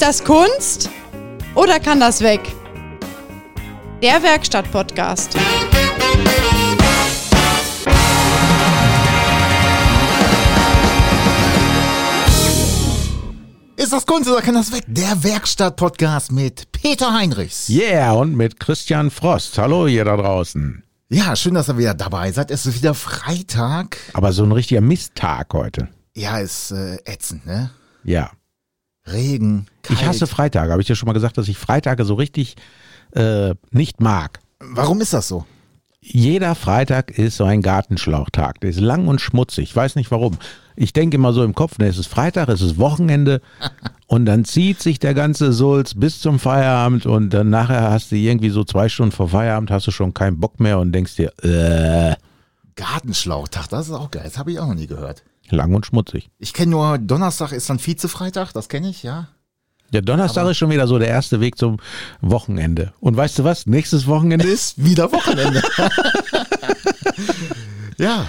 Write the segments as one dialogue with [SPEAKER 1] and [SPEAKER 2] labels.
[SPEAKER 1] Ist das Kunst oder kann das weg? Der Werkstatt-Podcast.
[SPEAKER 2] Ist das Kunst oder kann das weg? Der Werkstatt-Podcast mit Peter Heinrichs.
[SPEAKER 3] Yeah, und mit Christian Frost. Hallo ihr da draußen.
[SPEAKER 2] Ja, schön, dass ihr wieder dabei seid. Es ist wieder Freitag.
[SPEAKER 3] Aber so ein richtiger Misttag heute.
[SPEAKER 2] Ja, ist äh, ätzend, ne?
[SPEAKER 3] Ja.
[SPEAKER 2] Regen, kalt.
[SPEAKER 3] Ich hasse Freitage. Habe ich dir schon mal gesagt, dass ich Freitage so richtig äh, nicht mag.
[SPEAKER 2] Warum ist das so?
[SPEAKER 3] Jeder Freitag ist so ein Gartenschlauchtag. Der ist lang und schmutzig. Ich weiß nicht warum. Ich denke immer so im Kopf, ne, es ist Freitag, es ist Wochenende und dann zieht sich der ganze Sulz bis zum Feierabend und dann nachher hast du irgendwie so zwei Stunden vor Feierabend, hast du schon keinen Bock mehr und denkst dir, äh,
[SPEAKER 2] Gartenschlauchtag, das ist auch geil. Das habe ich auch noch nie gehört.
[SPEAKER 3] Lang und schmutzig.
[SPEAKER 2] Ich kenne nur Donnerstag ist dann Vize-Freitag, das kenne ich, ja.
[SPEAKER 3] Der Donnerstag ist schon wieder so der erste Weg zum Wochenende. Und weißt du was? Nächstes Wochenende ist
[SPEAKER 2] wieder Wochenende. ja.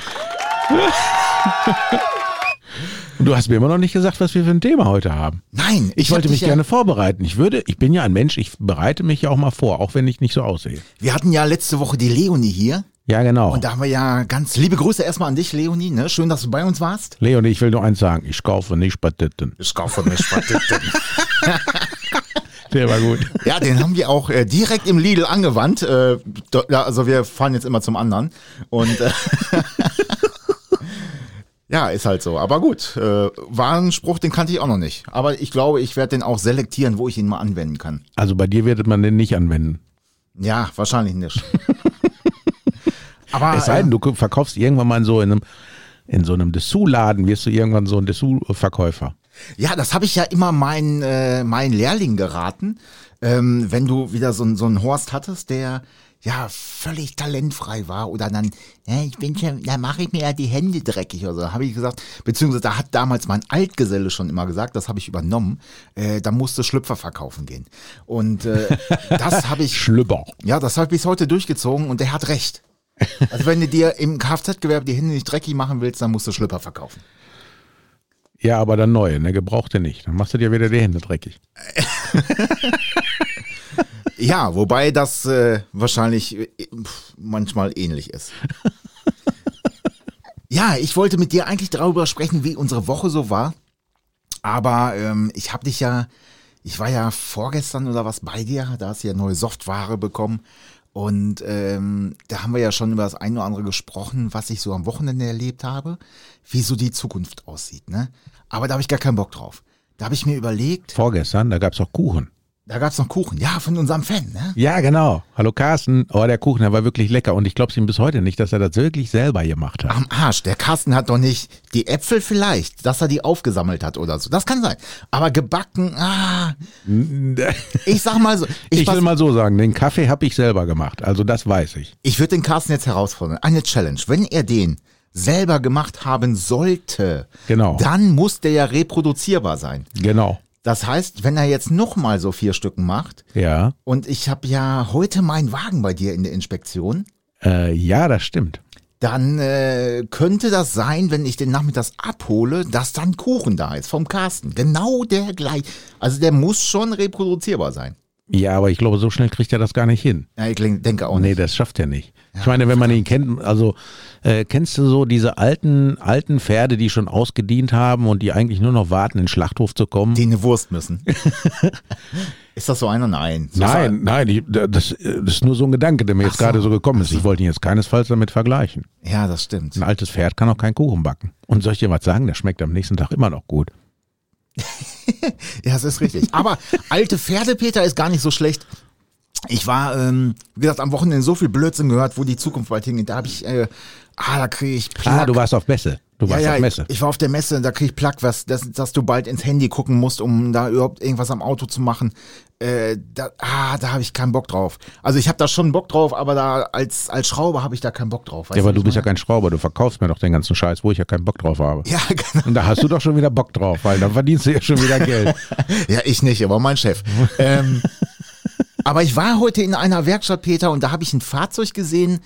[SPEAKER 3] Und du hast mir immer noch nicht gesagt, was wir für ein Thema heute haben.
[SPEAKER 2] Nein,
[SPEAKER 3] Ich,
[SPEAKER 2] hab
[SPEAKER 3] wollte mich
[SPEAKER 2] ja,
[SPEAKER 3] gerne vorbereiten. Ich würde, ich bin ja ein Mensch, ich bereite mich ja auch mal vor, auch wenn ich nicht so aussehe.
[SPEAKER 2] Wir hatten ja letzte Woche die Leonie hier.
[SPEAKER 3] Ja, genau.
[SPEAKER 2] Und da haben wir ja ganz liebe Grüße erstmal an dich, Leonie. Ne? Schön, dass du bei uns warst.
[SPEAKER 3] Leonie, ich will nur eins sagen. Ich kaufe nicht Patenten.
[SPEAKER 2] Ich kaufe mich Patenten.
[SPEAKER 3] Der war gut.
[SPEAKER 2] Ja, den haben wir auch äh, direkt im Lidl angewandt. Äh, do, ja, also wir fahren jetzt immer zum anderen. Und äh, ja, ist halt so. Aber gut, äh, war ein Spruch, den kannte ich auch noch nicht. Aber ich glaube, ich werde den auch selektieren, wo ich ihn mal anwenden kann.
[SPEAKER 3] Also bei dir wird man den nicht anwenden.
[SPEAKER 2] Ja, wahrscheinlich nicht. Aber
[SPEAKER 3] Es sei denn, du verkaufst irgendwann mal so in einem, in so einem Dessous-Laden, wirst du irgendwann so ein Dessous-Verkäufer.
[SPEAKER 2] Ja, das habe ich ja immer meinen äh, meinen Lehrlingen geraten. Ähm, wenn du wieder so, so einen Horst hattest, der ja völlig talentfrei war oder dann, ja, ich bin schon, da mache ich mir ja die Hände dreckig oder so, habe ich gesagt, beziehungsweise da hat damals mein Altgeselle schon immer gesagt, das habe ich übernommen, äh, da musste Schlüpfer verkaufen gehen. Und äh, das habe ich
[SPEAKER 3] Schlüpper.
[SPEAKER 2] ja, das habe ich bis heute durchgezogen und der hat recht. Also wenn du dir im Kfz-Gewerbe die Hände nicht dreckig machen willst, dann musst du Schlüpper verkaufen.
[SPEAKER 3] Ja, aber dann neue, ne? Gebrauchte nicht. Dann machst du dir wieder die Hände dreckig.
[SPEAKER 2] Ja, wobei das äh, wahrscheinlich äh, manchmal ähnlich ist. ja, ich wollte mit dir eigentlich darüber sprechen, wie unsere Woche so war. Aber ähm, ich habe dich ja, ich war ja vorgestern oder was bei dir, da hast du ja neue Software bekommen. Und ähm, da haben wir ja schon über das eine oder andere gesprochen, was ich so am Wochenende erlebt habe, wie so die Zukunft aussieht. Ne? Aber da habe ich gar keinen Bock drauf. Da habe ich mir überlegt,
[SPEAKER 3] Vorgestern, da gab's auch Kuchen.
[SPEAKER 2] Da gab's noch Kuchen. Ja, von unserem Fan. Ne?
[SPEAKER 3] Ja, genau. Hallo Carsten. Oh, der Kuchen, der war wirklich lecker. Und ich glaube ihm bis heute nicht, dass er das wirklich selber gemacht hat.
[SPEAKER 2] Am Arsch. Der Carsten hat doch nicht die Äpfel vielleicht, dass er die aufgesammelt hat oder so. Das kann sein. Aber gebacken, ah. Ich sag mal so, ich,
[SPEAKER 3] Ich will mal so sagen, den Kaffee habe ich selber gemacht. Also das weiß ich.
[SPEAKER 2] ich würde den Carsten jetzt herausfordern. Eine Challenge. Wenn er den selber gemacht haben sollte,
[SPEAKER 3] Genau.
[SPEAKER 2] dann muss der ja reproduzierbar sein.
[SPEAKER 3] Genau.
[SPEAKER 2] Das heißt, wenn er jetzt nochmal so vier Stücken macht,
[SPEAKER 3] Ja.
[SPEAKER 2] und ich habe ja heute meinen Wagen bei dir in der Inspektion,
[SPEAKER 3] Äh, ja, das stimmt.
[SPEAKER 2] dann äh, könnte das sein, wenn ich den nachmittags abhole, dass dann Kuchen da ist vom Carsten. Genau der gleich. Also der muss schon reproduzierbar sein.
[SPEAKER 3] Ja, aber ich glaube, so schnell kriegt er das gar nicht hin.
[SPEAKER 2] Ja, ich denk- denke auch
[SPEAKER 3] Nee,
[SPEAKER 2] nicht.
[SPEAKER 3] das schafft er nicht. Ich meine, wenn man ihn kennt, also äh, kennst du so diese alten, alten Pferde, die schon ausgedient haben und die eigentlich nur noch warten, in den Schlachthof zu kommen?
[SPEAKER 2] Die eine Wurst müssen. ist das so einer? Nein. So
[SPEAKER 3] Nein, nein, ich, das, das ist nur so ein Gedanke, der mir jetzt
[SPEAKER 2] so.
[SPEAKER 3] gerade so gekommen ist. Ich wollte ihn jetzt keinesfalls damit vergleichen.
[SPEAKER 2] Ja, das stimmt.
[SPEAKER 3] Ein altes Pferd kann auch keinen Kuchen backen. Und soll ich dir was sagen, der schmeckt am nächsten Tag immer noch gut.
[SPEAKER 2] Ja, das ist richtig. Aber alte Pferde, Peter, ist gar nicht so schlecht. Ich war, ähm, wie gesagt, am Wochenende so viel Blödsinn gehört, wo die Zukunft bald hingeht. Da habe ich, äh, ah, da kriege ich
[SPEAKER 3] Ah,
[SPEAKER 2] Plack.
[SPEAKER 3] du warst auf Messe. Du warst
[SPEAKER 2] ja,
[SPEAKER 3] auf
[SPEAKER 2] ja,
[SPEAKER 3] Messe.
[SPEAKER 2] Ich, ich war auf der Messe, da krieg ich Plack, was, dass, dass du bald ins Handy gucken musst, um da überhaupt irgendwas am Auto zu machen. Äh, da, ah, da habe ich keinen Bock drauf. Also ich habe da schon Bock drauf, aber da als als Schrauber habe ich da keinen Bock drauf.
[SPEAKER 3] ja, aber du bist ja kein Schrauber, du verkaufst mir doch den ganzen Scheiß, wo ich ja keinen Bock drauf habe.
[SPEAKER 2] Ja, genau.
[SPEAKER 3] Und da hast du doch schon wieder Bock drauf, weil dann verdienst du ja schon wieder Geld.
[SPEAKER 2] Ja, ich nicht, aber mein Chef. ähm, aber ich war heute in einer Werkstatt, Peter, und da habe ich ein Fahrzeug gesehen,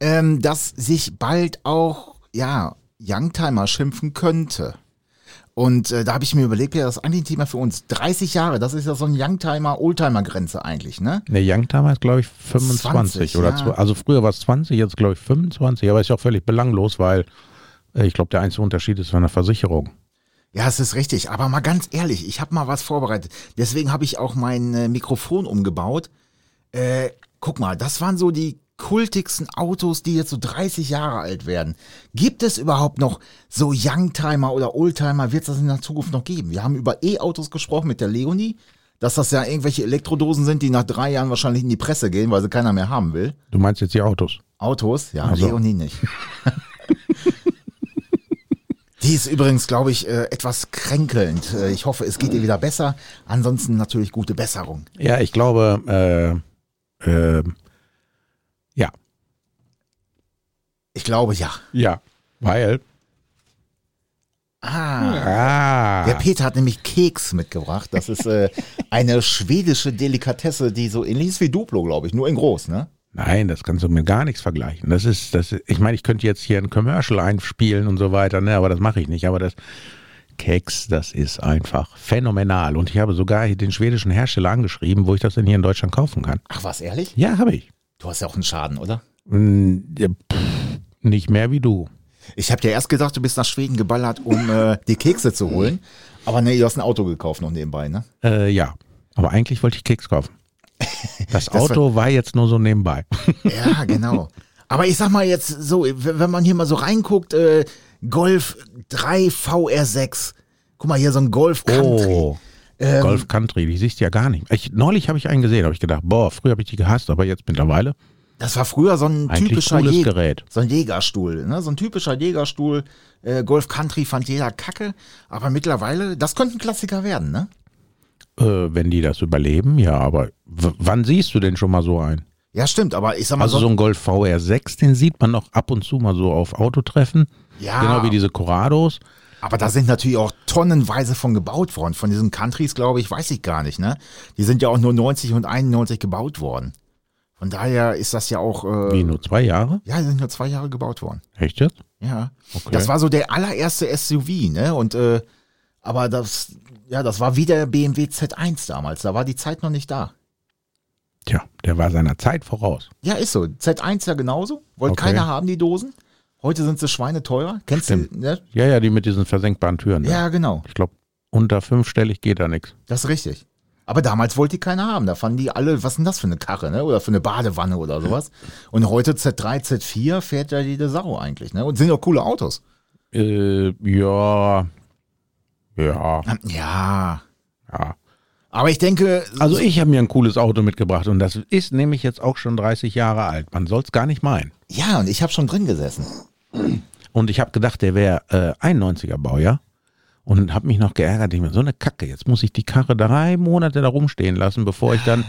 [SPEAKER 2] ähm, das sich bald auch, ja, Youngtimer schimpfen könnte. Und äh, da habe ich mir überlegt, ja, das ist eigentlich ein Thema für uns. 30 Jahre, das ist ja so ein Youngtimer, Oldtimer-Grenze eigentlich, ne?
[SPEAKER 3] Der Youngtimer ist, glaube ich, 25
[SPEAKER 2] 20,
[SPEAKER 3] oder
[SPEAKER 2] ja.
[SPEAKER 3] also früher war es 20, jetzt glaube ich 25, aber ist ja auch völlig belanglos, weil äh, ich glaube, der einzige Unterschied ist von der Versicherung.
[SPEAKER 2] Ja, es ist richtig. Aber mal ganz ehrlich, ich habe mal was vorbereitet. Deswegen habe ich auch mein äh, Mikrofon umgebaut. Äh, guck mal, das waren so die kultigsten Autos, die jetzt so 30 Jahre alt werden. Gibt es überhaupt noch so Youngtimer oder Oldtimer? Wird es das in der Zukunft noch geben? Wir haben über E-Autos gesprochen mit der Leonie, dass das ja irgendwelche Elektrodosen sind, die nach drei Jahren wahrscheinlich in die Presse gehen, weil sie keiner mehr haben will.
[SPEAKER 3] Du meinst jetzt die Autos?
[SPEAKER 2] Autos, ja,
[SPEAKER 3] Ach so.
[SPEAKER 2] Leonie nicht. Die ist übrigens, glaube ich, äh, etwas kränkelnd. Äh, Ich hoffe, es geht ihr wieder besser. Ansonsten natürlich gute Besserung.
[SPEAKER 3] Ja, ich glaube, äh, äh, ja,
[SPEAKER 2] Ich glaube ja.
[SPEAKER 3] ja, weil,
[SPEAKER 2] Ah.
[SPEAKER 3] ah,
[SPEAKER 2] Der Peter hat nämlich Keks mitgebracht. Das ist äh, eine schwedische Delikatesse, die so ähnlich ist wie Duplo, glaube ich, nur in groß, ne?
[SPEAKER 3] Nein, das kannst du mit gar nichts vergleichen. Das ist, das, ich meine, ich könnte jetzt hier ein Commercial einspielen und so weiter, ne, aber das mache ich nicht. Aber das Keks, das ist einfach phänomenal. Und ich habe sogar den schwedischen Hersteller angeschrieben, wo ich das denn hier in Deutschland kaufen kann.
[SPEAKER 2] Ach was, ehrlich?
[SPEAKER 3] Ja, habe ich.
[SPEAKER 2] Du hast ja auch einen Schaden, oder?
[SPEAKER 3] Ja, pff, Nicht mehr wie du.
[SPEAKER 2] Ich habe ja erst gedacht, du bist nach Schweden geballert, um äh, die Kekse zu holen. Aber nee, du hast ein Auto gekauft noch nebenbei, ne?
[SPEAKER 3] Äh, ja, aber eigentlich wollte ich Keks kaufen. Das
[SPEAKER 2] war-
[SPEAKER 3] Auto war jetzt nur so nebenbei.
[SPEAKER 2] Ja, genau. Aber ich sag mal jetzt so, wenn man hier mal so reinguckt, äh, Golf 3 VR6. Guck mal, hier so ein Golf Country.
[SPEAKER 3] Oh,
[SPEAKER 2] Ähm,
[SPEAKER 3] Golf Country, die siehst du ja gar nicht. Ich, neulich habe ich einen gesehen, habe ich gedacht, boah, früher habe ich die gehasst, aber jetzt mittlerweile
[SPEAKER 2] Das war früher so ein typischer Jäger,
[SPEAKER 3] Gerät.
[SPEAKER 2] so ein Jägerstuhl, ne? So ein typischer Jägerstuhl. Äh, Golf Country fand jeder kacke, aber mittlerweile, das könnte ein Klassiker werden, ne?
[SPEAKER 3] Äh, wenn die das überleben, ja, aber wann siehst du denn schon mal so einen?
[SPEAKER 2] Ja, stimmt, aber ich sag mal
[SPEAKER 3] Also so
[SPEAKER 2] so,
[SPEAKER 3] ein Golf VR6, den sieht man noch ab und zu mal so auf Autotreffen.
[SPEAKER 2] Ja.
[SPEAKER 3] Genau wie diese Corrados.
[SPEAKER 2] aber da sind natürlich auch tonnenweise von gebaut worden. Von diesen Countries, glaube ich, weiß ich gar nicht, ne? Die sind ja auch nur 90 und 91 gebaut worden. Von daher ist das ja auch, äh,
[SPEAKER 3] Wie, nur zwei Jahre?
[SPEAKER 2] ja, die sind nur zwei Jahre gebaut worden.
[SPEAKER 3] Echt jetzt?
[SPEAKER 2] Ja.
[SPEAKER 3] Okay.
[SPEAKER 2] Das war so der allererste SUV, ne? Und äh, aber das, ja, das war wie der BMW Z1 damals. Da war die Zeit noch nicht da.
[SPEAKER 3] Tja, der war seiner Zeit voraus.
[SPEAKER 2] Ja, ist so. Z1 ja genauso. Wollte
[SPEAKER 3] Okay.
[SPEAKER 2] keiner haben, die Dosen. Heute sind sie schweineteuer. Kennst
[SPEAKER 3] Stimmt.
[SPEAKER 2] du? Ne?
[SPEAKER 3] Ja, ja, die mit diesen versenkbaren Türen. da.
[SPEAKER 2] Ja, genau.
[SPEAKER 3] Ich glaube, unter fünfstellig geht da nichts.
[SPEAKER 2] Das ist richtig. Aber damals wollte die keiner haben. Da fanden die alle, was ist denn das für eine Karre, ne? Oder für eine Badewanne oder sowas. Und heute Z3, Z4 fährt ja jede Sau eigentlich, ne? Und sind auch coole Autos.
[SPEAKER 3] Äh, ja. Ja.
[SPEAKER 2] Ja.
[SPEAKER 3] Ja.
[SPEAKER 2] Aber ich denke,
[SPEAKER 3] Also ich habe mir ein cooles Auto mitgebracht und das ist nämlich jetzt auch schon 30 Jahre alt. Man soll es gar nicht meinen.
[SPEAKER 2] ja, und ich habe schon drin gesessen.
[SPEAKER 3] Und ich habe gedacht, der wäre äh, 91er Baujahr und habe mich noch geärgert. Ich mir so eine Kacke. Jetzt muss ich die Karre drei Monate da rumstehen lassen, bevor ich dann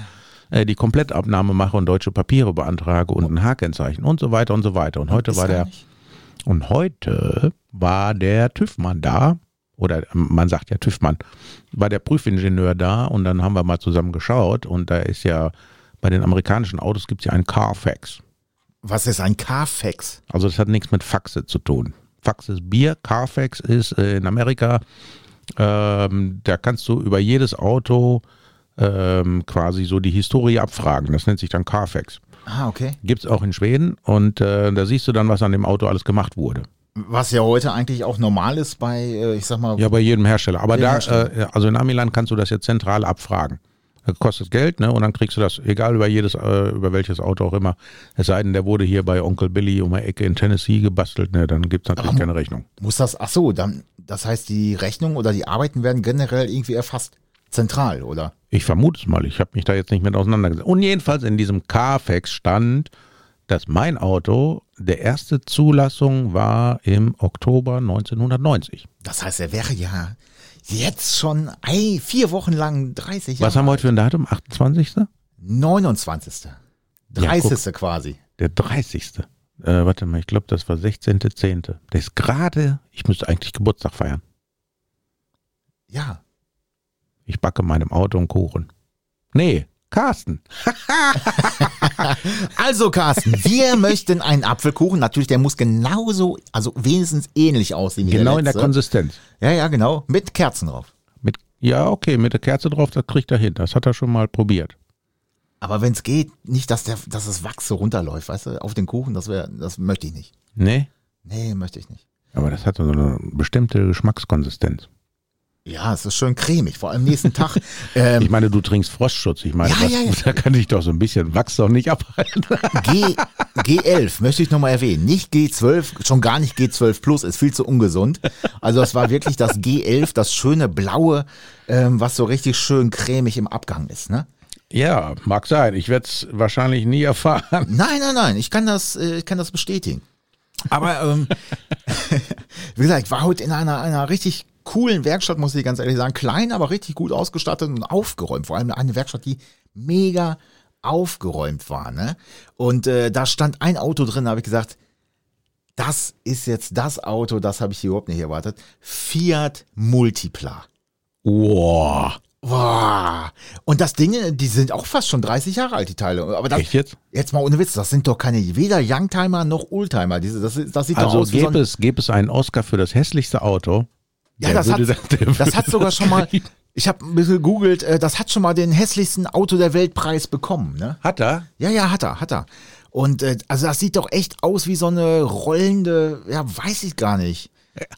[SPEAKER 3] äh, die Komplettabnahme mache und deutsche Papiere beantrage und ein H-Kennzeichen und so weiter und so weiter. Und heute war der
[SPEAKER 2] nicht.
[SPEAKER 3] und heute war der TÜV-Mann da oder ähm, man sagt ja TÜV-Mann, war der Prüfingenieur da und dann haben wir mal zusammen geschaut und da ist ja bei den amerikanischen Autos gibt es ja einen Carfax.
[SPEAKER 2] Was ist ein Carfax?
[SPEAKER 3] Also das hat nichts mit Faxe zu tun. Fax ist Bier, Carfax ist äh, in Amerika, ähm, da kannst du über jedes Auto ähm, quasi so die Historie abfragen. Das nennt sich dann Carfax.
[SPEAKER 2] Ah, okay.
[SPEAKER 3] Gibt es auch in Schweden und äh, da siehst du dann, was an dem Auto alles gemacht wurde.
[SPEAKER 2] Was ja heute eigentlich auch normal ist bei, äh, ich sag mal,
[SPEAKER 3] Ja, bei jedem Hersteller. Aber da,
[SPEAKER 2] Hersteller.
[SPEAKER 3] äh, also in Amiland kannst du das jetzt zentral abfragen. Das kostet Geld, ne? Und dann kriegst du das, egal über jedes, äh, über welches Auto auch immer. Es sei denn, der wurde hier bei Onkel Billy um die Ecke in Tennessee gebastelt, ne? Dann gibt's natürlich
[SPEAKER 2] Aber-
[SPEAKER 3] keine Rechnung.
[SPEAKER 2] muss das, ach so, dann, das heißt, die Rechnung oder die Arbeiten werden generell irgendwie erfasst. Zentral, oder?
[SPEAKER 3] Ich vermute es mal, ich habe mich da jetzt nicht mit auseinandergesetzt. Und jedenfalls in diesem Carfax stand, dass mein Auto der erste Zulassung war im Oktober 1990.
[SPEAKER 2] Das heißt, er wäre ja jetzt schon ey, vier Wochen lang 30
[SPEAKER 3] Was
[SPEAKER 2] Jahre
[SPEAKER 3] haben wir heute für ein Datum? 28.?
[SPEAKER 2] 29. 30. quasi.
[SPEAKER 3] Der 30. Äh, warte mal, ich glaube, das war 16.10. Der ist gerade, ich müsste eigentlich Geburtstag feiern.
[SPEAKER 2] Ja.
[SPEAKER 3] Ich backe meinem Auto einen Kuchen. Nee, Carsten.
[SPEAKER 2] Also Carsten, wir möchten einen Apfelkuchen. Natürlich, der muss genauso, also wenigstens ähnlich aussehen wie
[SPEAKER 3] Genau
[SPEAKER 2] der
[SPEAKER 3] in der. Konsistenz.
[SPEAKER 2] Ja, ja, genau. Mit Kerzen drauf.
[SPEAKER 3] Mit, ja, okay, mit der Kerze drauf, das kriegt er hin. Das hat er schon mal probiert.
[SPEAKER 2] Aber wenn es geht, nicht, dass, der, dass das Wachs so runterläuft, weißt du, auf den Kuchen, das wäre, das möchte ich nicht.
[SPEAKER 3] Nee,
[SPEAKER 2] Nee, möchte ich nicht.
[SPEAKER 3] aber das hat so eine bestimmte Geschmackskonsistenz.
[SPEAKER 2] Ja, es ist schön cremig, vor allem nächsten Tag. Ähm,
[SPEAKER 3] Ich meine, du trinkst Frostschutz. Ich meine,
[SPEAKER 2] Ja,
[SPEAKER 3] das,
[SPEAKER 2] ja, ja.
[SPEAKER 3] da kann ich doch so ein bisschen Wachs doch nicht abhalten.
[SPEAKER 2] G, G11 möchte ich nochmal erwähnen. Nicht G12, schon gar nicht G12 Plus, ist viel zu ungesund. Also das war wirklich das G11, das schöne blaue, ähm, was so richtig schön cremig im Abgang ist. Ne?
[SPEAKER 3] Ja, mag sein. Ich werde es wahrscheinlich nie erfahren.
[SPEAKER 2] Nein, nein, nein, ich kann das, äh, ich kann das bestätigen. Aber ähm, wie gesagt, ich war heute in einer, einer richtig coolen Werkstatt, muss ich ganz ehrlich sagen. Klein, aber richtig gut ausgestattet und aufgeräumt. Vor allem eine Werkstatt, die mega aufgeräumt war. Ne? Und äh, da stand ein Auto drin, da habe ich gesagt, das ist jetzt das Auto, das habe ich überhaupt nicht erwartet. Fiat Multipla.
[SPEAKER 3] Wow.
[SPEAKER 2] Wow. Und das Ding, die sind auch fast schon 30 Jahre alt, die Teile. Aber das,
[SPEAKER 3] Echt jetzt?
[SPEAKER 2] Jetzt mal ohne Witz, das sind doch keine weder Youngtimer noch Oldtimer. Diese, das, das sieht doch
[SPEAKER 3] Also
[SPEAKER 2] aus wie so
[SPEAKER 3] gäbe
[SPEAKER 2] ein,
[SPEAKER 3] es, gäbe es einen Oscar für das hässlichste Auto.
[SPEAKER 2] Ja,
[SPEAKER 3] der
[SPEAKER 2] das hat, das
[SPEAKER 3] würde
[SPEAKER 2] hat sogar schon mal, ich habe ein bisschen gegoogelt, äh, das hat schon mal den hässlichsten Auto der Weltpreis bekommen. Ne?
[SPEAKER 3] Hat er?
[SPEAKER 2] Ja, ja, hat er, hat er. Und äh, also das sieht doch echt aus wie so eine rollende, ja, weiß ich gar nicht.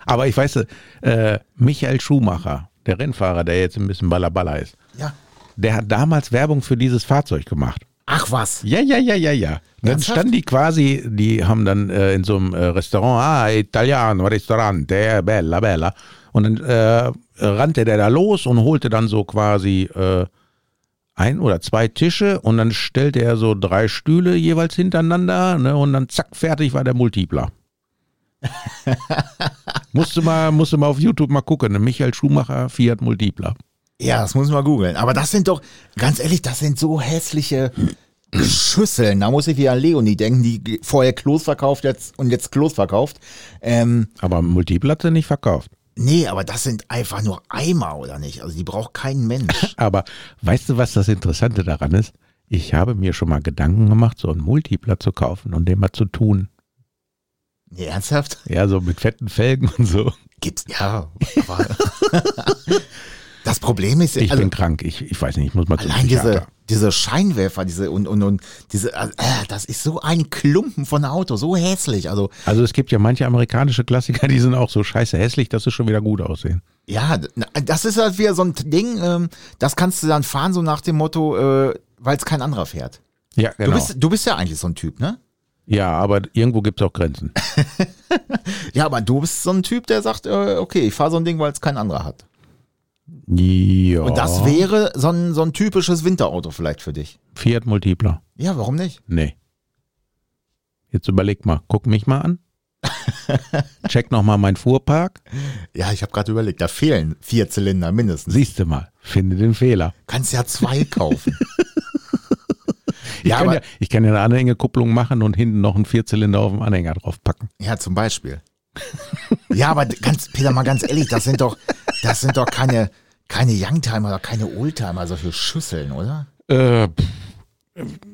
[SPEAKER 3] Aber ich weiß, äh, Michael Schumacher, der Rennfahrer, der jetzt ein bisschen Ballaballa ist,
[SPEAKER 2] Ja.
[SPEAKER 3] der hat damals Werbung für dieses Fahrzeug gemacht.
[SPEAKER 2] Ach was.
[SPEAKER 3] Ja, ja, ja, ja, ja. Dann
[SPEAKER 2] Ernsthaft?
[SPEAKER 3] standen die quasi, die haben dann äh, in so einem äh, Restaurant, ah, Italiano, Ristorante, bella, bella. Und dann äh, rannte der da los und holte dann so quasi äh, ein oder zwei Tische und dann stellte er so drei Stühle jeweils hintereinander ne, und dann zack, fertig war der Multipler. musste, mal, musste mal auf YouTube mal gucken, ne? Michael Schumacher, Fiat Multipler.
[SPEAKER 2] Ja, das muss man googeln. Aber das sind doch, ganz ehrlich, das sind so hässliche Schüsseln. Da muss ich wie an Leonie denken, die vorher Klos verkauft jetzt und jetzt Klos verkauft. Ähm,
[SPEAKER 3] Aber Multipler hat er nicht verkauft.
[SPEAKER 2] Nee, aber das sind einfach nur Eimer, oder nicht? Also die braucht kein Mensch.
[SPEAKER 3] Aber weißt du, was das Interessante daran ist? Ich habe mir schon mal Gedanken gemacht, so einen Multipler zu kaufen und den mal zu tun.
[SPEAKER 2] Nee, ernsthaft?
[SPEAKER 3] Ja, so mit fetten Felgen und so.
[SPEAKER 2] Gibt's, ja. Aber das Problem ist,
[SPEAKER 3] Ich
[SPEAKER 2] also,
[SPEAKER 3] bin krank. Ich, ich weiß nicht, ich muss mal zum
[SPEAKER 2] allein
[SPEAKER 3] Psychiater.
[SPEAKER 2] diese Scheinwerfer, diese und, und, und diese, äh, das ist so ein Klumpen von Auto, so hässlich. Also,
[SPEAKER 3] Also es gibt ja manche amerikanische Klassiker, die sind auch so scheiße hässlich, dass sie schon wieder gut aussehen.
[SPEAKER 2] Ja, das ist halt wieder so ein Ding, ähm, das kannst du dann fahren, so nach dem Motto, äh, weil es kein anderer fährt.
[SPEAKER 3] Ja, genau.
[SPEAKER 2] Du, bist, du bist ja eigentlich so ein Typ, ne?
[SPEAKER 3] ja, aber irgendwo gibt es auch Grenzen.
[SPEAKER 2] Ja, aber du bist so ein Typ, der sagt, äh, okay, ich fahre so ein Ding, weil es kein anderer hat.
[SPEAKER 3] Ja.
[SPEAKER 2] Und das wäre so ein, so ein typisches Winterauto vielleicht für dich.
[SPEAKER 3] Fiat Multipler.
[SPEAKER 2] Ja, warum nicht?
[SPEAKER 3] Nee. Jetzt überleg mal, guck mich mal an. Check nochmal meinen Fuhrpark.
[SPEAKER 2] Ja, ich habe gerade überlegt, da fehlen vier Zylinder mindestens.
[SPEAKER 3] Siehst du mal, finde den Fehler.
[SPEAKER 2] Kannst ja zwei kaufen.
[SPEAKER 3] Ich,
[SPEAKER 2] Ja,
[SPEAKER 3] kann ja, ich kann ja eine Anhängekupplung machen und hinten noch einen Vierzylinder auf dem Anhänger draufpacken.
[SPEAKER 2] ja, zum Beispiel. Ja, aber ganz, Peter, mal ganz ehrlich, das sind doch, das sind doch keine, keine Youngtimer oder keine Oldtimer, solche Schüsseln, oder?
[SPEAKER 3] Äh,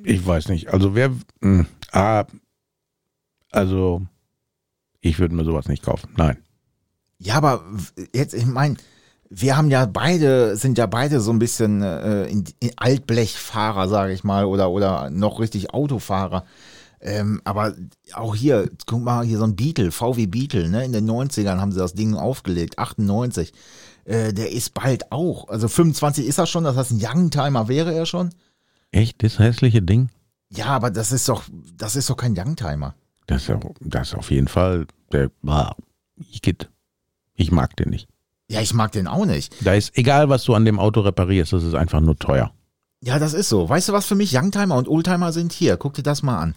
[SPEAKER 3] ich weiß nicht. Also wer. Mh, ah, also ich würde mir sowas nicht kaufen. Nein.
[SPEAKER 2] Ja, aber jetzt, ich meine, wir haben ja beide, sind ja beide so ein bisschen äh, in, in Altblechfahrer, sage ich mal, oder, oder noch richtig Autofahrer. Ähm, aber auch hier, guck mal, hier so ein Beetle, VW Beetle, ne? In den 90ern haben sie das Ding aufgelegt, 98. Äh, der ist bald auch, also 25 ist er schon, das heißt ein Youngtimer wäre er schon.
[SPEAKER 3] Echt, das hässliche Ding?
[SPEAKER 2] Ja, aber das ist doch, das ist doch kein Youngtimer.
[SPEAKER 3] Das das ist auf jeden Fall der. Ah, Igitt. Ich mag den nicht.
[SPEAKER 2] Ja, ich mag den auch nicht.
[SPEAKER 3] Da ist egal, was du an dem Auto reparierst, das ist einfach nur teuer.
[SPEAKER 2] Ja, das ist so. Weißt du, was für mich Youngtimer und Oldtimer sind? Hier, guck dir das mal an.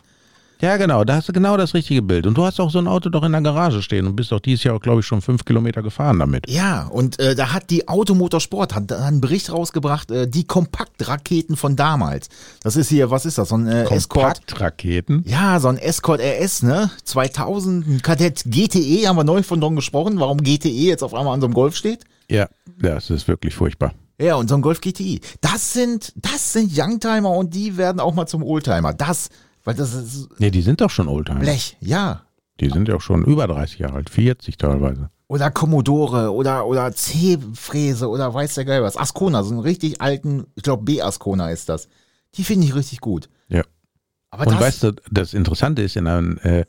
[SPEAKER 3] Ja, genau, da hast du genau das richtige Bild. Und du hast auch so ein Auto doch in der Garage stehen und bist doch dieses Jahr, glaube ich, schon fünf Kilometer gefahren damit.
[SPEAKER 2] Ja, und äh, da hat die Automotorsport hat einen Bericht rausgebracht, äh, die Kompaktraketen von damals. Das ist hier, was ist das? So ein äh, Escort.
[SPEAKER 3] Kompaktraketen.
[SPEAKER 2] Ja, so ein Escort RS, ne? 2000, ein Kadett GTE, haben wir neu von dran gesprochen, warum GTE jetzt auf einmal an so einem Golf steht.
[SPEAKER 3] Ja, das ist wirklich furchtbar.
[SPEAKER 2] Ja, und so ein Golf GTI. Das sind, das sind Youngtimer und die werden auch mal zum Oldtimer. Das, weil das ist
[SPEAKER 3] Nee, die sind doch schon Oldtimer.
[SPEAKER 2] Blech, ja.
[SPEAKER 3] Die sind ja auch schon über 30 Jahre alt, 40 teilweise.
[SPEAKER 2] Oder Commodore oder, oder C-Fräse oder weiß der Geil was. Ascona, so einen richtig alten, ich glaube B-Ascona ist das. Die finde ich richtig gut.
[SPEAKER 3] Ja.
[SPEAKER 2] Aber
[SPEAKER 3] Und
[SPEAKER 2] das,
[SPEAKER 3] weißt du, das Interessante ist in äh,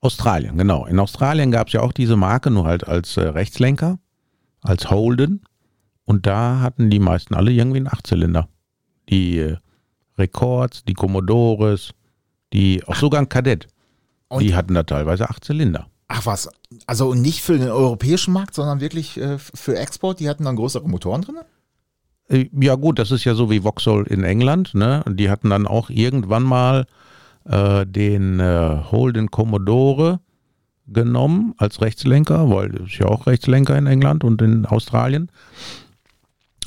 [SPEAKER 3] Australien, genau. In Australien gab es ja auch diese Marke, nur halt als äh, Rechtslenker, als Holden. Und da hatten die meisten alle irgendwie einen Achtzylinder. Die äh, Records, die Commodores, die, auch sogar ein Kadett.
[SPEAKER 2] Und-
[SPEAKER 3] die hatten da teilweise acht Zylinder.
[SPEAKER 2] ach was, also nicht für den europäischen Markt, sondern wirklich äh, für Export, die hatten dann größere Motoren drin?
[SPEAKER 3] Äh, Ja gut, das ist ja so wie Vauxhall in England. Ne? Und Die hatten dann auch irgendwann mal äh, den äh, Holden Commodore genommen als Rechtslenker, weil das ist ja auch Rechtslenker in England und in Australien.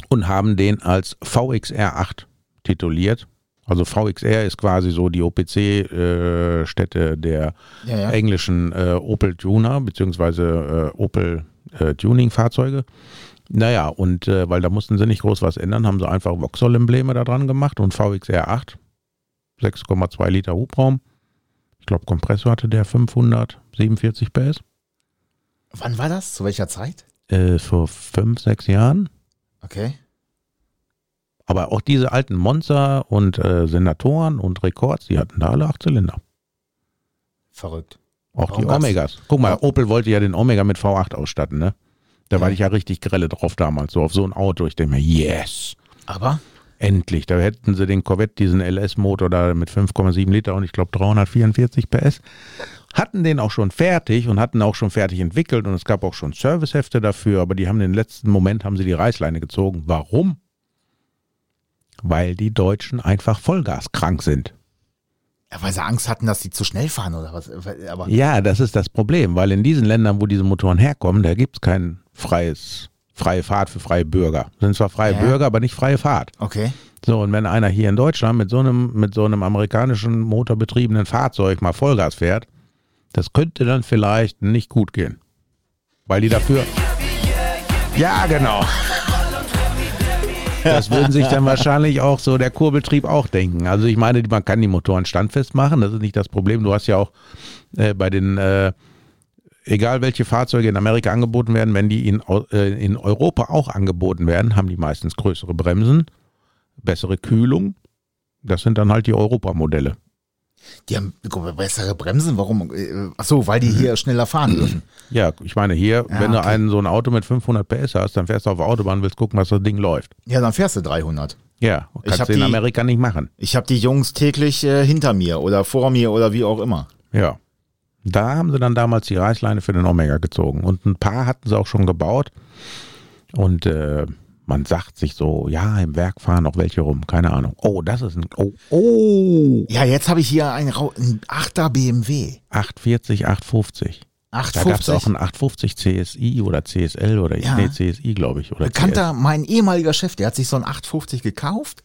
[SPEAKER 3] Und haben den als VXR8 tituliert. Also VXR ist quasi so die OPC-Stätte der
[SPEAKER 2] Ja, ja.
[SPEAKER 3] englischen äh, Opel Tuner beziehungsweise äh, Opel äh, Tuning-Fahrzeuge. Naja, und äh, weil da mussten sie nicht groß was ändern, haben sie einfach Vauxhall-Embleme da dran gemacht und VXR 8, 6,2 Liter Hubraum. Ich glaube, Kompressor hatte der 547 PS.
[SPEAKER 2] Wann war das? Zu welcher Zeit?
[SPEAKER 3] Äh, vor fünf, sechs Jahren.
[SPEAKER 2] Okay.
[SPEAKER 3] Aber auch diese alten Monster und äh, Senatoren und Records, die hatten da alle acht Zylinder.
[SPEAKER 2] Verrückt.
[SPEAKER 3] Auch
[SPEAKER 2] Warum
[SPEAKER 3] die Omegas. Guck mal,
[SPEAKER 2] Ja.
[SPEAKER 3] Opel wollte ja den Omega mit V8 ausstatten, ne? Da war
[SPEAKER 2] Ja.
[SPEAKER 3] ich ja richtig grelle drauf damals, so auf so ein Auto. Ich denke mir, yes,
[SPEAKER 2] Aber
[SPEAKER 3] endlich. Da hätten sie den Corvette, diesen LS-Motor da mit 5,7 Liter und ich glaube 344 PS. Hatten den auch schon fertig und hatten auch schon fertig entwickelt und es gab auch schon Servicehefte dafür, aber die haben den letzten Moment, haben sie die Reißleine gezogen. Warum? Weil die Deutschen einfach vollgaskrank sind.
[SPEAKER 2] ja, weil sie Angst hatten, dass sie zu schnell fahren oder was. Aber
[SPEAKER 3] Ja, das ist das Problem, weil in diesen Ländern, wo diese Motoren herkommen, da gibt es kein freies, freie Fahrt für freie Bürger. Sind zwar freie
[SPEAKER 2] Ja.
[SPEAKER 3] Bürger, aber nicht freie Fahrt.
[SPEAKER 2] okay.
[SPEAKER 3] So, und wenn einer hier in Deutschland mit so einem, mit so einem amerikanischen motorbetriebenen Fahrzeug mal Vollgas fährt, das könnte dann vielleicht nicht gut gehen. Weil die dafür. Ja, genau. Das würden sich dann wahrscheinlich auch so der Kurbeltrieb auch denken. Also ich meine, man kann die Motoren standfest machen, das ist nicht das Problem. Du hast ja auch äh, bei den, äh, egal welche Fahrzeuge in Amerika angeboten werden, wenn die in, äh, in Europa auch angeboten werden, haben die meistens größere Bremsen, bessere Kühlung. Das sind dann halt die Europamodelle.
[SPEAKER 2] Die haben bessere Bremsen. Warum? Äh, Ach so, weil die
[SPEAKER 3] Mhm.
[SPEAKER 2] hier schneller fahren dürfen.
[SPEAKER 3] Ja, ich meine hier,
[SPEAKER 2] Ja,
[SPEAKER 3] wenn du
[SPEAKER 2] okay.
[SPEAKER 3] einen, so ein Auto mit 500 PS hast, dann fährst du auf der Autobahn, willst gucken, was das Ding läuft.
[SPEAKER 2] Ja, dann fährst du 300.
[SPEAKER 3] Ja,
[SPEAKER 2] Ich
[SPEAKER 3] kannst du in
[SPEAKER 2] die-
[SPEAKER 3] Amerika nicht machen.
[SPEAKER 2] Ich habe die Jungs täglich äh, hinter mir oder vor mir oder wie auch immer.
[SPEAKER 3] Ja. Da haben sie dann damals die Reißleine für den Omega gezogen. Und ein paar hatten sie auch schon gebaut. Und äh, man sagt sich so, ja, im Werk fahren auch welche rum. Keine Ahnung. Oh, das ist ein, oh, oh,
[SPEAKER 2] Ja, jetzt habe ich hier einen, Rau- einen 8er BMW.
[SPEAKER 3] 840, 850. Da gab es
[SPEAKER 2] 850.
[SPEAKER 3] auch ein 850 CSI oder CSL oder
[SPEAKER 2] Ja.
[SPEAKER 3] nee, CSI, glaube ich. Oder
[SPEAKER 2] Bekannter, mein ehemaliger Chef, der hat sich so ein 850 gekauft.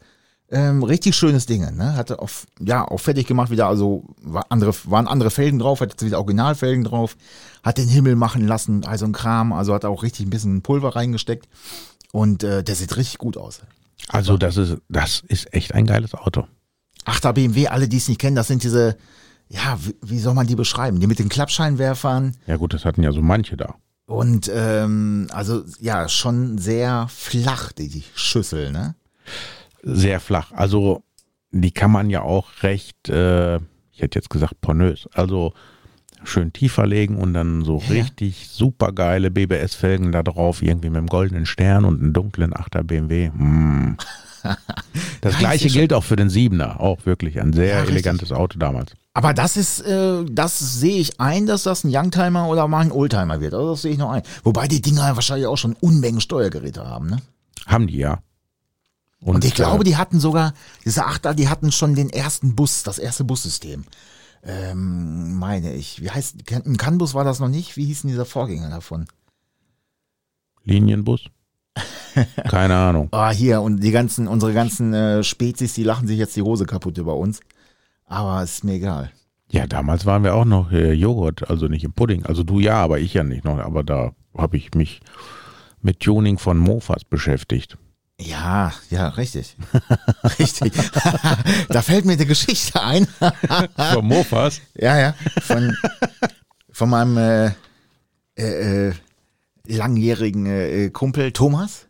[SPEAKER 2] Ähm, richtig schönes Ding, ne? Hatte auf, ja, auch fertig gemacht wieder, also war andere, waren andere Felgen drauf, hatte wieder Originalfelgen drauf, hat den Himmel machen lassen, also ein Kram, also hat auch richtig ein bisschen Pulver reingesteckt. Und äh, der sieht richtig gut aus.
[SPEAKER 3] Also das ist, das ist echt ein geiles Auto.
[SPEAKER 2] 8er BMW, alle, die es nicht kennen, das sind diese, ja, wie, wie soll man die beschreiben? Die mit den Klappscheinwerfern
[SPEAKER 3] Ja gut, das hatten ja so manche da.
[SPEAKER 2] und ähm, also ja, schon sehr flach, die, die Schüssel, ne?
[SPEAKER 3] Sehr flach. Also die kann man ja auch recht, äh, ich hätte jetzt gesagt pornös, also schön tiefer legen und dann so
[SPEAKER 2] Ja.
[SPEAKER 3] richtig super geile BBS-Felgen da drauf, irgendwie mit einem goldenen Stern und einem dunklen 8er BMW. Hm. Das gleiche gilt auch für den 7er, auch wirklich ein sehr
[SPEAKER 2] Ja,
[SPEAKER 3] elegantes Auto damals.
[SPEAKER 2] Aber das ist, äh, das sehe ich ein, dass das ein Youngtimer oder mal ein Oldtimer wird. Also das sehe ich noch ein. Wobei die Dinger wahrscheinlich auch schon Unmengen Steuergeräte haben, ne?
[SPEAKER 3] Haben die ja.
[SPEAKER 2] Und, ich glaube,
[SPEAKER 3] äh,
[SPEAKER 2] die hatten sogar, diese Achter, die hatten schon den ersten Bus, das erste Bussystem. Ähm, meine ich. Wie heißt, ein CAN-Bus war das noch nicht? Wie hieß denn dieser Vorgänger davon?
[SPEAKER 3] Linienbus? Keine Ahnung.
[SPEAKER 2] Ah, hier, und die ganzen, unsere ganzen äh, Spezies, die lachen sich jetzt die Hose kaputt über uns. Aber ist mir egal.
[SPEAKER 3] Ja, damals waren wir auch noch äh, Joghurt, also nicht im Pudding. Also du ja, aber ich ja nicht noch. Aber da habe ich mich mit Tuning von Mofas beschäftigt.
[SPEAKER 2] Ja, ja, richtig. richtig. da fällt mir eine Geschichte ein.
[SPEAKER 3] Vom Mofas.
[SPEAKER 2] ja, ja. Von, von meinem äh, äh, äh, langjährigen äh, Kumpel Thomas.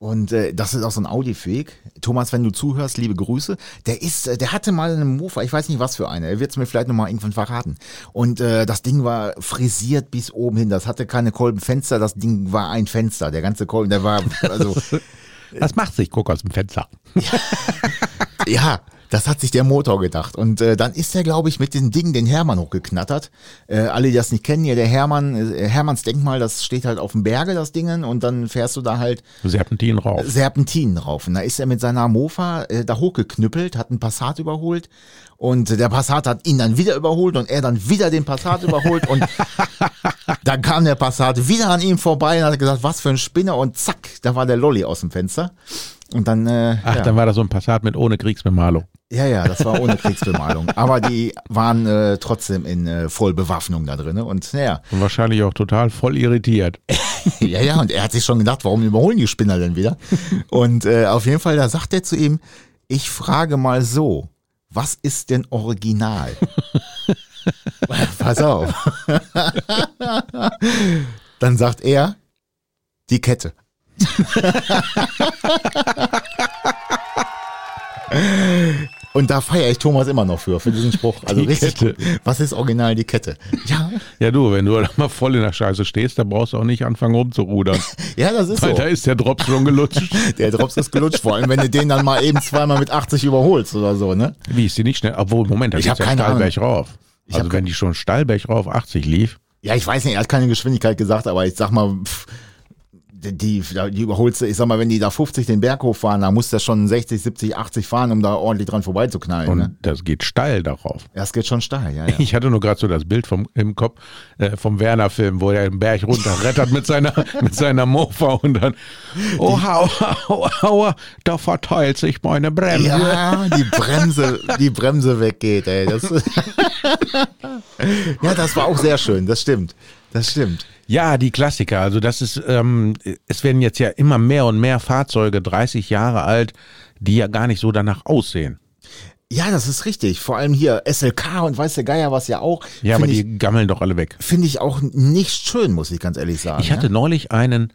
[SPEAKER 2] Und äh, das ist auch so ein Audiophähig. Thomas, wenn du zuhörst, liebe Grüße. Der ist, äh, der hatte mal einen Mofa, ich weiß nicht was für eine. Er wird es mir vielleicht nochmal irgendwann verraten. Und äh, das Ding war frisiert bis oben hin. Das hatte keine Kolbenfenster, das Ding war ein Fenster. Der ganze Kolben, der war, also,
[SPEAKER 3] Was macht sich? Guck aus dem Fenster.
[SPEAKER 2] ja, das hat sich der Motor gedacht. Und äh, dann ist er, glaube ich, mit dem Ding den Hermann hochgeknattert. Äh, alle, die das nicht kennen, hier der Hermann, äh, Hermanns Denkmal, das steht halt auf dem Berge, das Dingen. Und dann fährst du da halt
[SPEAKER 3] Serpentin rauf.
[SPEAKER 2] Serpentinen rauf. Und da ist er mit seiner Mofa äh, da hochgeknüppelt, hat einen Passat überholt und der Passat hat ihn dann wieder überholt und er dann wieder den Passat überholt und dann kam der Passat wieder an ihm vorbei und hat gesagt, was für ein Spinner und zack, da war der Lolly aus dem Fenster. Und dann, äh,
[SPEAKER 3] Ach,
[SPEAKER 2] ja.
[SPEAKER 3] dann war das so ein Passat mit ohne Kriegsbemalung.
[SPEAKER 2] ja, ja, das war ohne Kriegsbemalung. Aber die waren äh, trotzdem in äh, Vollbewaffnung da drin. Und naja,
[SPEAKER 3] Und wahrscheinlich auch total voll irritiert.
[SPEAKER 2] ja, ja, und er hat sich schon gedacht, warum überholen die Spinner denn wieder? Und äh, auf jeden Fall, da sagt er zu ihm, ich frage mal so, was ist denn original? Pass auf. Dann sagt er, die Kette. Und da feiere ich Thomas immer noch für, für diesen Spruch. Also
[SPEAKER 3] Die
[SPEAKER 2] richtig
[SPEAKER 3] Kette.
[SPEAKER 2] Was ist original die Kette? Ja,
[SPEAKER 3] Ja, du, wenn du da mal voll in der Scheiße stehst, dann brauchst du auch nicht anfangen rumzurudern.
[SPEAKER 2] ja, das ist
[SPEAKER 3] Weil
[SPEAKER 2] so.
[SPEAKER 3] da ist der Drops schon gelutscht.
[SPEAKER 2] Der Drops ist gelutscht, vor allem wenn du den dann mal eben zweimal mit 80 überholst oder so, ne?
[SPEAKER 3] Wie ist die nicht schnell? Obwohl, Moment, da
[SPEAKER 2] Ich
[SPEAKER 3] geht's
[SPEAKER 2] hab
[SPEAKER 3] ja
[SPEAKER 2] keine
[SPEAKER 3] Stahlberg rauf.
[SPEAKER 2] Ich
[SPEAKER 3] Also wenn die schon Stahlberg rauf 80 lief,
[SPEAKER 2] Ja, ich weiß nicht, er hat keine Geschwindigkeit gesagt, aber ich sag mal, pff, die, die, überholst du, ich sag mal, wenn die da 50 den Berg hochfahren, da muss der schon 60, 70, 80 fahren, um da ordentlich dran vorbeizuknallen.
[SPEAKER 3] und
[SPEAKER 2] Ne?
[SPEAKER 3] das geht steil darauf.
[SPEAKER 2] Das geht schon steil, ja, ja.
[SPEAKER 3] Ich hatte nur gerade so das Bild vom, im Kopf äh, vom Werner-Film, wo er den Berg runterrettert mit seiner, mit seiner Mofa und dann, oh, aua, aua, aua, da verteilt sich meine Bremse.
[SPEAKER 2] Ja, die Bremse, die Bremse weggeht, ey. Das, ja, das war auch sehr schön, das stimmt. Das stimmt.
[SPEAKER 3] Ja, die Klassiker. Also das ist, ähm, es werden jetzt ja immer mehr und mehr Fahrzeuge 30 Jahre alt, die ja gar nicht so danach aussehen.
[SPEAKER 2] Ja, das ist richtig. Vor allem hier SLK und weiß der Geier was ja auch.
[SPEAKER 3] Ja, aber
[SPEAKER 2] Finde
[SPEAKER 3] die
[SPEAKER 2] ich,
[SPEAKER 3] gammeln doch alle weg.
[SPEAKER 2] finde ich auch nicht schön, muss ich ganz ehrlich sagen.
[SPEAKER 3] Ich hatte
[SPEAKER 2] ja?
[SPEAKER 3] neulich einen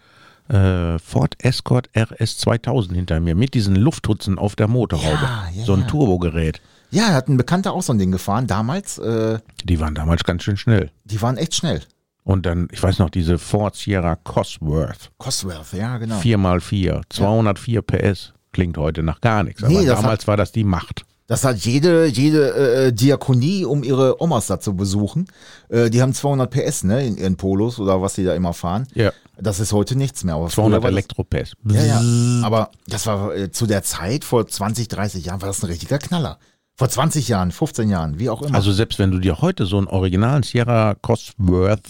[SPEAKER 3] äh, Ford Escort RS 2000 hinter mir mit diesen Lufthutzen auf der Motorhaube.
[SPEAKER 2] Ja, ja,
[SPEAKER 3] so ein. Turbogerät.
[SPEAKER 2] Ja, hat ein Bekannter auch so ein Ding gefahren damals. Äh,
[SPEAKER 3] Die waren damals ganz schön schnell.
[SPEAKER 2] die waren echt schnell.
[SPEAKER 3] Und dann, ich weiß noch, diese Ford Sierra Cosworth.
[SPEAKER 2] Cosworth, ja, genau.
[SPEAKER 3] 4x4, 204 PS. Klingt heute nach gar nichts. Aber
[SPEAKER 2] Nee, das
[SPEAKER 3] damals war das die Macht.
[SPEAKER 2] Das hat jede, jede äh, Diakonie, um ihre Omas da zu besuchen. Äh, die haben 200 PS, ne, in ihren Polos oder was die da immer fahren.
[SPEAKER 3] Ja.
[SPEAKER 2] Das ist heute nichts mehr. Aber
[SPEAKER 3] 200
[SPEAKER 2] früher war das-
[SPEAKER 3] Elektro-PS.
[SPEAKER 2] Ja, ja. Aber das war äh, zu der Zeit, vor 20, 30 Jahren, war das ein richtiger Knaller. Vor 20 Jahren, 15 Jahren, wie auch immer.
[SPEAKER 3] Also selbst wenn du dir heute so einen originalen Sierra Cosworth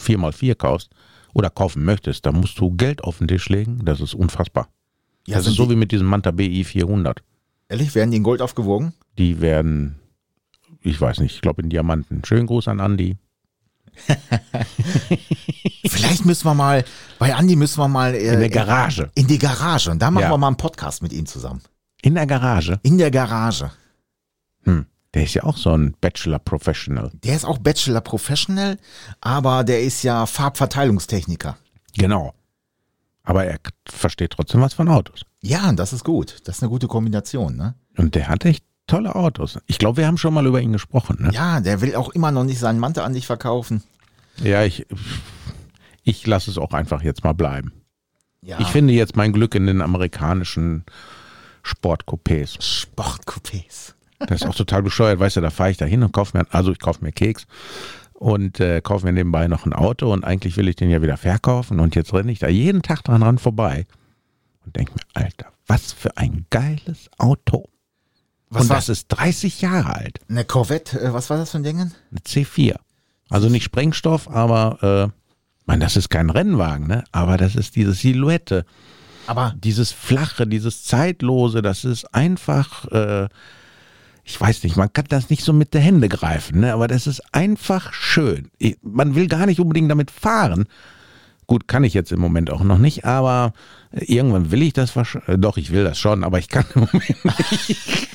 [SPEAKER 3] 4x4 kaufst oder kaufen möchtest, dann musst du Geld auf den Tisch legen. Das ist unfassbar.
[SPEAKER 2] ja,
[SPEAKER 3] das ist so wie mit diesem Manta BI 400.
[SPEAKER 2] ehrlich, werden die in Gold aufgewogen?
[SPEAKER 3] Die werden, ich weiß nicht, ich glaube in Diamanten. Schönen Gruß an Andi.
[SPEAKER 2] Vielleicht müssen wir mal, bei Andi müssen wir mal äh,
[SPEAKER 3] In der Garage.
[SPEAKER 2] in die Garage und da machen
[SPEAKER 3] Ja.
[SPEAKER 2] wir mal einen Podcast mit ihm zusammen.
[SPEAKER 3] In der Garage.
[SPEAKER 2] In der Garage.
[SPEAKER 3] Der ist ja auch so ein Bachelor Professional.
[SPEAKER 2] Der ist auch Bachelor Professional, aber der ist ja Farbverteilungstechniker.
[SPEAKER 3] Genau. Aber er versteht trotzdem was von Autos.
[SPEAKER 2] Ja, das ist gut. Das ist eine gute Kombination, ne?
[SPEAKER 3] Und der hat echt tolle Autos. Ich glaube, wir haben schon mal über ihn gesprochen. Ne?
[SPEAKER 2] Ja, der will auch immer noch nicht seinen Mantel an dich verkaufen.
[SPEAKER 3] Ja, ich, ich lasse es auch einfach jetzt mal bleiben.
[SPEAKER 2] Ja,
[SPEAKER 3] Ich finde jetzt mein Glück in den amerikanischen Sportcoupés.
[SPEAKER 2] Sportcoupés.
[SPEAKER 3] Das ist auch total bescheuert, weißt du, da fahre ich da hin und kaufe mir, also ich kaufe mir Keks und äh, kaufe mir nebenbei noch ein Auto und eigentlich will ich den ja wieder verkaufen und jetzt renne ich da jeden Tag dran ran vorbei und denke mir, Alter, was für ein geiles Auto.
[SPEAKER 2] Was
[SPEAKER 3] und
[SPEAKER 2] war
[SPEAKER 3] das ist 30 Jahre alt,
[SPEAKER 2] Eine Corvette, äh, was war das für ein Ding?
[SPEAKER 3] eine C4. Also nicht Sprengstoff, aber äh, man, das ist kein Rennwagen, ne? Aber das ist diese Silhouette,
[SPEAKER 2] Aber
[SPEAKER 3] dieses Flache, dieses Zeitlose, das ist einfach, äh, ich weiß nicht, man kann das nicht so mit der Hände greifen, ne? aber das ist einfach schön. Ich- Man will gar nicht unbedingt damit fahren, Gut, kann ich jetzt im Moment auch noch nicht, aber irgendwann will ich das wahrscheinlich. Doch, ich will das schon, aber ich kann im Moment nicht.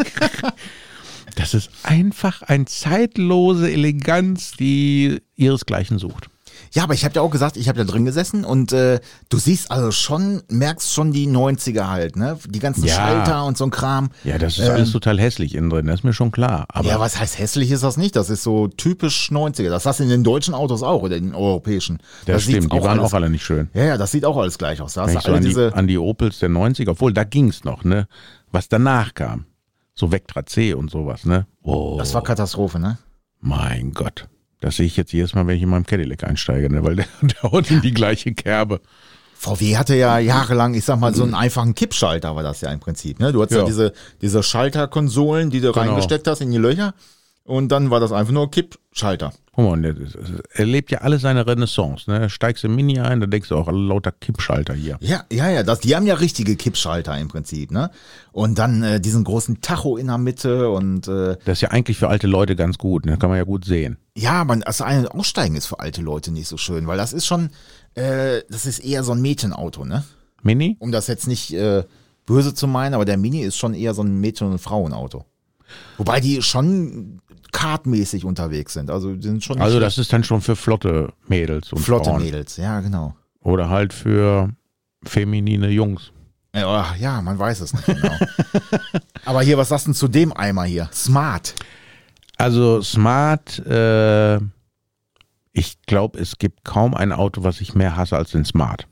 [SPEAKER 3] Das ist einfach eine zeitlose Eleganz, die ihresgleichen sucht.
[SPEAKER 2] Ja, aber ich habe ja auch gesagt, ich habe da drin gesessen und äh, du siehst also schon, merkst schon die 90er halt, ne? Die ganzen
[SPEAKER 3] Ja.
[SPEAKER 2] Schalter und so ein Kram.
[SPEAKER 3] Ja, das ist
[SPEAKER 2] Ähm,
[SPEAKER 3] alles total hässlich innen drin, das ist mir schon klar. Aber
[SPEAKER 2] ja, was heißt hässlich ist das nicht? Das ist so typisch 90er. Das hast du in den deutschen Autos auch oder in den europäischen.
[SPEAKER 3] das
[SPEAKER 2] sieht
[SPEAKER 3] stimmt, die waren
[SPEAKER 2] alles,
[SPEAKER 3] auch alle nicht schön.
[SPEAKER 2] Ja, ja, das sieht auch alles gleich aus. Da hast du
[SPEAKER 3] so
[SPEAKER 2] alle
[SPEAKER 3] an, die,
[SPEAKER 2] diese.
[SPEAKER 3] an die Opels der 90er, obwohl da ging's noch, ne? Was danach kam. So Vectra C und sowas, ne? Oh,
[SPEAKER 2] Das war Katastrophe, ne?
[SPEAKER 3] mein Gott. Das sehe ich jetzt jedes Mal, wenn ich in meinem Cadillac einsteige, ne? Weil der, der haut in die gleiche Kerbe.
[SPEAKER 2] VW hatte ja jahrelang, ich sag mal, so einen einfachen Kippschalter war das ja im Prinzip. Ne? Du hattest ja,
[SPEAKER 3] Ja.
[SPEAKER 2] diese, diese Schalterkonsolen, die du
[SPEAKER 3] Genau.
[SPEAKER 2] reingesteckt hast in die Löcher. Und dann war das einfach nur Kippschalter.
[SPEAKER 3] Guck mal, der- er lebt ja alle seine Renaissance, ne? Steigst im Mini ein, da denkst du auch, lauter Kippschalter hier.
[SPEAKER 2] Ja, ja, ja, das, die haben ja richtige Kippschalter im Prinzip, ne? Und dann äh, diesen großen Tacho in der Mitte und äh,
[SPEAKER 3] Das ist ja eigentlich für alte Leute ganz gut, ne? Kann man ja gut sehen.
[SPEAKER 2] ja, man, also ein Aussteigen ist für alte Leute nicht so schön, weil das ist schon, äh, das ist eher so ein Mädchenauto, ne?
[SPEAKER 3] Mini?
[SPEAKER 2] Um das jetzt nicht äh, böse zu meinen, aber der Mini ist schon eher so ein Mädchen- und Frauenauto. Wobei die schon kartmäßig unterwegs sind, also sind schon
[SPEAKER 3] Also das ist dann schon für flotte Mädels und
[SPEAKER 2] flotte
[SPEAKER 3] Frauen.
[SPEAKER 2] Mädels, ja genau.
[SPEAKER 3] Oder halt für feminine Jungs.
[SPEAKER 2] Ja, ja, man weiß es nicht genau. aber hier, was sagst du denn zu dem Eimer hier? Smart.
[SPEAKER 3] Also Smart, äh, ich glaube, es gibt kaum ein Auto, was ich mehr hasse als den Smart.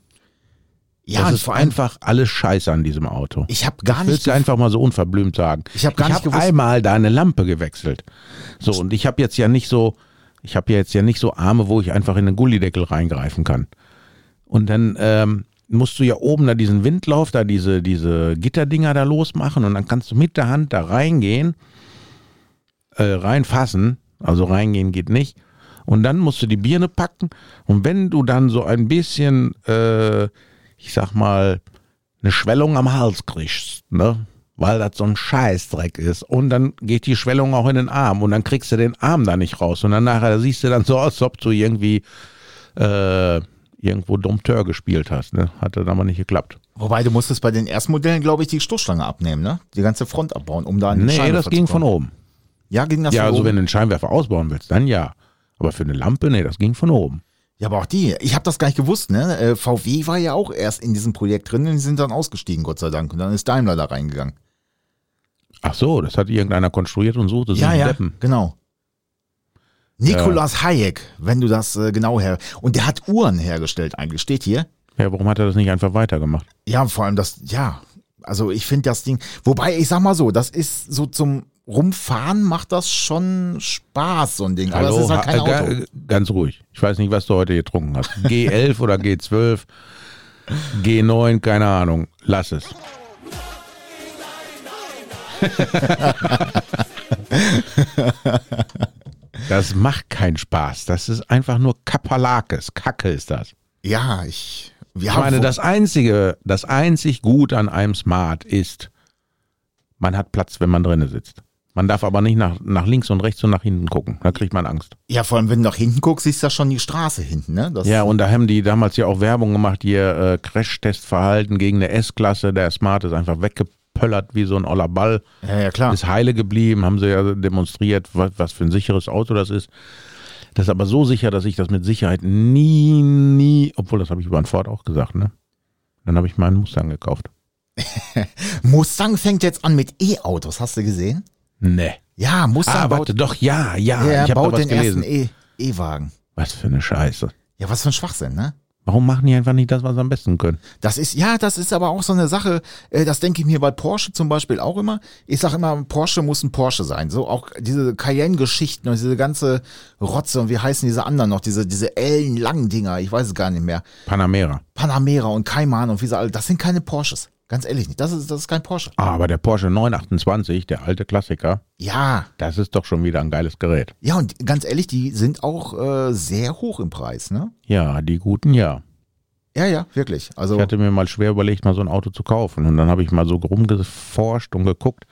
[SPEAKER 2] Ja,
[SPEAKER 3] das ist
[SPEAKER 2] vor allem,
[SPEAKER 3] einfach alles Scheiße an diesem Auto.
[SPEAKER 2] ich habe gar
[SPEAKER 3] Ich
[SPEAKER 2] nicht
[SPEAKER 3] willst du einfach mal so unverblümt sagen.
[SPEAKER 2] Ich hab gar
[SPEAKER 3] ich
[SPEAKER 2] nicht
[SPEAKER 3] hab
[SPEAKER 2] gewusst-
[SPEAKER 3] einmal da eine Lampe gewechselt. So, und ich habe jetzt ja nicht so, ich habe jetzt ja nicht so Arme, wo ich einfach in den Gullideckel reingreifen kann. Und dann ähm, musst du ja oben da diesen Windlauf, da diese, diese Gitterdinger da losmachen und dann kannst du mit der Hand da reingehen, äh, reinfassen, also reingehen geht nicht. Und dann musst du die Birne packen und wenn du dann so ein bisschen, äh, ich sag mal, eine Schwellung am Hals kriegst, ne? Weil das so ein Scheißdreck ist. Und dann geht die Schwellung auch in den Arm und dann kriegst du den Arm da nicht raus. Und dann nachher siehst du dann so aus, als ob du irgendwie äh, irgendwo Dompteur gespielt hast. Ne? Hat dann aber nicht geklappt.
[SPEAKER 2] Wobei du musstest bei den ersten Modellen, glaube ich, die Stoßstange abnehmen, ne? Die ganze Front abbauen, um da den
[SPEAKER 3] Nee, das ging von oben.
[SPEAKER 2] Ja, ging das
[SPEAKER 3] ja,
[SPEAKER 2] von
[SPEAKER 3] also
[SPEAKER 2] oben?
[SPEAKER 3] wenn du einen Scheinwerfer ausbauen willst, dann ja. Aber für eine Lampe, nee, das ging von oben.
[SPEAKER 2] Ja, aber auch die. Ich habe das gar nicht gewusst, ne? Äh, VW war ja auch erst in diesem Projekt drin und die sind dann ausgestiegen, Gott sei Dank. Und dann ist Daimler da reingegangen.
[SPEAKER 3] Ach so, das hat irgendeiner konstruiert und suchte
[SPEAKER 2] ja, ja,
[SPEAKER 3] Deppen.
[SPEAKER 2] genau. Nikolaus Hayek, wenn du das äh, genau her. Und der hat Uhren hergestellt eigentlich, steht hier.
[SPEAKER 3] Ja, warum hat er das nicht einfach weitergemacht?
[SPEAKER 2] Ja, vor allem das, ja. Also ich finde das Ding, wobei ich sag mal so, das ist so zum Rumfahren macht das schon Spaß, so ein Ding. Aber es ist halt kein
[SPEAKER 3] ha-
[SPEAKER 2] Auto.
[SPEAKER 3] ga- Ganz ruhig. Ich weiß nicht, was du heute getrunken hast. G11 oder G12, G9, keine Ahnung. Lass es. Das macht keinen Spaß. Das ist einfach nur Kapalakes. Kacke ist das.
[SPEAKER 2] Ja, ich.
[SPEAKER 3] Ich meine, das einzige, das einzig Gut an einem Smart ist, man hat Platz, wenn man drinnen sitzt. Man darf aber nicht nach, nach links und rechts und nach hinten gucken. Da kriegt man Angst.
[SPEAKER 2] ja, vor allem, wenn du nach hinten guckst, siehst du ja schon die Straße hinten, ne? Das,
[SPEAKER 3] Ja, und da haben die damals ja auch Werbung gemacht, hier äh, Crash-Testverhalten gegen eine S-Klasse. Der Smart ist einfach weggepöllert wie so ein oller Ball.
[SPEAKER 2] ja, ja, klar.
[SPEAKER 3] Ist heile geblieben, haben sie ja demonstriert, was, was für ein sicheres Auto das ist. Das ist aber so sicher, dass ich das mit Sicherheit nie, nie, obwohl das habe ich über einen Ford auch gesagt, ne? Dann habe ich meinen Mustang gekauft.
[SPEAKER 2] Mustang fängt jetzt an mit E-Autos, hast du gesehen?
[SPEAKER 3] Ne.
[SPEAKER 2] Ja, Mustang
[SPEAKER 3] Ah,
[SPEAKER 2] baut,
[SPEAKER 3] warte, doch, ja, ja,
[SPEAKER 2] er
[SPEAKER 3] ich
[SPEAKER 2] baut
[SPEAKER 3] was
[SPEAKER 2] den
[SPEAKER 3] gelesen.
[SPEAKER 2] ersten E- E-Wagen.
[SPEAKER 3] was für eine Scheiße.
[SPEAKER 2] ja, was für ein Schwachsinn, ne?
[SPEAKER 3] Warum machen die einfach nicht das, was sie am besten können?
[SPEAKER 2] Das ist, ja, das ist aber auch so eine Sache, äh, das denke ich mir bei Porsche zum Beispiel auch immer. Ich sage immer, Porsche muss ein Porsche sein. So auch diese Cayenne-Geschichten und diese ganze Rotze und wie heißen diese anderen noch, diese, diese ellenlangen Dinger, ich weiß es gar nicht mehr.
[SPEAKER 3] Panamera.
[SPEAKER 2] Panamera und Cayman und wie sie alle, das sind keine Porsches. Ganz ehrlich nicht. Das ist, das ist kein Porsche.
[SPEAKER 3] Ah, aber der Porsche 928, der alte Klassiker,
[SPEAKER 2] Ja,
[SPEAKER 3] das ist doch schon wieder ein geiles Gerät.
[SPEAKER 2] ja, und ganz ehrlich, die sind auch äh, sehr hoch im Preis, ne?
[SPEAKER 3] Ja, die guten, ja.
[SPEAKER 2] Ja, ja, wirklich. Also,
[SPEAKER 3] Ich hatte mir mal schwer überlegt, mal so ein Auto zu kaufen. Und dann habe ich mal so rumgeforscht und geguckt.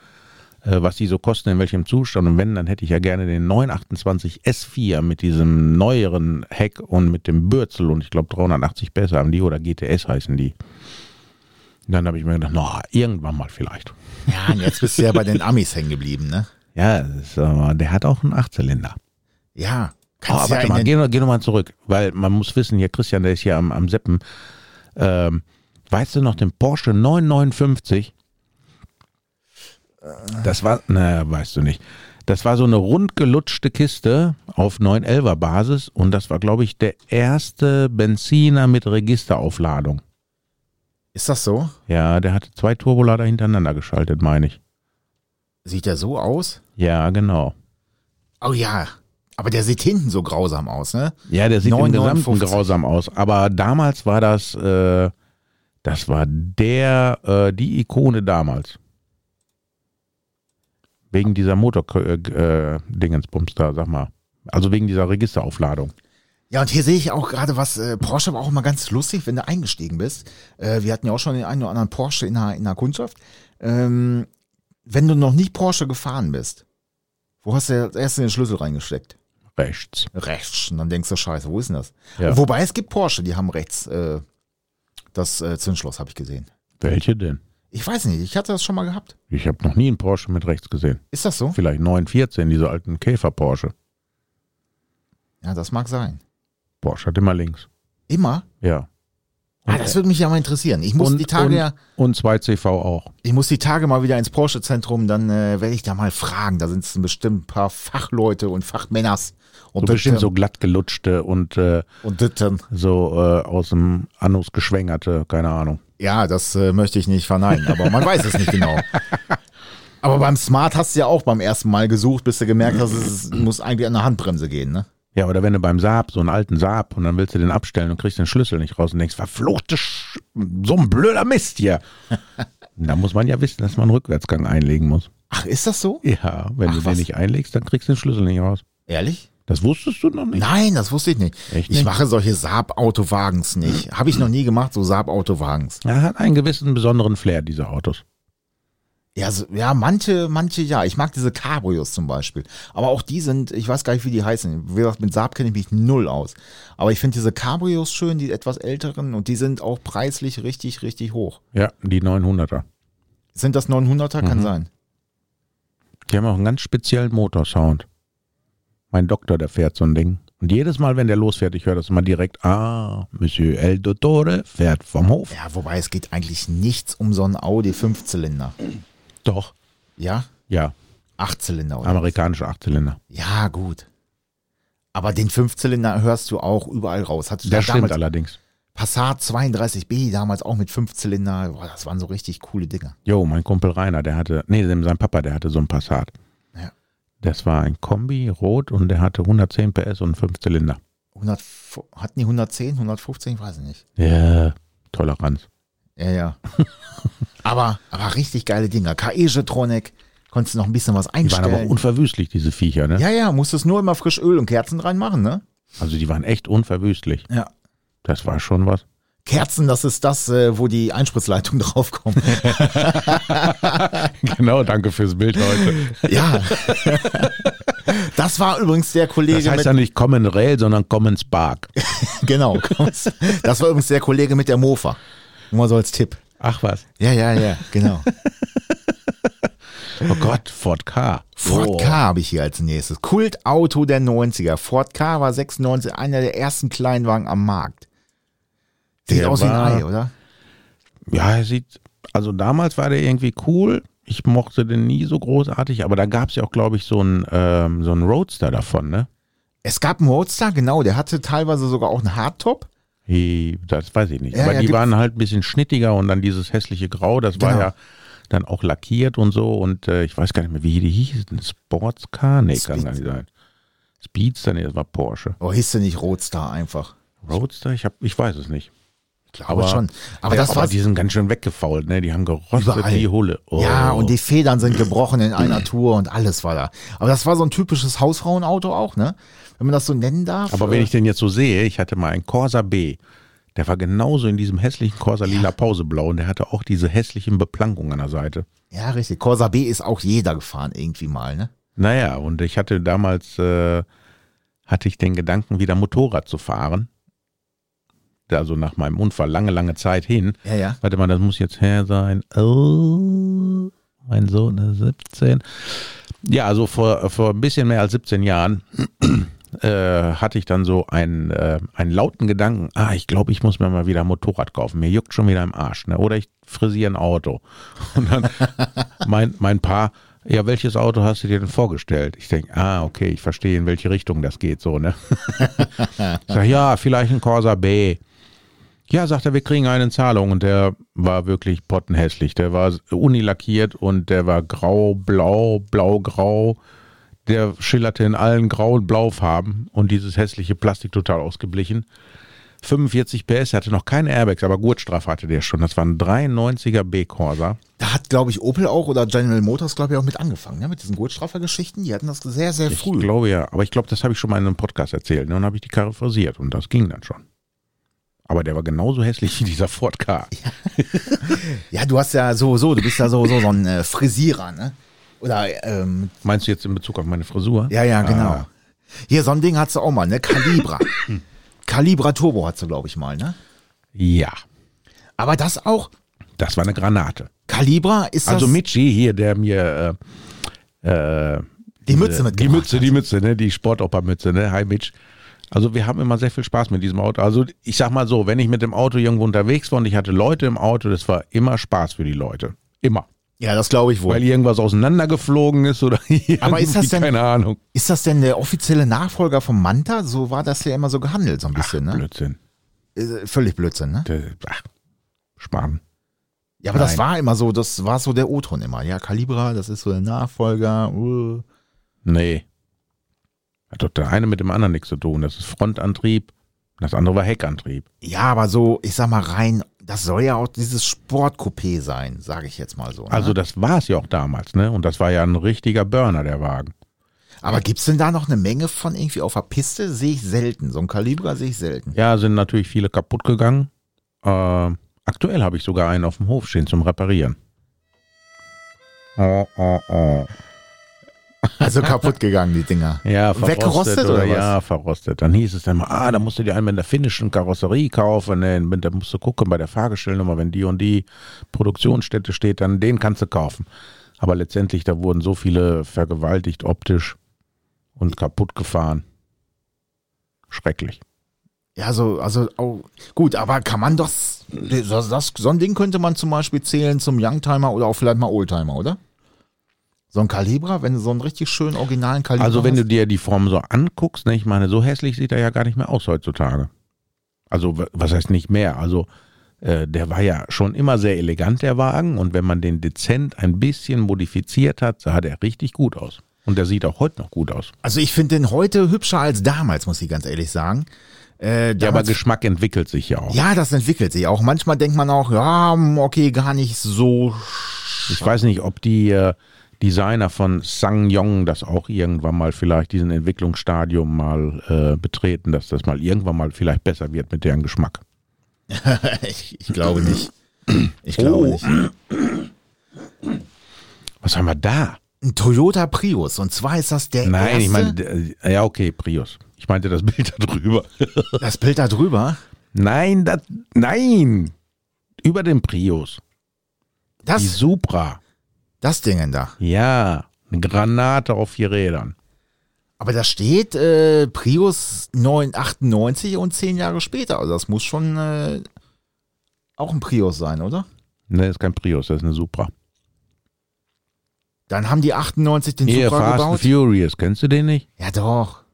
[SPEAKER 3] äh, was die so kosten, in welchem Zustand. Und wenn, dann hätte ich ja gerne den 928 S4 mit diesem neueren Heck und mit dem Bürzel und ich glaube 380 besser haben die oder GTS heißen die. Und dann habe ich mir gedacht, na, irgendwann mal vielleicht.
[SPEAKER 2] Ja, und jetzt bist du ja bei den Amis hängen geblieben, ne?
[SPEAKER 3] Ja, ist, der hat auch einen Achtzylinder.
[SPEAKER 2] Ja.
[SPEAKER 3] Oh,
[SPEAKER 2] ja
[SPEAKER 3] warte
[SPEAKER 2] in
[SPEAKER 3] mal, geh, noch- geh noch mal zurück, weil man muss wissen, hier Christian, der ist hier am, am Seppen. Ähm, weißt du noch den Porsche 959? Das war, naja, weißt du nicht. Das war so eine rundgelutschte Kiste auf 911er Basis und das war, glaube ich, der erste Benziner mit Registeraufladung.
[SPEAKER 2] Ist das so?
[SPEAKER 3] Ja, der hatte zwei Turbolader hintereinander geschaltet, meine ich.
[SPEAKER 2] Sieht der so aus?
[SPEAKER 3] Ja, genau.
[SPEAKER 2] Oh ja. Aber der sieht hinten so grausam aus, ne?
[SPEAKER 3] Ja, der sieht im
[SPEAKER 2] 959.
[SPEAKER 3] Gesamten grausam aus. Aber damals war das, äh, das war der, äh, die Ikone damals. Wegen dieser Motor-Dingensbums da, sag mal. Also wegen dieser Registeraufladung.
[SPEAKER 2] Ja, und hier sehe ich auch gerade was, äh, Porsche war auch immer ganz lustig, wenn du eingestiegen bist. Äh, wir hatten ja auch schon den einen oder anderen Porsche in der, in der Kundschaft. Ähm, wenn du noch nie Porsche gefahren bist, wo hast du erstes den Schlüssel reingesteckt?
[SPEAKER 3] Rechts.
[SPEAKER 2] Rechts. Und dann denkst du, scheiße, wo ist denn das?
[SPEAKER 3] Ja.
[SPEAKER 2] Wobei es gibt Porsche, die haben rechts äh, das äh, Zündschloss, habe ich gesehen.
[SPEAKER 3] Welche denn?
[SPEAKER 2] Ich weiß nicht, ich hatte das schon mal gehabt.
[SPEAKER 3] Ich habe noch nie einen Porsche mit rechts gesehen.
[SPEAKER 2] Ist das so?
[SPEAKER 3] Vielleicht 914, diese alten Käfer-Porsche.
[SPEAKER 2] Ja, das mag sein.
[SPEAKER 3] Porsche hat immer links.
[SPEAKER 2] Immer?
[SPEAKER 3] Ja.
[SPEAKER 2] Ah, das würde mich ja mal interessieren. Ich muss
[SPEAKER 3] und,
[SPEAKER 2] die Tage
[SPEAKER 3] und,
[SPEAKER 2] ja,
[SPEAKER 3] und 2CV auch.
[SPEAKER 2] ich muss die Tage mal wieder ins Porsche-Zentrum, dann äh, werde ich da mal fragen. Da sind es bestimmt ein paar Fachleute und Fachmänners.
[SPEAKER 3] So
[SPEAKER 2] Und
[SPEAKER 3] bestimmt
[SPEAKER 2] das,
[SPEAKER 3] so glatt gelutschte und äh,
[SPEAKER 2] Und ähm,
[SPEAKER 3] so äh, aus dem Anus geschwängerte, keine Ahnung.
[SPEAKER 2] ja, das äh, möchte ich nicht verneinen, aber man weiß es nicht genau. Aber beim Smart hast du ja auch beim ersten Mal gesucht, bis du gemerkt hast, es muss eigentlich an der Handbremse gehen, ne?
[SPEAKER 3] Ja, oder wenn du beim Saab, so einen alten Saab, und dann willst du den abstellen und kriegst den Schlüssel nicht raus und denkst, verfluchte Sch so ein blöder Mist hier. da muss man ja wissen, dass man einen Rückwärtsgang einlegen muss.
[SPEAKER 2] Ach, ist das so?
[SPEAKER 3] Ja, wenn
[SPEAKER 2] Ach,
[SPEAKER 3] du
[SPEAKER 2] was?
[SPEAKER 3] den nicht einlegst, dann kriegst du den Schlüssel nicht raus.
[SPEAKER 2] Ehrlich?
[SPEAKER 3] Das wusstest du noch nicht?
[SPEAKER 2] Nein, das wusste ich nicht.
[SPEAKER 3] Echt
[SPEAKER 2] Ich
[SPEAKER 3] nicht?
[SPEAKER 2] mache solche Saab-Autowagens nicht. Habe ich noch nie gemacht, so Saab-Autowagens.
[SPEAKER 3] Er hat einen gewissen besonderen Flair, diese Autos.
[SPEAKER 2] Ja, so, ja, manche, manche ja. Ich mag diese Cabrios zum Beispiel. Aber auch die sind, ich weiß gar nicht, wie die heißen. Wie gesagt, mit Saab kenne ich mich null aus. Aber ich finde diese Cabrios schön, die etwas älteren, und die sind auch preislich richtig, richtig hoch.
[SPEAKER 3] Ja, die 900er.
[SPEAKER 2] Sind das 900er? Kann
[SPEAKER 3] Mhm.
[SPEAKER 2] sein.
[SPEAKER 3] Die haben auch einen ganz speziellen Motorsound. Mein Doktor, der fährt so ein Ding. Und jedes Mal, wenn der losfährt, ich höre das immer direkt, ah, Monsieur El Dottore fährt vom Hof.
[SPEAKER 2] Ja, wobei es geht eigentlich nichts um so einen Audi Fünfzylinder.
[SPEAKER 3] Doch,
[SPEAKER 2] Ja?
[SPEAKER 3] ja,
[SPEAKER 2] Achtzylinder oder?
[SPEAKER 3] amerikanische Achtzylinder.
[SPEAKER 2] Ja, gut. Aber den Fünfzylinder hörst du auch überall raus. Hattest du
[SPEAKER 3] Das
[SPEAKER 2] da
[SPEAKER 3] stimmt allerdings.
[SPEAKER 2] Passat 32B damals auch mit Fünfzylinder. Boah, das waren so richtig coole Dinger.
[SPEAKER 3] Jo, mein Kumpel Rainer, der hatte, nee, sein Papa, der hatte so ein Passat.
[SPEAKER 2] Ja.
[SPEAKER 3] Das war ein Kombi, rot und der hatte 110 PS und 5 Zylinder.
[SPEAKER 2] 100, hatten die 110, 115? Ich weiß es nicht.
[SPEAKER 3] Ja, Toleranz.
[SPEAKER 2] Ja, ja. aber, aber richtig geile Dinger. KE-Jetronic. Konntest du noch ein bisschen was
[SPEAKER 3] Die waren aber auch
[SPEAKER 2] einstellen.
[SPEAKER 3] unverwüstlich, diese Viecher, ne?
[SPEAKER 2] Ja, ja, musstest nur immer frisch Öl und Kerzen reinmachen, ne?
[SPEAKER 3] Also die waren echt unverwüstlich.
[SPEAKER 2] Ja.
[SPEAKER 3] Das war schon was.
[SPEAKER 2] Kerzen, das ist das, äh, wo die Einspritzleitung draufkommt.
[SPEAKER 3] genau, danke fürs Bild heute.
[SPEAKER 2] ja. Das war übrigens der Kollege
[SPEAKER 3] Das heißt ja nicht Common Rail, sondern Common Spark.
[SPEAKER 2] genau. Das war übrigens der Kollege mit der Mofa. Nur mal so als Tipp.
[SPEAKER 3] Ach was.
[SPEAKER 2] Ja, ja, ja, genau.
[SPEAKER 3] Oh Gott, Ford K.
[SPEAKER 2] Ford
[SPEAKER 3] oh.
[SPEAKER 2] K habe ich hier als nächstes. Kultauto der 90er. Ford K war 96 einer der ersten Kleinwagen am Markt. Sieht
[SPEAKER 3] Der
[SPEAKER 2] aus wie ein Ei, oder?
[SPEAKER 3] Ja, er sieht, also damals war der irgendwie cool. Ich mochte den nie so großartig, aber da gab es ja auch, glaube ich, so einen ähm, so einen Roadster davon, ne?
[SPEAKER 2] Es gab einen Roadster, genau, der hatte teilweise sogar auch einen Hardtop.
[SPEAKER 3] Das weiß ich nicht.
[SPEAKER 2] Ja,
[SPEAKER 3] aber
[SPEAKER 2] ja,
[SPEAKER 3] die waren halt ein bisschen schnittiger und dann dieses hässliche Grau, das war
[SPEAKER 2] Genau.
[SPEAKER 3] ja dann auch lackiert und so und äh, ich weiß gar nicht mehr, wie die hießen. Sportscar? Nee, kann gar nicht sein. Speedster, nee, das war Porsche.
[SPEAKER 2] Oh, hieß der nicht Roadster einfach?
[SPEAKER 3] Roadster, ich, hab, ich weiß es nicht.
[SPEAKER 2] Ich glaube schon. Aber
[SPEAKER 3] ja,
[SPEAKER 2] das
[SPEAKER 3] aber
[SPEAKER 2] war
[SPEAKER 3] die sind ganz schön weggefault, ne? Die haben gerostet
[SPEAKER 2] Überall.
[SPEAKER 3] wie Hulle. Oh.
[SPEAKER 2] Ja, und die Federn sind gebrochen in einer Tour und alles war da. Aber das war so ein typisches Hausfrauenauto auch, ne? Wenn man das so nennen darf.
[SPEAKER 3] Aber
[SPEAKER 2] Äh,
[SPEAKER 3] wenn ich den jetzt so sehe, ich hatte mal einen Corsa B. Der war genauso in diesem hässlichen Corsa lila Pauseblau und der hatte auch diese hässlichen Beplankungen an der Seite.
[SPEAKER 2] Ja, richtig. Corsa B ist auch jeder gefahren irgendwie mal, ne?
[SPEAKER 3] Naja, und ich hatte damals, äh, hatte ich den Gedanken, wieder Motorrad zu fahren. Also nach meinem Unfall lange, lange Zeit hin.
[SPEAKER 2] Ja, ja.
[SPEAKER 3] Warte mal, das muss jetzt her sein. Oh, mein Sohn ist 17. Ja, also vor, vor ein bisschen mehr als 17 Jahren äh, hatte ich dann so einen, äh, einen lauten Gedanken, ah, ich glaube, ich muss mir mal wieder ein Motorrad kaufen. Mir juckt schon wieder im Arsch. Ne? Oder ich frisiere ein Auto. Und dann mein, mein Paar, ja, welches Auto hast du dir denn vorgestellt? Ich denke, ah, okay, ich verstehe, in welche Richtung das geht, so, ne? ich sag, ja, vielleicht ein Corsa B. Ja, sagt er, wir kriegen eine Zahlung und der war wirklich pottenhässlich. Der war unilackiert und der war grau, blau, blau-grau. Der schillerte in allen grau- und blaufarben und dieses hässliche Plastik total ausgeblichen. 45 PS, er hatte noch keine Airbags, aber Gurtstrafe hatte der schon. Das war ein 93er B-Corsa.
[SPEAKER 2] Da hat, glaube ich, Opel auch oder General Motors, glaube ich, auch mit angefangen, ne? mit diesen Gurtstraffer-Geschichten. Die hatten das sehr, sehr
[SPEAKER 3] Ich
[SPEAKER 2] früh.
[SPEAKER 3] glaube ja, aber ich glaube, das habe ich schon mal in einem Podcast erzählt. Ne? Und dann habe ich die Karre frisiert und das ging dann schon. Aber der war genauso hässlich wie dieser Ford K.
[SPEAKER 2] Ja, du hast ja so, so, du bist ja so, so, so ein äh, Frisierer, ne? Oder, ähm,
[SPEAKER 3] Meinst du jetzt in Bezug auf meine Frisur?
[SPEAKER 2] ja, ja, genau.
[SPEAKER 3] Ah,
[SPEAKER 2] Hier, so ein Ding hat sie auch mal, ne? Calibra. Calibra Turbo hat sie, glaube ich, mal, ne?
[SPEAKER 3] ja,
[SPEAKER 2] Aber das auch,
[SPEAKER 3] das war eine Granate.
[SPEAKER 2] Calibra ist
[SPEAKER 3] Also
[SPEAKER 2] das,
[SPEAKER 3] Michi hier, der mir äh, äh,
[SPEAKER 2] Die Mütze
[SPEAKER 3] die
[SPEAKER 2] mitgebracht
[SPEAKER 3] Mütze,
[SPEAKER 2] hat.
[SPEAKER 3] die Mütze, ne, die Sportoper-Mütze, ne, hi Mitch. Also wir haben immer sehr viel Spaß mit diesem Auto. Also ich sag mal so, wenn ich mit dem Auto irgendwo unterwegs war und ich hatte Leute im Auto, das war immer Spaß für die Leute. Immer.
[SPEAKER 2] Ja, das glaube ich wohl.
[SPEAKER 3] Weil irgendwas auseinandergeflogen ist oder
[SPEAKER 2] Aber ist das denn-
[SPEAKER 3] keine Ahnung.
[SPEAKER 2] ist das denn der offizielle Nachfolger vom Manta? So war das ja immer so gehandelt, so ein bisschen, ne?
[SPEAKER 3] Blödsinn.
[SPEAKER 2] Äh, Völlig Blödsinn, ne?
[SPEAKER 3] Der, ach, Sparen.
[SPEAKER 2] Ja, aber das
[SPEAKER 3] Nein.
[SPEAKER 2] war immer so, das war so der O-Ton immer. Ja, Calibra, das ist so der Nachfolger. Uh.
[SPEAKER 3] Nee. Hat doch der eine mit dem anderen nichts zu tun. Das ist Frontantrieb, das andere war Heckantrieb.
[SPEAKER 2] Ja, aber so, ich sag mal rein, das soll ja auch dieses Sportcoupé sein, sage ich jetzt mal so. Ne?
[SPEAKER 3] Also das war es ja auch damals, ne? Und das war ja ein richtiger Burner, der Wagen.
[SPEAKER 2] aber gibt's denn da noch eine Menge von irgendwie auf der Piste? Sehe ich selten. So ein Calibra sehe ich selten.
[SPEAKER 3] Ja, sind natürlich viele kaputt gegangen. Äh, aktuell habe ich sogar einen auf dem Hof stehen zum Reparieren. Oh, oh, oh.
[SPEAKER 2] Also kaputt gegangen, die Dinger.
[SPEAKER 3] Ja, verrostet
[SPEAKER 2] Weggerostet oder was?
[SPEAKER 3] Ja, verrostet. Dann hieß es dann mal, ah, da musst du dir einen mit der finnischen Karosserie kaufen. Ne? Da musst du gucken bei der Fahrgestellnummer, wenn die und die Produktionsstätte steht, dann den kannst du kaufen. Aber letztendlich, da wurden so viele vergewaltigt optisch und kaputt gefahren. Schrecklich.
[SPEAKER 2] Ja, so, also, oh, gut, aber kann man das, das, das, so ein Ding könnte man zum Beispiel zählen zum Youngtimer oder auch vielleicht mal Oldtimer, oder? So ein Calibra, wenn du so einen richtig schönen originalen Calibra
[SPEAKER 3] Also wenn du
[SPEAKER 2] hast?
[SPEAKER 3] dir die Form so anguckst, ne, ich meine, so hässlich sieht er ja gar nicht mehr aus heutzutage. Also was heißt nicht mehr? Also äh, der war ja schon immer sehr elegant, der Wagen. Und wenn man den dezent ein bisschen modifiziert hat, sah der richtig gut aus. Und der sieht auch heute noch gut aus.
[SPEAKER 2] Also ich finde den heute hübscher als damals, muss ich ganz ehrlich sagen. Äh,
[SPEAKER 3] Ja, aber Geschmack entwickelt sich ja auch.
[SPEAKER 2] ja, das entwickelt sich auch. Manchmal denkt man auch, ja, hm, okay, gar nicht so.
[SPEAKER 3] Ich weiß nicht, ob die äh, Designer von Sang-Yong das auch irgendwann mal vielleicht diesen Entwicklungsstadium mal äh, betreten, dass das mal irgendwann mal vielleicht besser wird mit deren Geschmack.
[SPEAKER 2] ich, ich glaube nicht. Ich glaube
[SPEAKER 3] Oh.
[SPEAKER 2] nicht.
[SPEAKER 3] Was haben wir da?
[SPEAKER 2] Ein Toyota Prius. Und zwar ist das der
[SPEAKER 3] Nein,
[SPEAKER 2] erste,
[SPEAKER 3] ich meine, äh, ja, okay, Prius. Ich meinte das Bild da drüber.
[SPEAKER 2] das Bild da drüber.
[SPEAKER 3] nein, das, nein. Über dem Prius. Die
[SPEAKER 2] Das,
[SPEAKER 3] Supra.
[SPEAKER 2] Das Ding da.
[SPEAKER 3] Ja, eine Granate auf vier Rädern.
[SPEAKER 2] Aber da steht äh, Prius 998 und zehn Jahre später. Also das muss schon äh, auch ein Prius sein, oder?
[SPEAKER 3] Ne, ist kein Prius, das ist eine Supra.
[SPEAKER 2] Dann haben die 98 den
[SPEAKER 3] Hier,
[SPEAKER 2] Supra
[SPEAKER 3] Fast and
[SPEAKER 2] gebaut.
[SPEAKER 3] Furious, kennst du den nicht?
[SPEAKER 2] Ja doch.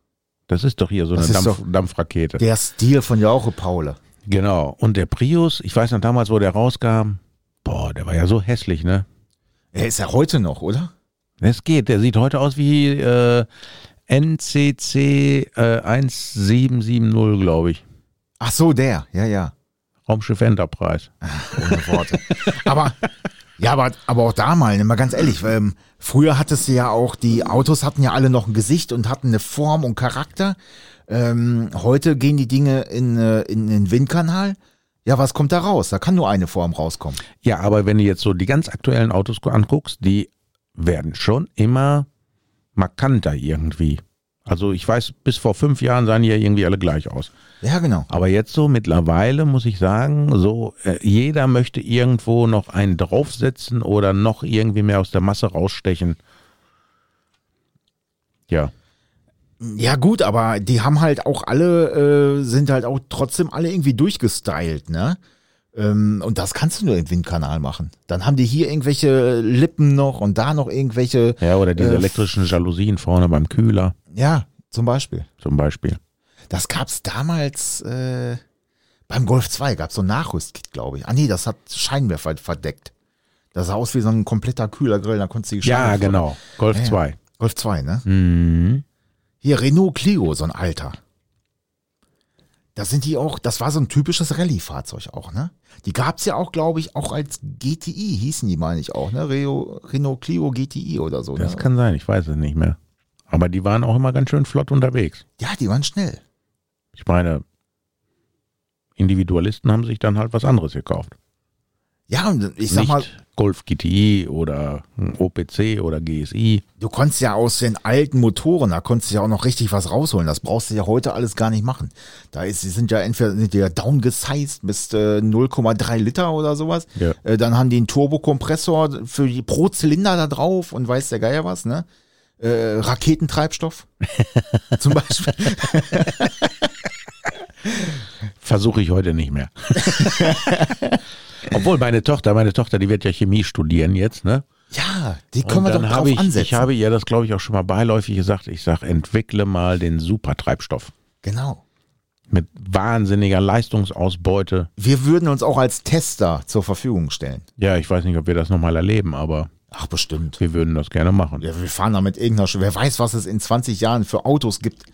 [SPEAKER 3] Das ist doch hier so eine
[SPEAKER 2] Das ist
[SPEAKER 3] Dampf, Dampfrakete.
[SPEAKER 2] Der Stil von Jauche Paule.
[SPEAKER 3] Genau. Und der Prius, ich weiß noch damals, wo der rauskam, boah, der war ja so hässlich, ne?
[SPEAKER 2] Er ist ja heute noch, oder?
[SPEAKER 3] Es geht, der sieht heute aus wie äh, NCC äh, 1770, glaube ich.
[SPEAKER 2] Ach so, der. Ja, ja.
[SPEAKER 3] Raumschiff Enterprise.
[SPEAKER 2] Ohne Worte. aber ja, aber, aber auch da mal, ne, mal ganz ehrlich, ähm, früher hattest du ja auch, die Autos hatten ja alle noch ein Gesicht und hatten eine Form und Charakter. Ähm, heute gehen die Dinge in, äh, in den Windkanal Ja, was kommt da raus? Da kann nur eine Form rauskommen.
[SPEAKER 3] Ja, aber wenn du jetzt so die ganz aktuellen Autos anguckst, die werden schon immer markanter irgendwie. Also ich weiß, bis vor fünf Jahren sahen die ja irgendwie alle gleich aus.
[SPEAKER 2] Ja, genau.
[SPEAKER 3] Aber jetzt so mittlerweile muss ich sagen, so äh, jeder möchte irgendwo noch einen draufsetzen oder noch irgendwie mehr aus der Masse rausstechen. Ja.
[SPEAKER 2] Ja, gut, aber die haben halt auch alle, äh, sind halt auch trotzdem alle irgendwie durchgestylt, ne? Ähm, und das kannst du nur im Windkanal machen. Dann haben die hier irgendwelche Lippen noch und da noch irgendwelche.
[SPEAKER 3] Ja, oder diese
[SPEAKER 2] Äh,
[SPEAKER 3] elektrischen Jalousien vorne beim Kühler
[SPEAKER 2] Ja, zum Beispiel.
[SPEAKER 3] zum Beispiel.
[SPEAKER 2] Das gab's damals äh, beim Golf 2, gab's so ein Nachrüstkit, glaube ich. Ah nee, das hat Scheinwerfer verdeckt. Das sah aus wie so ein kompletter Kühlergrill, da konntest du die
[SPEAKER 3] Ja,
[SPEAKER 2] Scheinwerfer-
[SPEAKER 3] genau. Golf
[SPEAKER 2] Ja, ja.
[SPEAKER 3] 2.
[SPEAKER 2] Golf 2, ne?
[SPEAKER 3] Mhm.
[SPEAKER 2] Hier, Renault Clio, so ein alter. Da sind die auch, das war so ein typisches Rallye-Fahrzeug auch, ne? Die gab's ja auch, glaube ich, auch als GTI, hießen die, meine ich auch, ne? Reo, Renault Clio GTI oder so,
[SPEAKER 3] Das
[SPEAKER 2] ne?
[SPEAKER 3] kann sein, ich weiß es nicht mehr. Aber die waren auch immer ganz schön flott unterwegs.
[SPEAKER 2] Ja, die waren schnell.
[SPEAKER 3] Ich meine, Individualisten haben sich dann halt was anderes gekauft.
[SPEAKER 2] Ja, und ich sag
[SPEAKER 3] nicht
[SPEAKER 2] mal,
[SPEAKER 3] Golf GTI oder ein OPC oder GSI.
[SPEAKER 2] du konntest ja aus den alten Motoren, da konntest du ja auch noch richtig was rausholen. Das brauchst du ja heute alles gar nicht machen. Da ist, die sind ja entweder sind die ja downgesized bis äh, 0,3 Liter oder sowas.
[SPEAKER 3] Ja.
[SPEAKER 2] Äh, dann haben die einen Turbokompressor für die, pro Zylinder da drauf und weiß der Geier was, ne? Äh, Raketentreibstoff zum Beispiel.
[SPEAKER 3] Versuche ich heute nicht mehr. Obwohl meine Tochter, meine Tochter, die wird ja Chemie studieren jetzt, ne?
[SPEAKER 2] Ja, die können wir doch
[SPEAKER 3] dann
[SPEAKER 2] drauf
[SPEAKER 3] habe ich,
[SPEAKER 2] ansetzen.
[SPEAKER 3] ich habe ihr das, glaube ich, auch schon mal beiläufig gesagt. Ich sage, entwickle mal den Supertreibstoff
[SPEAKER 2] genau.
[SPEAKER 3] mit wahnsinniger Leistungsausbeute.
[SPEAKER 2] Wir würden uns auch als Tester zur Verfügung stellen.
[SPEAKER 3] Ja, ich weiß nicht, ob wir das nochmal erleben, aber
[SPEAKER 2] Ach, bestimmt.
[SPEAKER 3] wir würden das gerne machen.
[SPEAKER 2] Ja, wir fahren da mit irgendeiner, Sch- wer weiß, was es in 20 Jahren für Autos gibt.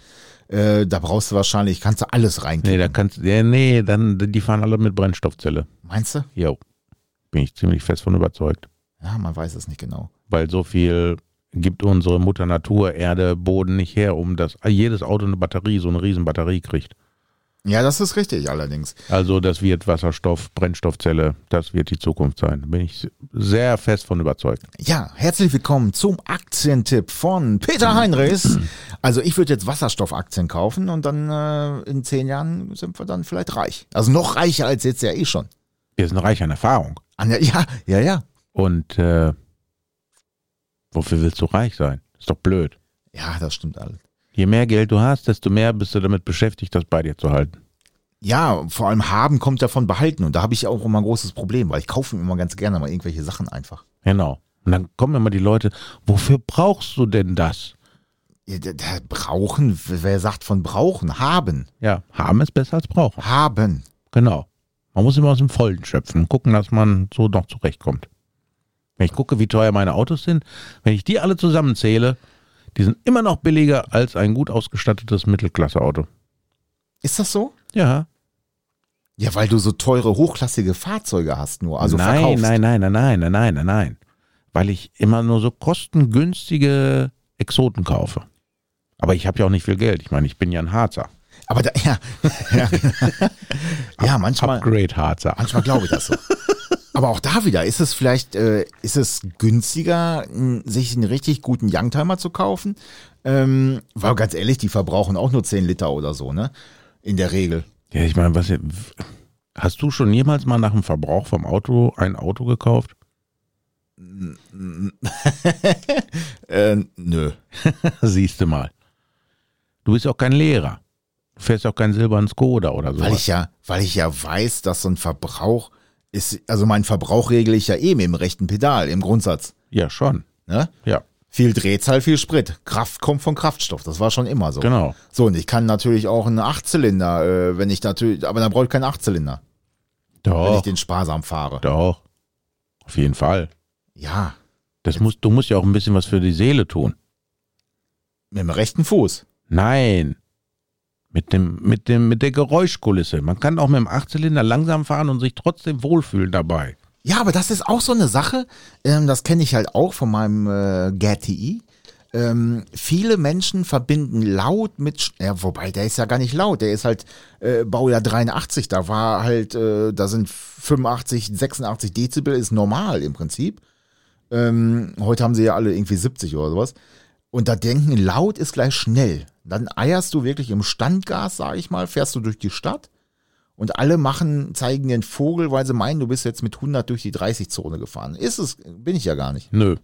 [SPEAKER 2] Äh, da brauchst du wahrscheinlich, kannst du alles
[SPEAKER 3] Nee,
[SPEAKER 2] reinkriegen.
[SPEAKER 3] da kannst ja, nee, dann die fahren alle mit Brennstoffzelle.
[SPEAKER 2] Meinst du?
[SPEAKER 3] Jo. Bin ich ziemlich fest von überzeugt.
[SPEAKER 2] Ja, man weiß es nicht genau.
[SPEAKER 3] Weil so viel gibt unsere Mutter Natur, Erde, Boden nicht her, um dass jedes Auto eine Batterie, so eine riesen Batterie kriegt.
[SPEAKER 2] Ja, das ist richtig allerdings.
[SPEAKER 3] Also das wird Wasserstoff, Brennstoffzelle, das wird die Zukunft sein. Bin ich sehr fest von überzeugt.
[SPEAKER 2] Ja, herzlich willkommen zum Aktientipp von Peter Heinrichs. Also ich würde jetzt Wasserstoffaktien kaufen und dann äh, in zehn Jahren sind wir dann vielleicht reich. Also noch reicher als jetzt ja eh schon.
[SPEAKER 3] Wir sind reich an Erfahrung.
[SPEAKER 2] An ja, ja, ja.
[SPEAKER 3] Und äh, wofür willst du reich sein? Ist doch blöd.
[SPEAKER 2] Ja, das stimmt alles.
[SPEAKER 3] Je mehr Geld du hast, desto mehr bist du damit beschäftigt, das bei dir zu halten.
[SPEAKER 2] Ja, vor allem haben kommt ja von behalten und da habe ich auch immer ein großes Problem, weil ich kaufe mir immer ganz gerne mal irgendwelche Sachen einfach.
[SPEAKER 3] Genau. Und dann kommen immer die Leute, wofür brauchst du denn das?
[SPEAKER 2] Ja, da, da brauchen, wer sagt von brauchen? Haben.
[SPEAKER 3] Ja, haben ist besser als brauchen.
[SPEAKER 2] Haben.
[SPEAKER 3] Genau. Man muss immer aus dem Vollen schöpfen und gucken, dass man so noch zurechtkommt. Wenn ich gucke, wie teuer meine Autos sind, wenn ich die alle zusammenzähle, die sind immer noch billiger als ein gut ausgestattetes Mittelklasse-Auto.
[SPEAKER 2] Ist das so?
[SPEAKER 3] Ja.
[SPEAKER 2] Ja, weil du so teure, hochklassige Fahrzeuge hast nur. Also
[SPEAKER 3] nein,
[SPEAKER 2] verkaufst.
[SPEAKER 3] nein, nein, nein, nein, nein, nein, nein, nein. Weil ich immer nur so kostengünstige Exoten kaufe. Aber ich habe ja auch nicht viel Geld. Ich meine, ich bin ja ein Harzer.
[SPEAKER 2] Aber da, ja, ja, ja manchmal,
[SPEAKER 3] Upgrade Harzer.
[SPEAKER 2] manchmal glaube ich das so. Aber auch da wieder, ist es vielleicht, äh, ist es günstiger, sich einen richtig guten Youngtimer zu kaufen? Ähm, weil ganz ehrlich, die verbrauchen auch nur 10 Liter oder so, ne? In der Regel.
[SPEAKER 3] Ja, ich meine, was hast du schon jemals mal nach dem Verbrauch vom Auto ein Auto gekauft?
[SPEAKER 2] Äh, nö.
[SPEAKER 3] Siehst du mal. Du bist auch kein Lehrer. Du fährst auch keinen silbernen Skoda oder so.
[SPEAKER 2] Weil ich ja, weil ich ja weiß, dass so ein Verbrauch ist, also meinen Verbrauch regle ich ja eh mit dem rechten Pedal im Grundsatz.
[SPEAKER 3] ja, schon.
[SPEAKER 2] Ne?
[SPEAKER 3] Ja,
[SPEAKER 2] Viel Drehzahl, viel Sprit. Kraft kommt von Kraftstoff. Das war schon immer so.
[SPEAKER 3] genau.
[SPEAKER 2] So, und ich kann natürlich auch einen Achtzylinder, äh, wenn ich natürlich, aber dann brauche ich keinen Achtzylinder, wenn ich
[SPEAKER 3] Doch,
[SPEAKER 2] den sparsam fahre.
[SPEAKER 3] doch. Auf jeden Fall.
[SPEAKER 2] Ja,
[SPEAKER 3] Das musst, du musst ja auch ein bisschen was für die Seele tun.
[SPEAKER 2] mit dem rechten Fuß.
[SPEAKER 3] Nein. Mit dem, mit dem, mit der Geräuschkulisse. Man kann auch mit dem Achtzylinder langsam fahren und sich trotzdem wohlfühlen dabei.
[SPEAKER 2] Ja, aber das ist auch so eine Sache, ähm, das kenne ich halt auch von meinem äh, GTI. ähm, viele Menschen verbinden laut mit, ja, wobei der ist ja gar nicht laut, der ist halt äh, Baujahr 83, da war halt, äh, da sind 85, 86 Dezibel ist normal im Prinzip. Ähm, heute haben sie ja alle irgendwie 70 oder sowas. Und da denken, laut ist gleich schnell. Dann eierst du wirklich im Standgas, sag ich mal, fährst du durch die Stadt und alle machen, zeigen den Vogel, weil sie meinen, du bist jetzt mit 100 durch die 30-Zone gefahren. Ist es, bin ich ja gar nicht.
[SPEAKER 3] Nö.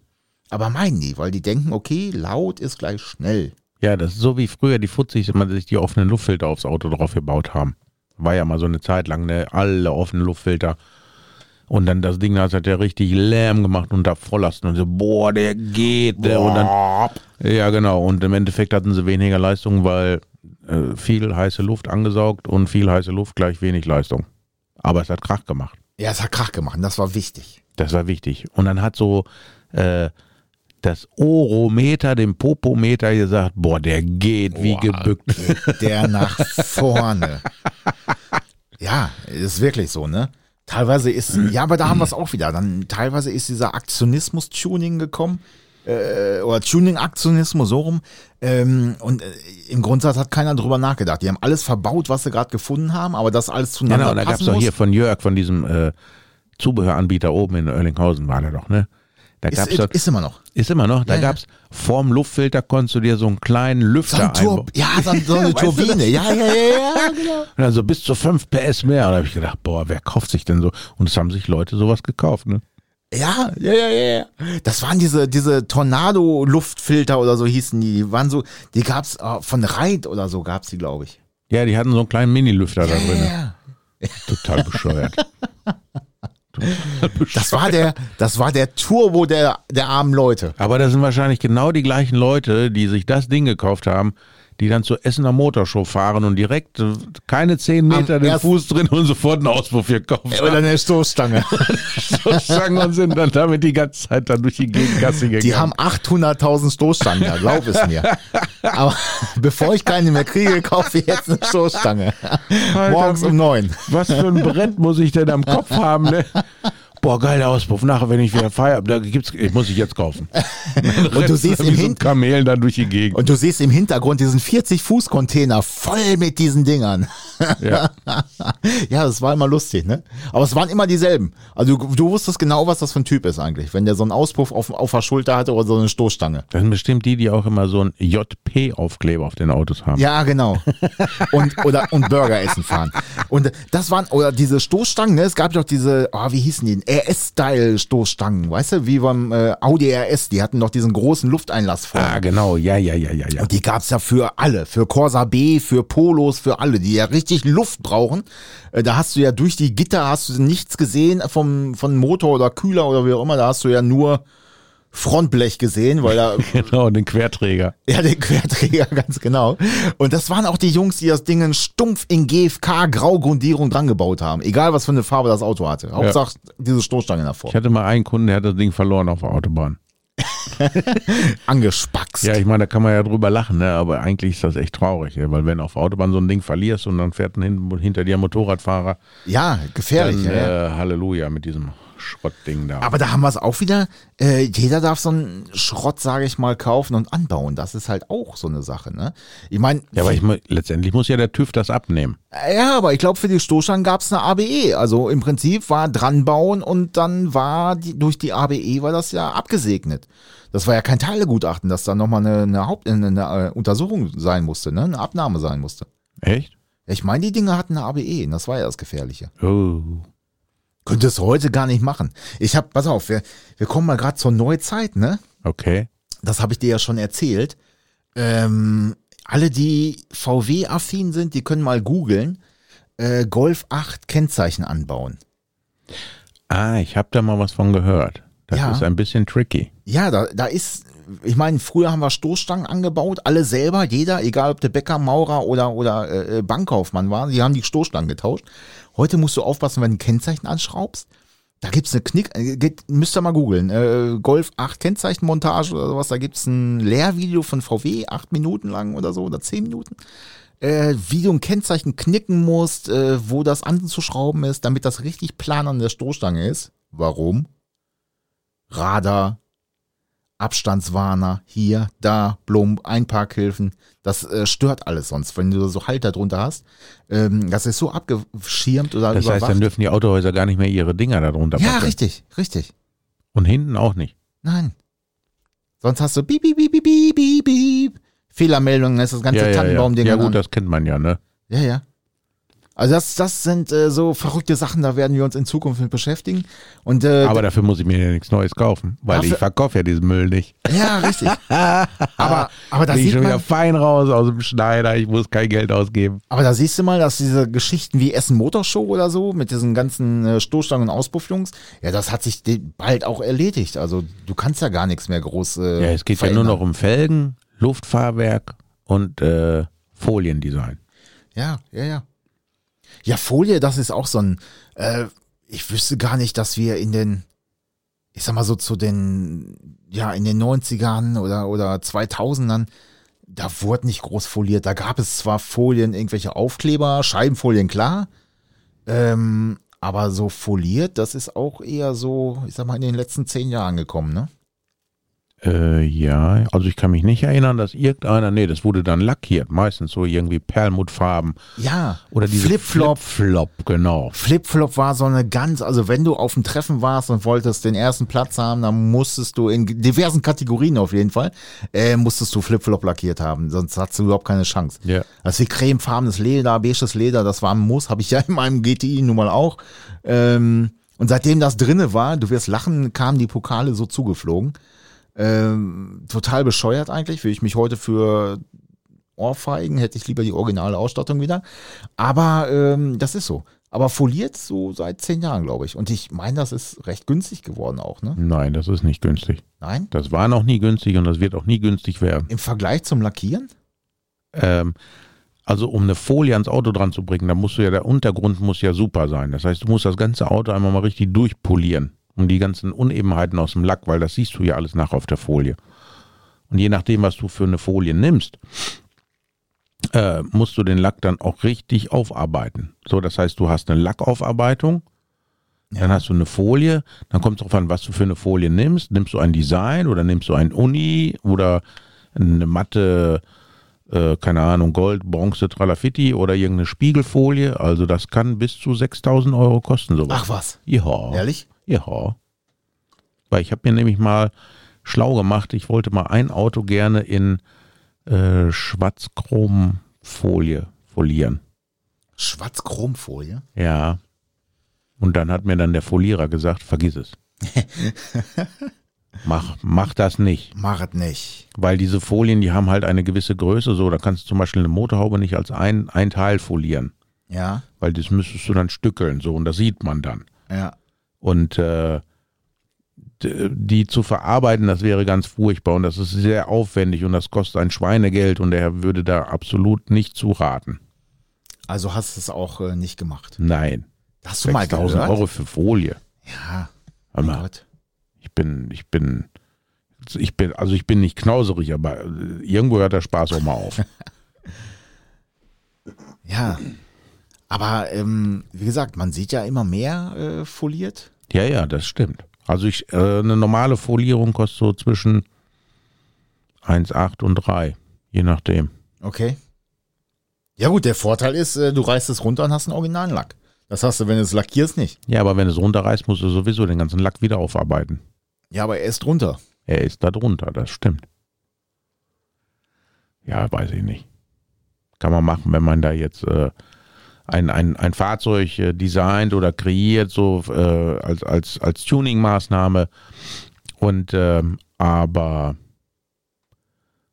[SPEAKER 2] Aber meinen die, weil die denken, okay, laut ist gleich schnell.
[SPEAKER 3] Ja, das ist so wie früher die Fuzzis immer sich die offenen Luftfilter aufs Auto drauf gebaut haben. War ja mal so eine Zeit lang, ne? Alle offenen Luftfilter. Und dann das Ding, das hat ja richtig Lärm gemacht unter Volllasten und so, boah, der geht. Der, und dann, ja, genau. Und im Endeffekt hatten sie weniger Leistung, weil äh, viel heiße Luft angesaugt und viel heiße Luft gleich wenig Leistung. Aber es hat Krach gemacht.
[SPEAKER 2] Ja, es hat Krach gemacht, das war wichtig.
[SPEAKER 3] Das war wichtig. Und dann hat so äh, das Orometer dem Popometer gesagt, boah, der geht wie
[SPEAKER 2] Boah,
[SPEAKER 3] gebückt.
[SPEAKER 2] geht Der nach vorne. Ja, ist wirklich so, ne? Teilweise ist, ja, aber da haben wir es auch wieder. Dann teilweise ist dieser Aktionismus-Tuning gekommen. Äh, oder Tuning-Aktionismus, so rum. Ähm, und äh, im Grundsatz hat keiner drüber nachgedacht. Die haben alles verbaut, was sie gerade gefunden haben, aber das alles zueinander
[SPEAKER 3] Genau, und da gab es doch hier von Jörg, von diesem äh, Zubehöranbieter oben in Oerlinghausen war der doch, ne? Da
[SPEAKER 2] ist,
[SPEAKER 3] gab's doch,
[SPEAKER 2] ist immer noch.
[SPEAKER 3] ist immer noch, da
[SPEAKER 2] Ja, ja.
[SPEAKER 3] gab's vorm Luftfilter konntest du dir so einen kleinen
[SPEAKER 2] So
[SPEAKER 3] Lüfter
[SPEAKER 2] ein Tur
[SPEAKER 3] einbauen.
[SPEAKER 2] ja, so, ein- so eine Turbine. Ja, ja, ja, ja, genau.
[SPEAKER 3] Und dann so bis zu 5 PS mehr. Und da habe ich gedacht, boah, wer kauft sich denn so? Und es haben sich Leute sowas gekauft, ne?
[SPEAKER 2] Ja, ja, ja, ja, ja. Das waren diese, diese Tornado-Luftfilter oder so hießen die. Die waren so, die gab's äh, von Reit oder so gab's die, glaube ich.
[SPEAKER 3] Ja, die hatten so einen kleinen Mini-Lüfter da drin.
[SPEAKER 2] Ja.
[SPEAKER 3] Bescheuert. Total bescheuert.
[SPEAKER 2] Das war der, das war der Turbo der, der armen Leute.
[SPEAKER 3] Aber das sind wahrscheinlich genau die gleichen Leute, die sich das Ding gekauft haben, die dann zur Essener Motorshow fahren und direkt äh, keine zehn Meter den
[SPEAKER 2] ersten-
[SPEAKER 3] Fuß drin und sofort einen Auspuff gekauft
[SPEAKER 2] Oder
[SPEAKER 3] haben.
[SPEAKER 2] eine Stoßstange.
[SPEAKER 3] Stoßstangen und sind dann damit die ganze Zeit dann durch die Gegend Gassi gegangen.
[SPEAKER 2] Die haben 800.000 Stoßstangen, da, glaub es mir. Aber bevor ich keine mehr kriege, kaufe ich jetzt eine Stoßstange. Morgens um neun.
[SPEAKER 3] Was für ein Brett muss ich denn am Kopf haben, ne? Boah, geiler Auspuff. Nachher, wenn ich wieder feier, da gibt's, ich muss ich jetzt kaufen.
[SPEAKER 2] Und du siehst im
[SPEAKER 3] so
[SPEAKER 2] Hin
[SPEAKER 3] Kamel dann durch die Gegend.
[SPEAKER 2] und du siehst im Hintergrund diesen 40-Fuß-Container voll mit diesen Dingern.
[SPEAKER 3] Ja.
[SPEAKER 2] ja, das war immer lustig, ne? Aber es waren immer dieselben. Also du, du wusstest genau, was das für ein Typ ist eigentlich. Wenn der so einen Auspuff auf, auf der Schulter hatte oder so eine Stoßstange.
[SPEAKER 3] Das sind bestimmt die, die auch immer so ein JP-Aufkleber auf den Autos haben.
[SPEAKER 2] Ja, genau. Und, oder, und Burger essen fahren. Und das waren, oder diese Stoßstangen, ne? Es gab doch diese, oh, wie hießen die? RS-Style-Stoßstangen, weißt du? Wie beim äh, Audi RS. Die hatten doch diesen großen Lufteinlass vorne.
[SPEAKER 3] Ah, genau. Ja, ja, ja, ja, ja.
[SPEAKER 2] Und die gab's ja für alle, für Corsa B, für Polos, für alle, die ja richtig Luft brauchen. Äh, Da hast du ja durch die Gitter hast du nichts gesehen vom, von Motor oder Kühler oder wie auch immer. Da hast du ja nur Frontblech gesehen, weil da
[SPEAKER 3] Genau, den Querträger.
[SPEAKER 2] ja, den Querträger, ganz genau. Und das waren auch die Jungs, die das Ding stumpf in GFK Graugrundierung dran gebaut haben. Egal, was für eine Farbe das Auto hatte. Hauptsache diese Stoßstange davor.
[SPEAKER 3] Ich hatte mal einen Kunden, der hat das Ding verloren auf der Autobahn.
[SPEAKER 2] Angespackst.
[SPEAKER 3] Ja, ich meine, da kann man ja drüber lachen, ne? aber eigentlich ist das echt traurig, ja? weil wenn auf der Autobahn so ein Ding verlierst und dann fährt ein hin, hinter dir ein Motorradfahrer,
[SPEAKER 2] Ja, gefährlich.
[SPEAKER 3] dann
[SPEAKER 2] ja, ja.
[SPEAKER 3] äh, Halleluja mit diesem Schrottding da.
[SPEAKER 2] Aber da haben wir es auch wieder. Äh, jeder darf so einen Schrott, sage ich mal, kaufen und anbauen. Das ist halt auch so eine Sache. Ne? Ich meine,
[SPEAKER 3] ja, aber ich, letztendlich muss ja der TÜV das abnehmen.
[SPEAKER 2] Ja, aber ich glaube, für die Stoßstangen gab es eine ABE. Also im Prinzip war dranbauen und dann war die, durch die ABE war das ja abgesegnet. Das war ja kein Teilegutachten, dass da nochmal eine, eine, Haupt, eine, eine äh, Untersuchung sein musste, ne? eine Abnahme sein musste.
[SPEAKER 3] Echt?
[SPEAKER 2] Ich meine, die Dinge hatten eine ABE, und das war ja das Gefährliche.
[SPEAKER 3] Oh.
[SPEAKER 2] Könnte es heute gar nicht machen. Ich hab, pass auf, wir, wir kommen mal gerade zur Neuzeit, ne?
[SPEAKER 3] Okay.
[SPEAKER 2] das habe ich dir ja schon erzählt. Ähm, alle, die VW-affin sind, die können mal googeln. Äh, Golf 8 Kennzeichen anbauen.
[SPEAKER 3] Ah, ich habe da mal was von gehört. Das
[SPEAKER 2] Ja.
[SPEAKER 3] ist ein bisschen tricky.
[SPEAKER 2] Ja, da, da ist, ich meine, früher haben wir Stoßstangen angebaut, alle selber, jeder, egal ob der Bäcker, Maurer oder, oder äh, Bankkaufmann war, die haben die Stoßstangen getauscht. Heute musst du aufpassen, wenn du ein Kennzeichen anschraubst. Da gibt's eine Knick, äh, geht, müsst ihr mal googeln, äh, Golf 8 Kennzeichenmontage oder sowas, da gibt's ein Lehrvideo von VW, acht Minuten lang oder so, oder zehn Minuten. Äh, wie du ein Kennzeichen knicken musst, äh, wo das anzuschrauben ist, damit das richtig plan an der Stoßstange ist. Warum? Radar, Abstandswarner, hier, da, Blum, Einparkhilfen. Das äh, stört alles sonst, wenn du so Halter drunter hast. Ähm, das ist so abgeschirmt oder
[SPEAKER 3] Das heißt,
[SPEAKER 2] überwacht.
[SPEAKER 3] dann dürfen die Autohäuser gar nicht mehr ihre Dinger darunter
[SPEAKER 2] ja,
[SPEAKER 3] packen.
[SPEAKER 2] richtig, richtig.
[SPEAKER 3] Und hinten auch nicht.
[SPEAKER 2] Nein. Sonst hast du piep, piep, piep, piep, piep, piep, piep. Fehlermeldungen, ist das ganze
[SPEAKER 3] ja, ja, ja.
[SPEAKER 2] Tannenbaum-Ding
[SPEAKER 3] ja
[SPEAKER 2] an.
[SPEAKER 3] gut, das kennt man ja, ne?
[SPEAKER 2] Ja, ja. Also das, das sind äh, so verrückte Sachen, da werden wir uns in Zukunft mit beschäftigen. Und äh,
[SPEAKER 3] Aber dafür muss ich mir ja nichts Neues kaufen, weil
[SPEAKER 2] Dafür-
[SPEAKER 3] ich verkaufe ja diesen Müll nicht.
[SPEAKER 2] ja, richtig. aber, aber da
[SPEAKER 3] Bin ich
[SPEAKER 2] sieht
[SPEAKER 3] schon wieder fein raus aus dem Schneider, ich muss kein Geld ausgeben.
[SPEAKER 2] aber da siehst du mal, dass diese Geschichten wie Essen Motorshow oder so mit diesen ganzen äh, Stoßstangen und Auspuffjungs, ja, das hat sich bald auch erledigt. Also du kannst ja gar nichts mehr groß. Äh,
[SPEAKER 3] Ja, es geht ja
[SPEAKER 2] verändern.
[SPEAKER 3] nur noch um Felgen, Luftfahrwerk und äh, Foliendesign.
[SPEAKER 2] Ja, ja, ja. Ja, Folie, das ist auch so ein, äh, ich wüsste gar nicht, dass wir in den, ich sag mal so zu den, ja, in den 90ern oder, oder 2000ern, da wurde nicht groß foliert. Da gab es zwar Folien, irgendwelche Aufkleber, Scheibenfolien, klar, ähm, aber so foliert, das ist auch eher so, ich sag mal, in den letzten zehn Jahren gekommen, ne?
[SPEAKER 3] Äh, ja, also ich kann mich nicht erinnern, dass irgendeiner, nee, das wurde dann lackiert, meistens so irgendwie Perlmuttfarben
[SPEAKER 2] Ja,
[SPEAKER 3] oder diese
[SPEAKER 2] Flipflop.
[SPEAKER 3] Flip-Flop, genau.
[SPEAKER 2] Flipflop war so eine ganz, also wenn du auf dem Treffen warst und wolltest den ersten Platz haben, dann musstest du in diversen Kategorien auf jeden Fall, äh, musstest du Flipflop lackiert haben, sonst hattest du überhaupt keine Chance.
[SPEAKER 3] Ja.
[SPEAKER 2] Also wie cremefarbenes Leder, beiges Leder, das war ein Muss, habe ich ja in meinem GTI nun mal auch. Ähm, und seitdem das drinne war, du wirst lachen, kamen die Pokale so zugeflogen. Ähm, total bescheuert eigentlich, will ich mich heute für Ohrfeigen, hätte ich lieber die originale Ausstattung wieder. Aber ähm, das ist so. Aber foliert so seit zehn Jahren, glaube ich. Und ich meine, das ist recht günstig geworden auch, ne?
[SPEAKER 3] Nein, das ist nicht günstig.
[SPEAKER 2] Nein?
[SPEAKER 3] Das war noch nie günstig und das wird auch nie günstig werden.
[SPEAKER 2] Im Vergleich zum Lackieren?
[SPEAKER 3] Ähm, also um eine Folie ans Auto dran zu bringen, da musst du ja, der Untergrund muss ja super sein. Das heißt, du musst das ganze Auto einmal mal richtig durchpolieren. Um die ganzen Unebenheiten aus dem Lack, weil das siehst du ja alles nach auf der Folie. Und je nachdem, was du für eine Folie nimmst, äh, musst du den Lack dann auch richtig aufarbeiten. So, das heißt, du hast eine Lackaufarbeitung, dann hast du eine Folie, dann kommt es darauf an, was du für eine Folie nimmst. Nimmst du ein Design oder nimmst du ein Uni oder eine matte, äh, keine Ahnung, Gold, Bronze, Tralafitti oder irgendeine Spiegelfolie. Also das kann bis zu 6000 Euro kosten, sowas.
[SPEAKER 2] Ach was.
[SPEAKER 3] Ja.
[SPEAKER 2] Ehrlich?
[SPEAKER 3] Ja. Weil ich habe mir nämlich mal schlau gemacht, ich wollte mal ein Auto gerne in äh, Schwarzchromfolie folieren.
[SPEAKER 2] Schwarz-Chromfolie?
[SPEAKER 3] Ja. Und dann hat mir dann der Folierer gesagt, vergiss es. mach, mach das nicht.
[SPEAKER 2] Machet nicht.
[SPEAKER 3] Weil diese Folien, die haben halt eine gewisse Größe. So, da kannst du zum Beispiel eine Motorhaube nicht als ein, ein Teil folieren.
[SPEAKER 2] Ja,
[SPEAKER 3] Weil das müsstest du dann stückeln. So, und das sieht man dann.
[SPEAKER 2] ja.
[SPEAKER 3] Und äh, die zu verarbeiten, das wäre ganz furchtbar und das ist sehr aufwendig und das kostet ein Schweinegeld und er würde da absolut nicht zu raten.
[SPEAKER 2] Also hast du es auch äh, nicht gemacht.
[SPEAKER 3] Nein.
[SPEAKER 2] Hast du mal
[SPEAKER 3] 6000
[SPEAKER 2] gehört?
[SPEAKER 3] Euro für Folie.
[SPEAKER 2] Ja,
[SPEAKER 3] Hör mal, ich bin, ich bin, ich bin, also ich bin nicht knauserig, aber äh, irgendwo hört der Spaß auch mal auf.
[SPEAKER 2] Ja. Aber ähm, wie gesagt, man sieht ja immer mehr äh, foliert.
[SPEAKER 3] Ja, ja, das stimmt. Also ich, äh, eine normale Folierung kostet so zwischen 1,8 und 3, je nachdem.
[SPEAKER 2] Okay. Ja gut, der Vorteil ist, äh, du reißt es runter und hast einen originalen Lack. Das hast du, wenn du es lackierst, nicht.
[SPEAKER 3] Ja, aber wenn es runterreißt, musst du sowieso den ganzen Lack wieder aufarbeiten.
[SPEAKER 2] Ja, aber er ist drunter.
[SPEAKER 3] Er ist da drunter, das stimmt. Ja, weiß ich nicht. Kann man machen, wenn man da jetzt äh, ein, ein, ein Fahrzeug äh, designt oder kreiert, so äh, als, als, als Tuning-Maßnahme. Und ähm, aber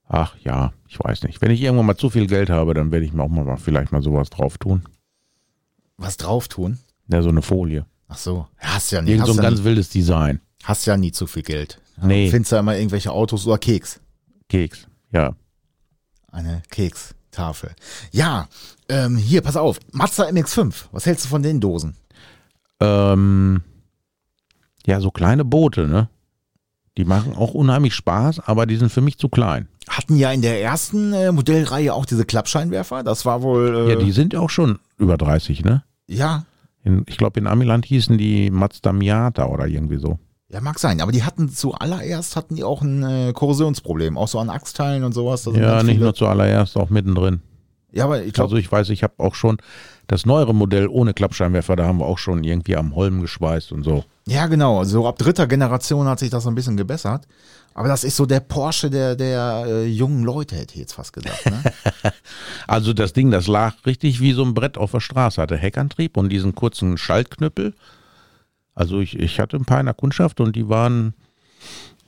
[SPEAKER 3] ach ja, ich weiß nicht. Wenn ich irgendwann mal zu viel Geld habe, dann werde ich mir auch mal vielleicht mal sowas drauf tun.
[SPEAKER 2] Was drauf tun?
[SPEAKER 3] Ja, so eine Folie.
[SPEAKER 2] Ach so. Hast ja nie,
[SPEAKER 3] Irgend so ein
[SPEAKER 2] ja
[SPEAKER 3] ganz
[SPEAKER 2] nie,
[SPEAKER 3] wildes Design.
[SPEAKER 2] hast ja nie zu viel Geld.
[SPEAKER 3] Nee.
[SPEAKER 2] Findest ja immer irgendwelche Autos oder Keks.
[SPEAKER 3] Keks. Ja.
[SPEAKER 2] Eine Kekstafel. Ja, ähm, hier, pass auf. Mazda MX5. Was hältst du von den Dosen?
[SPEAKER 3] Ähm, ja, so kleine Boote, ne? Die machen auch unheimlich Spaß, aber die sind für mich zu klein.
[SPEAKER 2] Hatten ja in der ersten äh, Modellreihe auch diese Klappscheinwerfer. Das war wohl. Äh,
[SPEAKER 3] Ja, die sind auch schon über 30, ne?
[SPEAKER 2] ja,
[SPEAKER 3] In, ich glaube, in Amiland hießen die Mazda Miata oder irgendwie so.
[SPEAKER 2] Ja, mag sein. Aber die hatten zuallererst hatten die auch ein äh, Korrosionsproblem, auch so an Achsteilen und sowas.
[SPEAKER 3] Ja, nicht nur zuallererst, auch mittendrin.
[SPEAKER 2] Ja, aber ich glaube,
[SPEAKER 3] Also ich weiß, ich habe auch schon das neuere Modell ohne Klappscheinwerfer, da haben wir auch schon irgendwie am Holm geschweißt und so.
[SPEAKER 2] ja genau. Also ab dritter Generation hat sich das so ein bisschen gebessert. Aber das ist so der Porsche der, der äh, jungen Leute, hätte ich jetzt fast gesagt. Ne?
[SPEAKER 3] Also das Ding, das lag richtig wie so ein Brett auf der Straße, hatte Heckantrieb und diesen kurzen Schaltknüppel. Also ich, ich hatte ein paar in der Kundschaft und die waren,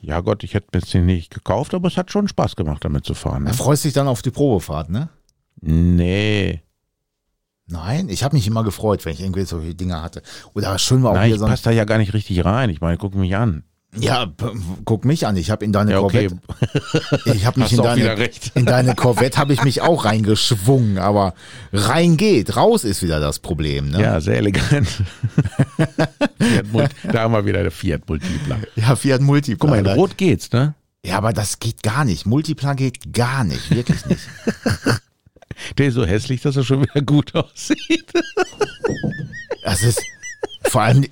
[SPEAKER 3] ja Gott, ich hätte mir jetzt nicht gekauft, aber es hat schon Spaß gemacht, damit zu fahren. Ne?
[SPEAKER 2] Er freut sich dann auf die Probefahrt, ne?
[SPEAKER 3] Nee,
[SPEAKER 2] Nein, ich habe mich immer gefreut, wenn ich irgendwie solche Dinge hatte. Oder schön war auch
[SPEAKER 3] nein,
[SPEAKER 2] hier
[SPEAKER 3] ich
[SPEAKER 2] so ein,
[SPEAKER 3] passe da ja gar nicht richtig rein. Ich meine, guck mich an.
[SPEAKER 2] Ja, guck mich an, ich habe in deine
[SPEAKER 3] Ja, okay.
[SPEAKER 2] Corvette, ich habe mich in deine, in deine Corvette habe ich mich auch reingeschwungen, aber rein geht, raus ist wieder das Problem, ne?
[SPEAKER 3] Ja, sehr elegant. Da haben wir wieder der Fiat Multipla.
[SPEAKER 2] Ja, Fiat Multipla.
[SPEAKER 3] Guck mal, in Rot geht's, ne?
[SPEAKER 2] Ja, aber das geht gar nicht. Multipla geht gar nicht, wirklich nicht.
[SPEAKER 3] Der ist so hässlich, dass er schon wieder gut aussieht.
[SPEAKER 2] Das ist vor allem,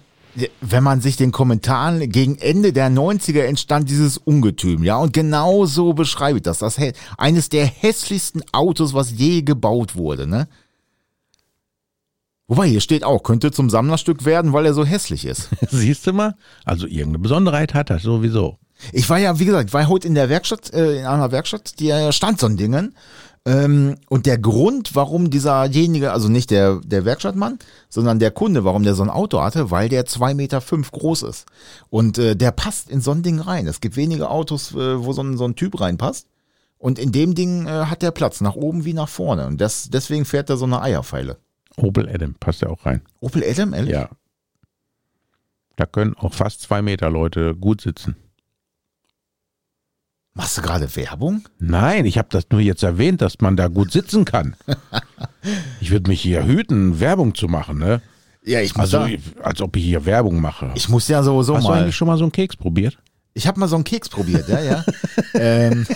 [SPEAKER 2] wenn man sich den Kommentaren gegen Ende der 90er entstand dieses Ungetüm, ja, und genau so beschreibe ich das. Das eines der hässlichsten Autos, was je gebaut wurde, ne? Wobei, hier steht auch, könnte zum Sammlerstück werden, weil er so hässlich ist.
[SPEAKER 3] Siehst du mal? Also irgendeine Besonderheit hat er sowieso.
[SPEAKER 2] Ich war ja, wie gesagt, ich war heute in der Werkstatt, äh, in einer Werkstatt, die äh, stand so ein Dingen. Ähm, und der Grund, warum dieserjenige, also nicht der, der Werkstattmann, sondern der Kunde, warum der so ein Auto hatte, weil der zwei Meter fünf groß ist. Und äh, der passt in so ein Ding rein. Es gibt wenige Autos, äh, wo so ein, so ein Typ reinpasst. Und in dem Ding äh, hat der Platz, nach oben wie nach vorne. Und das, deswegen fährt er so eine Eierpfeile.
[SPEAKER 3] Opel Adam passt ja auch rein.
[SPEAKER 2] Opel Adam, ehrlich?
[SPEAKER 3] Ja. Da können auch fast zwei Meter Leute gut sitzen.
[SPEAKER 2] Machst du gerade Werbung?
[SPEAKER 3] Nein, ich habe das nur jetzt erwähnt, dass man da gut sitzen kann. Ich würde mich hier hüten, Werbung zu machen, ne?
[SPEAKER 2] Ja, ich muss
[SPEAKER 3] Also,
[SPEAKER 2] ja,
[SPEAKER 3] als ob ich hier Werbung mache.
[SPEAKER 2] ich muss ja sowieso
[SPEAKER 3] Hast du
[SPEAKER 2] mal.
[SPEAKER 3] eigentlich schon mal so einen Keks probiert?
[SPEAKER 2] Ich habe mal so einen Keks probiert, ja, ja. ähm,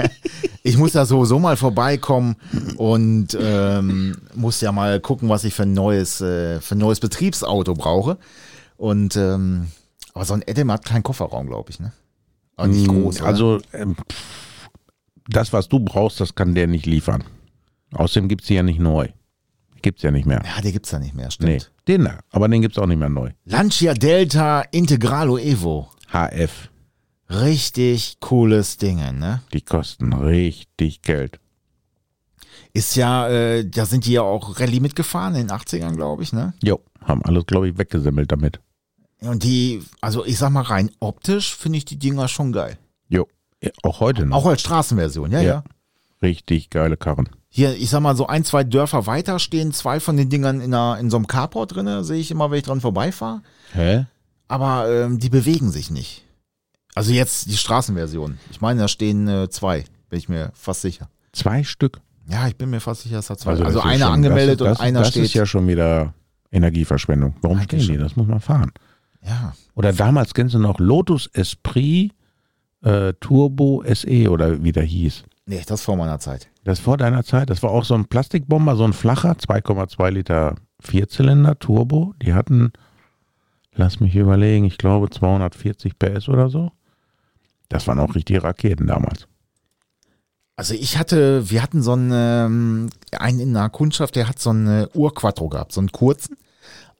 [SPEAKER 2] ich muss da sowieso mal vorbeikommen und ähm, muss ja mal gucken, was ich für ein neues, äh, für ein neues Betriebsauto brauche. Und ähm, aber so ein Adam hat keinen Kofferraum, glaube ich, ne? Aber nicht
[SPEAKER 3] Mm,
[SPEAKER 2] groß. oder?
[SPEAKER 3] Also, ähm, pff, das, was du brauchst, das kann der nicht liefern. Außerdem gibt's die ja nicht neu. Gibt's ja nicht mehr.
[SPEAKER 2] ja, der gibt's da nicht mehr,
[SPEAKER 3] Nee,
[SPEAKER 2] stimmt.
[SPEAKER 3] den da. Aber den gibt's auch nicht mehr neu.
[SPEAKER 2] Lancia Delta Integralo Evo.
[SPEAKER 3] HF.
[SPEAKER 2] Richtig cooles Ding, ne?
[SPEAKER 3] Die kosten richtig Geld.
[SPEAKER 2] Ist ja, äh, da sind die ja auch Rallye mitgefahren in den 80ern, glaube ich, ne?
[SPEAKER 3] Jo, haben alles, glaube ich, weggesemmelt damit.
[SPEAKER 2] Und die, also ich sag mal rein, optisch finde ich die Dinger schon geil.
[SPEAKER 3] Jo, ja, auch heute noch.
[SPEAKER 2] Auch als Straßenversion, ja, ja,
[SPEAKER 3] Ja. Richtig geile Karren.
[SPEAKER 2] Hier, ich sag mal, so ein, zwei Dörfer weiter stehen zwei von den Dingern in, einer, in so einem Carport drinne, sehe ich immer, wenn ich dran vorbeifahre.
[SPEAKER 3] Hä?
[SPEAKER 2] Aber ähm, die bewegen sich nicht. Also jetzt die Straßenversion. Ich meine, da stehen äh, zwei, bin ich mir fast sicher.
[SPEAKER 3] Zwei Stück.
[SPEAKER 2] Ja, ich bin mir fast sicher, dass da zwei. Also,
[SPEAKER 3] das ist
[SPEAKER 2] einer
[SPEAKER 3] schon-
[SPEAKER 2] angemeldet
[SPEAKER 3] das, ist- das,
[SPEAKER 2] und einer
[SPEAKER 3] das
[SPEAKER 2] steht.
[SPEAKER 3] ist ja schon wieder Energieverschwendung. Warum stehen die? Das muss man fahren.
[SPEAKER 2] Ja.
[SPEAKER 3] Oder damals kennst du noch Lotus Esprit äh, Turbo SE oder wie der hieß.
[SPEAKER 2] Nee, das vor meiner Zeit.
[SPEAKER 3] Das vor deiner Zeit. Das war auch so ein Plastikbomber, so ein flacher, 2,2 Liter Vierzylinder Turbo. Die hatten, lass mich überlegen, ich glaube 240 PS oder so. Das waren auch richtige Raketen damals.
[SPEAKER 2] Also ich hatte, wir hatten so einen, ähm, einen in der Kundschaft, der hat so einen Urquattro gehabt, so einen kurzen.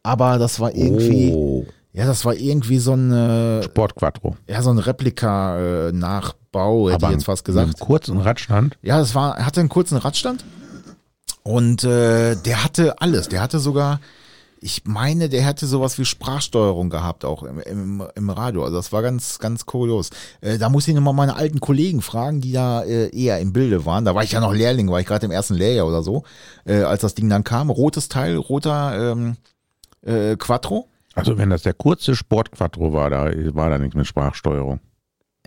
[SPEAKER 2] Aber das war irgendwie,
[SPEAKER 3] Oh,
[SPEAKER 2] ja, das war irgendwie so ein, äh,
[SPEAKER 3] Sport Quattro.
[SPEAKER 2] ja, so ein Replika-Nachbau, hätte ich jetzt fast gesagt.
[SPEAKER 3] kurzen Radstand.
[SPEAKER 2] Ja, das war, er hatte einen kurzen Radstand und äh, der hatte alles. Der hatte sogar, ich meine, der hatte sowas wie Sprachsteuerung gehabt, auch im, im, im Radio. Also das war ganz, ganz kurios. Äh, da muss ich nochmal meine alten Kollegen fragen, die da äh, eher im Bilde waren. Da war ich ja noch Lehrling, war ich gerade im ersten Lehrjahr oder so, äh, als das Ding dann kam. Rotes Teil, roter ähm, äh, Quattro.
[SPEAKER 3] Also wenn das der kurze Sport Quattro war, da war da nichts mit Sprachsteuerung.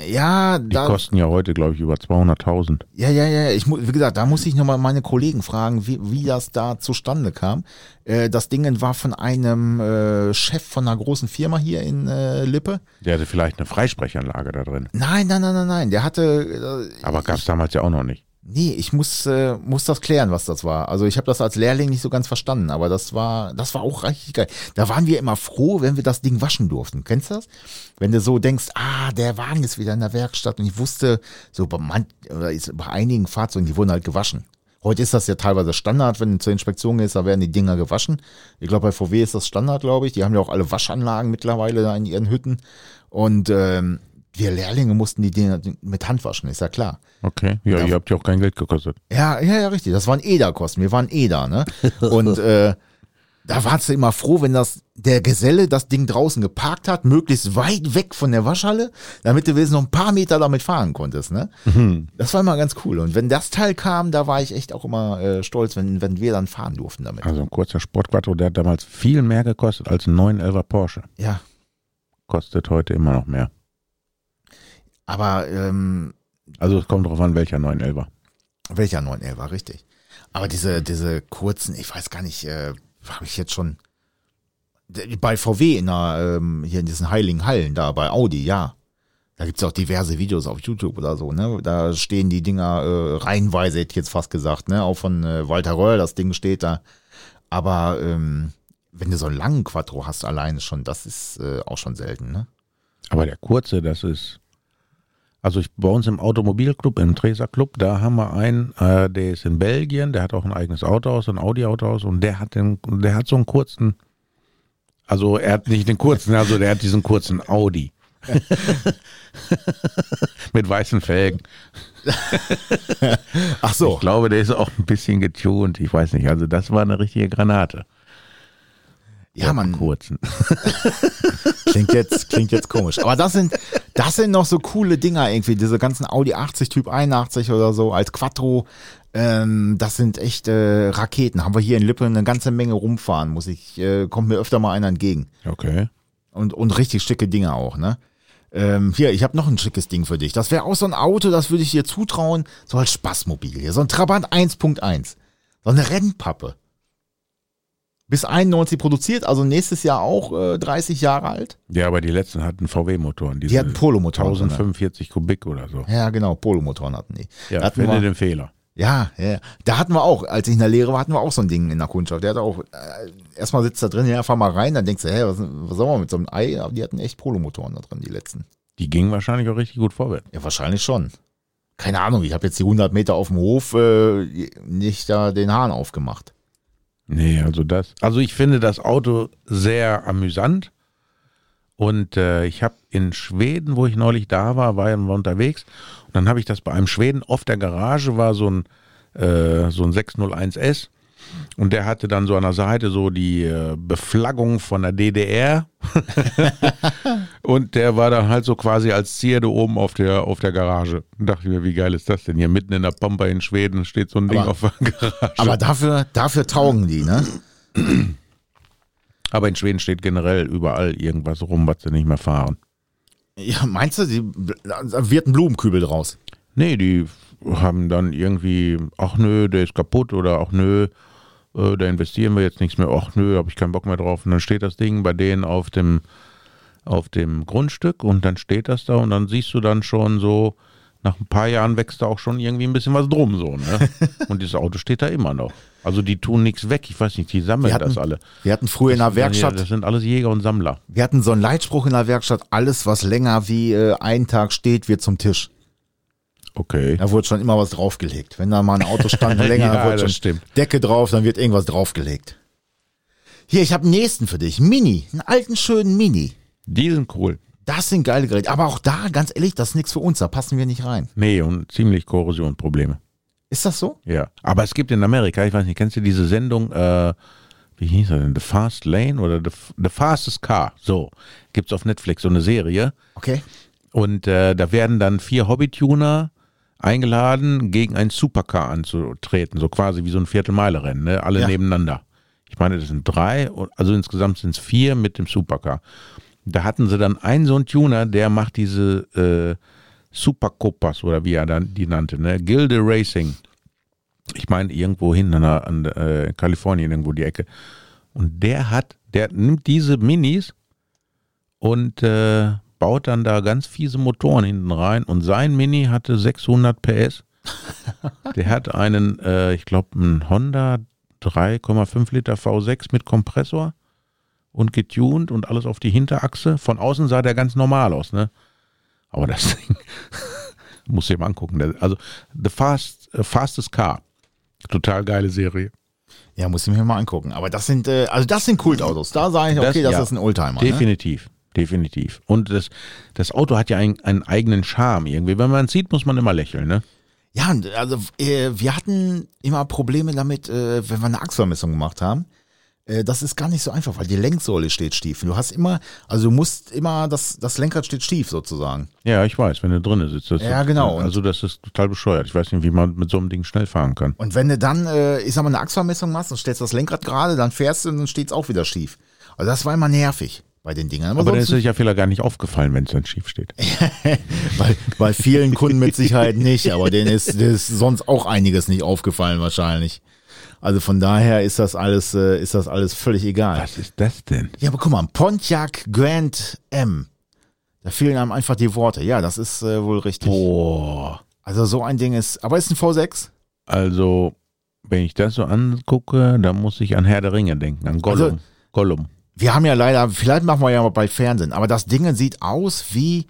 [SPEAKER 2] Ja,
[SPEAKER 3] Die
[SPEAKER 2] da,
[SPEAKER 3] kosten ja heute, glaube ich, über 200.000.
[SPEAKER 2] Ja, ja, ja. Ich wie gesagt, da muss ich nochmal meine Kollegen fragen, wie, wie das da zustande kam. Äh, das Ding war von einem äh, Chef von einer großen Firma hier in äh, Lippe.
[SPEAKER 3] Der hatte vielleicht eine Freisprechanlage da drin.
[SPEAKER 2] Nein, nein, nein, nein, nein. Der hatte. Äh,
[SPEAKER 3] Aber gab es damals ja auch noch nicht.
[SPEAKER 2] Nee, ich muss, äh, muss das klären, was das war. Also ich habe das als Lehrling nicht so ganz verstanden, aber das war, das war auch richtig geil. Da waren wir immer froh, wenn wir das Ding waschen durften. Kennst du das? Wenn du so denkst, ah, der Wagen ist wieder in der Werkstatt und ich wusste, so bei, man, oder ist bei einigen Fahrzeugen, die wurden halt gewaschen. Heute ist das ja teilweise Standard, wenn zur Inspektion gehst, da werden die Dinger gewaschen. Ich glaube, bei VW ist das Standard, glaube ich. Die haben ja auch alle Waschanlagen mittlerweile da in ihren Hütten. Und ähm, wir Lehrlinge mussten die Dinger mit Hand waschen, ist ja klar.
[SPEAKER 3] Okay. Ja, ihr habt ja auch kein Geld gekostet.
[SPEAKER 2] Ja, ja, ja, richtig. Das waren EDA-Kosten. Wir waren EDA, ne? Und äh, da warst du immer froh, wenn das der Geselle das Ding draußen geparkt hat, möglichst weit weg von der Waschhalle, damit du wenigstens noch ein paar Meter damit fahren konntest, ne? Das war immer ganz cool. Und wenn das Teil kam, da war ich echt auch immer äh, stolz, wenn, wenn wir dann fahren durften damit.
[SPEAKER 3] Also ein kurzer Sportquattro, der hat damals viel mehr gekostet als ein 911er Porsche.
[SPEAKER 2] Ja.
[SPEAKER 3] Kostet heute immer noch mehr.
[SPEAKER 2] Aber ähm,
[SPEAKER 3] Also es kommt drauf an, welcher 911er.
[SPEAKER 2] welcher 911 war richtig. Aber diese, diese kurzen, ich weiß gar nicht, äh, habe ich jetzt schon bei VW in der, ähm, hier in diesen heiligen Hallen da, bei Audi, ja. Da gibt's auch diverse Videos auf YouTube oder so, ne? Da stehen die Dinger äh, reihenweise, hätte ich jetzt fast gesagt, ne? Auch von äh, Walter Röll, das Ding steht da. Aber ähm, wenn du so einen langen Quattro hast alleine schon, das ist äh, auch schon selten, ne?
[SPEAKER 3] Aber der kurze, das ist. Also ich, bei uns im Automobilclub, im Treser Club, da haben wir einen, äh, der ist in Belgien, der hat auch ein eigenes Autohaus, ein Audi-Autohaus und der hat den, der hat so einen kurzen, also er hat nicht den kurzen, also der hat diesen kurzen Audi. Mit weißen Felgen.
[SPEAKER 2] Ach so.
[SPEAKER 3] Ich glaube, der ist auch ein bisschen getuned. Ich weiß nicht. Also das war eine richtige Granate.
[SPEAKER 2] Ja, man,
[SPEAKER 3] kurzen.
[SPEAKER 2] Klingt jetzt, klingt jetzt komisch. Aber das sind, das sind noch so coole Dinger irgendwie, diese ganzen Audi 80 Typ 81 oder so als Quattro. Ähm, das sind echt äh, Raketen. Haben wir hier in Lippe eine ganze Menge rumfahren, muss ich, äh, kommt mir öfter mal einer entgegen.
[SPEAKER 3] Okay.
[SPEAKER 2] Und, und richtig schicke Dinge auch, ne? Ähm, hier, ich habe noch ein schickes Ding für dich. Das wäre auch so ein Auto, das würde ich dir zutrauen, so als Spaßmobil hier. So ein Trabant 1.1. So eine Rennpappe. Bis 91 produziert, also nächstes Jahr auch äh, 30 Jahre alt.
[SPEAKER 3] Ja, aber die letzten hatten VW-Motoren.
[SPEAKER 2] Die hatten Polomotoren. drin, ne?
[SPEAKER 3] 1045 Kubik oder so.
[SPEAKER 2] Ja, genau, Polomotoren hatten die.
[SPEAKER 3] Ja,
[SPEAKER 2] hatten
[SPEAKER 3] finde
[SPEAKER 2] wir,
[SPEAKER 3] den Fehler.
[SPEAKER 2] ja, ja, da hatten wir auch, als ich in der Lehre war, hatten wir auch so ein Ding in der Kundschaft. Der hat auch, äh, erstmal sitzt da drin, ja, fahr mal rein, dann denkst du, hä, was, was soll man mit so einem Ei? Aber die hatten echt Polomotoren da drin, die letzten.
[SPEAKER 3] Die gingen wahrscheinlich auch richtig gut vorwärts.
[SPEAKER 2] Ja, wahrscheinlich schon. Keine Ahnung, ich habe jetzt die 100 Meter auf dem Hof äh, nicht da den Hahn aufgemacht.
[SPEAKER 3] Nee, also das. Also ich finde das Auto sehr amüsant. Und äh, ich habe in Schweden, wo ich neulich da war, war ich unterwegs. Und dann habe ich das bei einem Schweden auf der Garage war so ein äh, so ein 601S. Und der hatte dann so an der Seite so die äh, Beflaggung von der DDR. und der war dann halt so quasi als Zierde oben auf der, auf der Garage. Und dachte ich mir, wie geil ist das denn? Hier mitten in der Pampa in Schweden steht so ein Ding
[SPEAKER 2] Aber-
[SPEAKER 3] auf der Garage.
[SPEAKER 2] Aber dafür, dafür taugen die, ne?
[SPEAKER 3] Aber in Schweden steht generell überall irgendwas rum, was sie nicht mehr fahren.
[SPEAKER 2] Ja, meinst du, die, da wird ein Blumenkübel draus?
[SPEAKER 3] Nee, die haben dann irgendwie, ach nö, der ist kaputt oder ach nö, äh, da investieren wir jetzt nichts mehr, ach nö, habe ich keinen Bock mehr drauf. Und dann steht das Ding bei denen auf dem, auf dem Grundstück und dann steht das da und dann siehst du dann schon so, nach ein paar Jahren wächst da auch schon irgendwie ein bisschen was drum so, ne? Und dieses Auto steht da immer noch. Also die tun nichts weg, ich weiß nicht, die sammeln
[SPEAKER 2] hatten,
[SPEAKER 3] das alle.
[SPEAKER 2] wir hatten früher in der Werkstatt,
[SPEAKER 3] Das sind alles Jäger und Sammler.
[SPEAKER 2] wir hatten so einen Leitspruch in der Werkstatt, alles was länger wie äh, einen Tag steht, wird zum Tisch.
[SPEAKER 3] Okay.
[SPEAKER 2] Da wurde schon immer was draufgelegt. Wenn da mal ein Auto stand länger,
[SPEAKER 3] Ja,
[SPEAKER 2] wurde schon
[SPEAKER 3] stimmt.
[SPEAKER 2] Decke drauf, dann wird irgendwas draufgelegt. Hier, ich habe einen nächsten für dich. Mini, einen alten schönen Mini.
[SPEAKER 3] Die sind cool.
[SPEAKER 2] Das sind geile Geräte. Aber auch da, ganz ehrlich, das ist nichts für uns. Da passen wir nicht rein.
[SPEAKER 3] Nee, und ziemlich Korrosionprobleme.
[SPEAKER 2] Ist das so?
[SPEAKER 3] Ja. Aber es gibt in Amerika, ich weiß nicht, kennst du diese Sendung, äh, wie hieß er denn? The Fast Lane oder The, The Fastest Car? So. Gibt's auf Netflix so eine Serie.
[SPEAKER 2] Okay.
[SPEAKER 3] Und äh, da werden dann vier Hobbytuner eingeladen, gegen ein Supercar anzutreten. So quasi wie so ein Viertelmeile-Rennen, ne? Alle
[SPEAKER 2] Ja.
[SPEAKER 3] nebeneinander. Ich meine, das sind drei, also insgesamt sind es vier mit dem Supercar. Da hatten sie dann einen so einen Tuner, der macht diese äh, Supercopas oder wie er dann die nannte, ne? Gilde Racing. Ich meine, irgendwo hin an, an äh, Kalifornien, irgendwo die Ecke. Und der hat, der nimmt diese Minis und äh, baut dann da ganz fiese Motoren hinten rein. Und sein Mini hatte 600 PS Der hat einen, äh, ich glaube, einen Honda 3,5 Liter V6 mit Kompressor und getuned und alles auf die Hinterachse. Von außen sah der ganz normal aus, ne? Aber das Ding, muss ich mal angucken. Also, The Fast, äh, Fastest Car. Total geile Serie.
[SPEAKER 2] Ja, muss ich mir mal angucken. Aber das sind, äh, also das sind Kultautos. Da sage ich, okay, das,
[SPEAKER 3] ja,
[SPEAKER 2] ist ein Oldtimer. Ne?
[SPEAKER 3] Definitiv. Und das, das Auto hat ja einen, einen eigenen Charme irgendwie. Wenn man es sieht, muss man immer lächeln, ne?
[SPEAKER 2] Ja, also äh, wir hatten immer Probleme damit, äh, wenn wir eine Achsvermessung gemacht haben. Äh, das ist gar nicht so einfach, weil die Lenksäule steht schief. Du hast immer, also du musst immer, das, das Lenkrad steht schief sozusagen.
[SPEAKER 3] Ja, ich weiß, wenn du drinnen sitzt. Das
[SPEAKER 2] Ja,
[SPEAKER 3] ist,
[SPEAKER 2] genau.
[SPEAKER 3] Also das ist total bescheuert. Ich weiß nicht, wie man mit so einem Ding schnell fahren kann.
[SPEAKER 2] Und wenn du dann, äh, ich sag mal, eine Achsvermessung machst und stellst das Lenkrad gerade, dann fährst du und dann steht's auch wieder schief. Also das war immer nervig bei den Dingern.
[SPEAKER 3] Aber dann ist es ja vielleicht gar nicht aufgefallen, wenn es dann schief steht.
[SPEAKER 2] bei, bei vielen Kunden mit Sicherheit nicht, aber denen ist, ist sonst auch einiges nicht aufgefallen wahrscheinlich. Also von daher ist das alles, äh, ist das alles völlig egal.
[SPEAKER 3] Was ist das denn?
[SPEAKER 2] Ja, aber guck mal, Pontiac Grand M. Da fehlen einem einfach die Worte. Ja, das ist äh, wohl richtig.
[SPEAKER 3] Boah.
[SPEAKER 2] Also so ein Ding ist, aber ist ein V6?
[SPEAKER 3] Also, wenn ich das so angucke, dann muss ich an Herr der Ringe denken, an Gollum.
[SPEAKER 2] Also-
[SPEAKER 3] Gollum.
[SPEAKER 2] Wir haben ja leider, vielleicht machen wir ja mal bei Fernsehen, aber das Ding sieht aus wie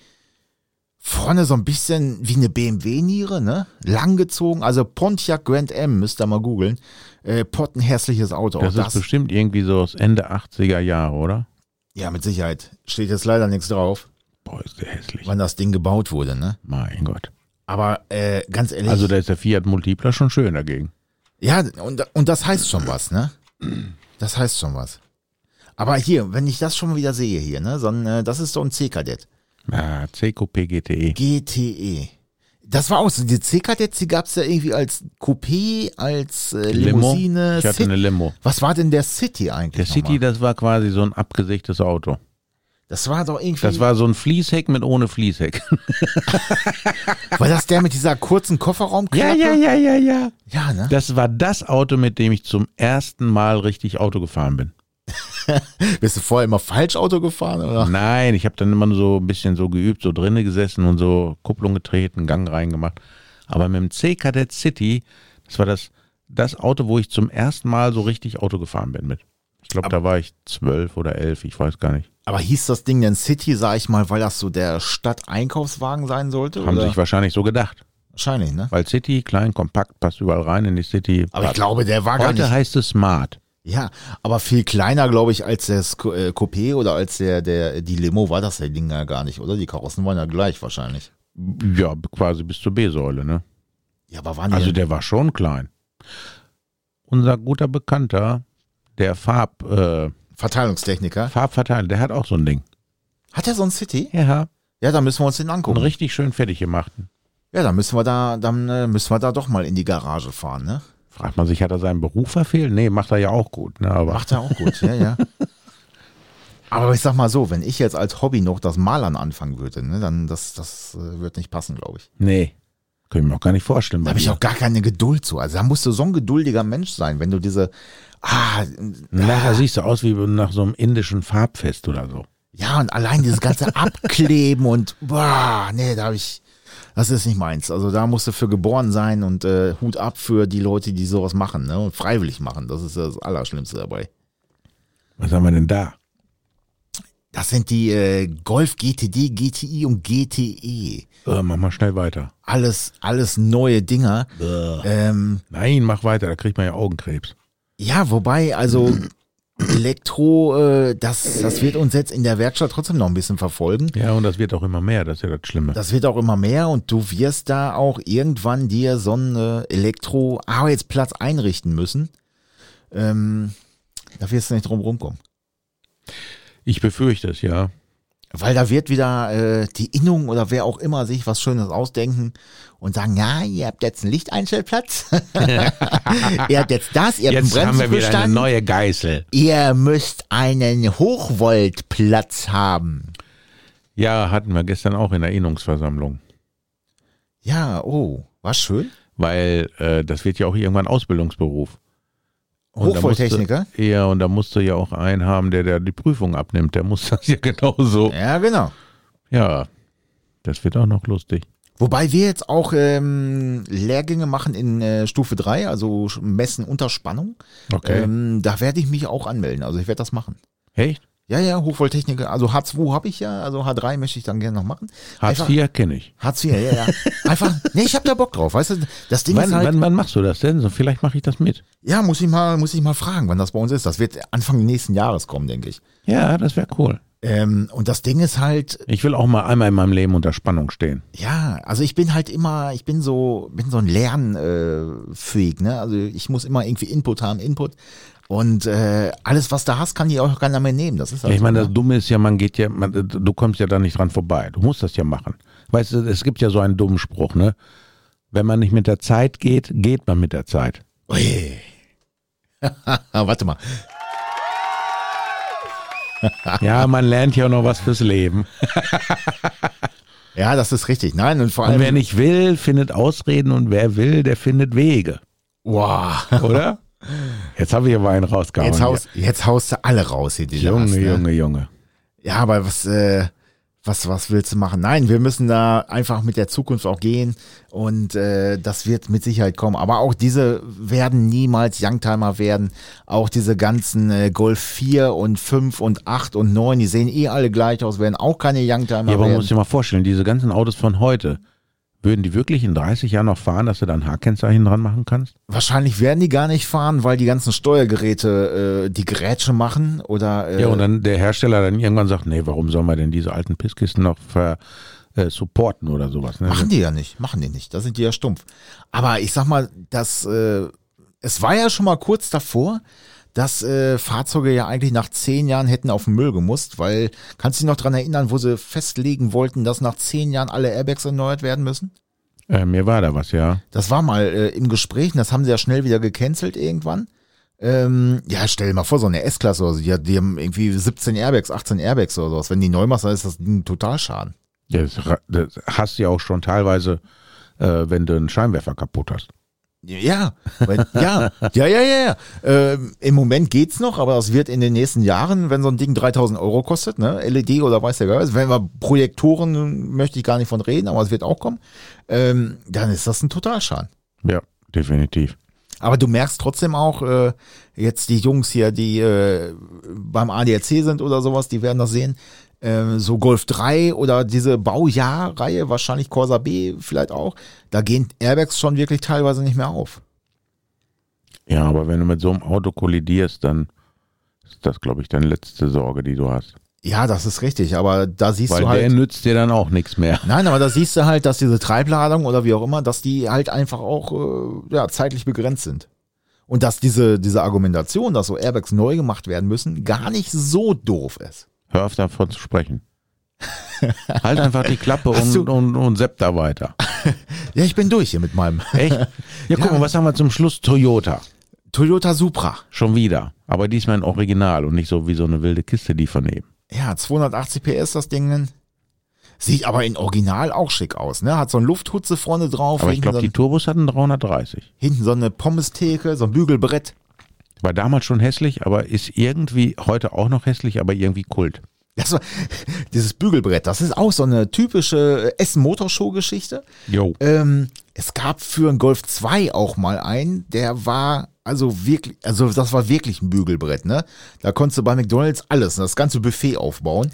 [SPEAKER 2] vorne so ein bisschen wie eine BMW-Niere, ne? Langgezogen, also Pontiac Grand M, müsst ihr mal googeln. Äh, pottenhässliches Auto.
[SPEAKER 3] Das,
[SPEAKER 2] Auch
[SPEAKER 3] ist bestimmt irgendwie so aus Ende 80er Jahre, oder?
[SPEAKER 2] ja, mit Sicherheit. Steht jetzt leider nichts drauf,
[SPEAKER 3] Boah, ist der hässlich.
[SPEAKER 2] wann das Ding gebaut wurde, ne?
[SPEAKER 3] Mein Gott.
[SPEAKER 2] Aber äh, ganz ehrlich.
[SPEAKER 3] Also da ist der Fiat Multipla schon schön dagegen.
[SPEAKER 2] Ja, und, und das heißt schon was, ne? Das heißt schon was. Aber hier, wenn ich das schon wieder sehe hier, ne, so ein, äh, das ist so ein C-Kadett.
[SPEAKER 3] Ja, CQP GTE.
[SPEAKER 2] GTE. Das war auch so, die C-Kadett, die gab's ja irgendwie als Coupé, als äh,
[SPEAKER 3] Limo.
[SPEAKER 2] Limousine.
[SPEAKER 3] Ich hatte eine Limo.
[SPEAKER 2] was war denn der City eigentlich?
[SPEAKER 3] Der City,
[SPEAKER 2] nochmal?
[SPEAKER 3] das war quasi so ein abgesägtes Auto.
[SPEAKER 2] Das war doch irgendwie,
[SPEAKER 3] Das war so ein Fließheck mit ohne Fließheck.
[SPEAKER 2] war das der mit dieser kurzen Kofferraumklappe?
[SPEAKER 3] ja, ja, ja.
[SPEAKER 2] Ja, ne?
[SPEAKER 3] Das war das Auto, mit dem ich zum ersten Mal richtig Auto gefahren bin.
[SPEAKER 2] Bist du vorher immer falsch Auto gefahren, oder?
[SPEAKER 3] Nein, ich habe dann immer so ein bisschen so geübt, so drinnen gesessen und so Kupplung getreten, Gang reingemacht. Aber mit dem C-Kadett City, das war das, das Auto, wo ich zum ersten Mal so richtig Auto gefahren bin mit. Ich glaube, da war ich zwölf oder elf, ich weiß gar nicht.
[SPEAKER 2] Aber hieß das Ding denn City, sag ich mal, weil das so der Stadteinkaufswagen sein sollte?
[SPEAKER 3] Haben
[SPEAKER 2] oder?
[SPEAKER 3] sich wahrscheinlich so gedacht.
[SPEAKER 2] Wahrscheinlich, ne?
[SPEAKER 3] Weil City, klein, kompakt, passt überall rein in die City.
[SPEAKER 2] Aber ich glaube, der war gar
[SPEAKER 3] Heute
[SPEAKER 2] nicht.
[SPEAKER 3] heißt es Smart.
[SPEAKER 2] Ja, aber viel kleiner, glaube ich, als das äh, Coupé oder als der, der, die Limo war das der Ding ja gar nicht, oder? Die Karossen waren ja gleich wahrscheinlich.
[SPEAKER 3] Ja, quasi bis zur B-Säule, ne?
[SPEAKER 2] Ja, aber waren die
[SPEAKER 3] Also der war schon klein. Unser guter Bekannter, der Farb, äh,
[SPEAKER 2] Verteilungstechniker.
[SPEAKER 3] Farbverteiler, der hat auch so ein Ding.
[SPEAKER 2] Hat er so ein City?
[SPEAKER 3] Ja,
[SPEAKER 2] Ja, dann müssen wir uns den angucken.
[SPEAKER 3] richtig schön fertig gemachten.
[SPEAKER 2] Ja, dann müssen wir da, dann äh, müssen wir da doch mal in die Garage fahren, ne?
[SPEAKER 3] Fragt man sich, hat er seinen Beruf verfehlt? Nee, macht er ja auch gut. Ne? Aber
[SPEAKER 2] Macht er auch gut, ja, ja. Aber ich sag mal so, wenn ich jetzt als Hobby noch das Malern anfangen würde, ne, dann das, das äh, wird nicht passen, glaube ich.
[SPEAKER 3] nee, können wir mir auch gar nicht vorstellen.
[SPEAKER 2] Da habe ich auch gar keine Geduld zu. Also da musst du so ein geduldiger Mensch sein, wenn du diese, ah,
[SPEAKER 3] Nachher siehst du aus wie nach so einem indischen Farbfest oder so.
[SPEAKER 2] ja, und allein dieses ganze Abkleben und, boah, nee, da habe ich, das ist nicht meins. Also da musst du für geboren sein und äh, Hut ab für die Leute, die sowas machen, ne, und freiwillig machen. Das ist das Allerschlimmste dabei.
[SPEAKER 3] Was haben wir denn da?
[SPEAKER 2] Das sind die äh, Golf GTD, GTI und GTE.
[SPEAKER 3] Äh, mach mal schnell weiter.
[SPEAKER 2] Alles, alles neue Dinger. Ähm,
[SPEAKER 3] Nein, mach weiter, da kriegt man ja Augenkrebs.
[SPEAKER 2] ja, wobei, also Elektro, äh, das, das wird uns jetzt in der Werkstatt trotzdem noch ein bisschen verfolgen.
[SPEAKER 3] Ja, und das wird auch immer mehr, das ist ja das Schlimme.
[SPEAKER 2] Das wird auch immer mehr und du wirst da auch irgendwann dir so einen Elektro-Arbeitsplatz einrichten müssen. Ähm, da wirst du nicht drum rumkommen.
[SPEAKER 3] Ich befürchte es, ja.
[SPEAKER 2] Weil da wird wieder äh, die Innung oder wer auch immer sich was Schönes ausdenken und sagen, ja, ihr habt jetzt einen Lichteinstellplatz. ihr habt jetzt das, ihr habt
[SPEAKER 3] Jetzt
[SPEAKER 2] einen
[SPEAKER 3] haben wir wieder eine neue Geißel.
[SPEAKER 2] Ihr müsst einen Hochvoltplatz haben.
[SPEAKER 3] Ja, hatten wir gestern auch in der Erinnerungsversammlung.
[SPEAKER 2] Ja, oh, war schön.
[SPEAKER 3] Weil äh, das wird ja auch irgendwann Ausbildungsberuf. Und musste- Ja, und da musst du ja auch einen haben, der, der die Prüfung abnimmt. Der muss das ja genauso.
[SPEAKER 2] Ja, genau.
[SPEAKER 3] Ja, das wird auch noch lustig.
[SPEAKER 2] Wobei wir jetzt auch ähm, Lehrgänge machen in äh, Stufe 3, also Messen unter Spannung.
[SPEAKER 3] Okay.
[SPEAKER 2] Ähm, da werde ich mich auch anmelden. Also ich werde das machen.
[SPEAKER 3] Echt?
[SPEAKER 2] Ja, ja, Hochvolttechniker. Also H2 habe ich ja, also H3 möchte ich dann gerne noch machen.
[SPEAKER 3] Hartz
[SPEAKER 2] Einfach-
[SPEAKER 3] IV kenne ich.
[SPEAKER 2] Hartz IV, ja, ja. Einfach, nee, ich habe da Bock drauf. Weißt du, das Ding
[SPEAKER 3] Wann,
[SPEAKER 2] ist halt,
[SPEAKER 3] wann, wann machst du das denn? So, vielleicht mache ich das mit.
[SPEAKER 2] ja, muss ich mal, muss ich mal fragen, wann das bei uns ist. Das wird Anfang nächsten Jahres kommen, denke ich.
[SPEAKER 3] Ja, das wäre cool.
[SPEAKER 2] Ähm, und das Ding ist halt,
[SPEAKER 3] Ich will auch mal einmal in meinem Leben unter Spannung stehen.
[SPEAKER 2] ja, also ich bin halt immer, ich bin so, bin so ein Lernfähig, äh, fähig, ne? Also ich muss immer irgendwie Input haben, Input. Und äh, alles, was du hast, kann die auch keiner mehr nehmen. Das ist halt
[SPEAKER 3] ich meine,
[SPEAKER 2] so,
[SPEAKER 3] das Dumme ist ja, man geht ja, man, du kommst ja da nicht dran vorbei. Du musst das ja machen. Weißt du, es gibt ja so einen dummen Spruch, ne? Wenn man nicht mit der Zeit geht, geht man mit der Zeit.
[SPEAKER 2] Ui. Warte mal.
[SPEAKER 3] Ja, man lernt ja auch noch was fürs Leben.
[SPEAKER 2] Ja, das ist richtig. Nein, und vor
[SPEAKER 3] Und
[SPEAKER 2] allem.
[SPEAKER 3] wer nicht will, findet Ausreden und wer will, der findet Wege.
[SPEAKER 2] wow.
[SPEAKER 3] Oder? Jetzt habe ich aber einen rausgehauen.
[SPEAKER 2] Jetzt haust, jetzt haust du alle raus hier, die
[SPEAKER 3] Junge,
[SPEAKER 2] hast, ne?
[SPEAKER 3] Junge, Junge.
[SPEAKER 2] Ja, aber was, äh, was, was willst du machen? Nein, wir müssen da einfach mit der Zukunft auch gehen und äh, das wird mit Sicherheit kommen. Aber auch diese werden niemals Youngtimer werden. Auch diese ganzen äh, Golf 4 und 5 und 8 und 9, die sehen eh alle gleich aus, werden auch keine Youngtimer
[SPEAKER 3] Ja, aber man
[SPEAKER 2] werden.
[SPEAKER 3] muss sich mal vorstellen, diese ganzen Autos von heute, würden die wirklich in 30 Jahren noch fahren, dass du da ein H-Kennzeichen dran machen kannst?
[SPEAKER 2] Wahrscheinlich werden die gar nicht fahren, weil die ganzen Steuergeräte äh, die Gerätsche machen oder äh,
[SPEAKER 3] Ja, und dann der Hersteller dann irgendwann sagt, nee, warum soll man denn diese alten Pisskisten noch ver, äh, supporten oder sowas? Ne?
[SPEAKER 2] Machen die ja nicht, machen die nicht. Da sind die ja stumpf. Aber ich sag mal, das, äh, es war ja schon mal kurz davor, dass äh, Fahrzeuge ja eigentlich nach zehn Jahren hätten auf den Müll gemusst, weil, kannst du dich noch dran erinnern, wo sie festlegen wollten, dass nach zehn Jahren alle Airbags erneuert werden müssen?
[SPEAKER 3] Äh, mir war da was, ja.
[SPEAKER 2] Das war mal äh, im Gespräch und das haben sie ja schnell wieder gecancelt irgendwann. Ähm, ja, stell dir mal vor, so eine S-Klasse oder so, die, die haben irgendwie 17 Airbags, 18 Airbags oder sowas. Wenn die neu machst, dann ist das ein Totalschaden.
[SPEAKER 3] Das, das hast du ja auch schon teilweise, äh, wenn du einen Scheinwerfer kaputt hast.
[SPEAKER 2] Ja, weil, ja, ja, ja, ja. ja. Ähm, Im Moment geht's noch, aber das wird in den nächsten Jahren, wenn so ein Ding 3000 Euro kostet, ne, LED oder weiß der Geist, wenn wir Projektoren, möchte ich gar nicht von reden, aber es wird auch kommen, ähm, dann ist das ein Totalschaden.
[SPEAKER 3] Ja, definitiv.
[SPEAKER 2] Aber du merkst trotzdem auch, äh, jetzt die Jungs hier, die äh, beim ADAC sind oder sowas, die werden das sehen, äh, so Golf 3 oder diese Baujahrreihe, wahrscheinlich Corsa B vielleicht auch, da gehen Airbags schon wirklich teilweise nicht mehr auf.
[SPEAKER 3] Ja, aber wenn du mit so einem Auto kollidierst, dann ist das, glaube ich, deine letzte Sorge, die du hast.
[SPEAKER 2] Ja, das ist richtig, aber da siehst
[SPEAKER 3] Weil
[SPEAKER 2] du
[SPEAKER 3] der
[SPEAKER 2] halt.
[SPEAKER 3] nützt dir dann auch nichts mehr.
[SPEAKER 2] Nein, aber da siehst du halt, dass diese Treibladung oder wie auch immer, dass die halt einfach auch äh, ja, zeitlich begrenzt sind. Und dass diese, diese Argumentation, dass so Airbags neu gemacht werden müssen, gar nicht so doof ist.
[SPEAKER 3] Hör auf davon zu sprechen. halt einfach die Klappe und,
[SPEAKER 2] du-
[SPEAKER 3] und, und sepp da weiter.
[SPEAKER 2] Ja, ich bin durch hier mit meinem
[SPEAKER 3] Echt? Ja, guck mal, was haben wir zum Schluss? Toyota.
[SPEAKER 2] Toyota Supra.
[SPEAKER 3] Schon wieder. Aber diesmal ein Original und nicht so wie so eine wilde Kiste, die von eben.
[SPEAKER 2] Ja, 280 PS das Ding. Sieht aber in Original auch schick aus, ne? Hat so ein Lufthutze vorne drauf,
[SPEAKER 3] Aber ich glaube,
[SPEAKER 2] so,
[SPEAKER 3] die Turbos hatten 330.
[SPEAKER 2] hinten so eine Pommestheke, so ein Bügelbrett.
[SPEAKER 3] War damals schon hässlich, aber ist irgendwie heute auch noch hässlich, aber irgendwie Kult.
[SPEAKER 2] Das war, dieses Bügelbrett, das ist auch so eine typische Essen-Motorshow-Geschichte.
[SPEAKER 3] Jo.
[SPEAKER 2] Ähm, es gab für einen Golf 2 auch mal einen, der war also wirklich, also das war wirklich ein Bügelbrett, ne? Da konntest du bei McDonalds alles, das ganze Buffet aufbauen.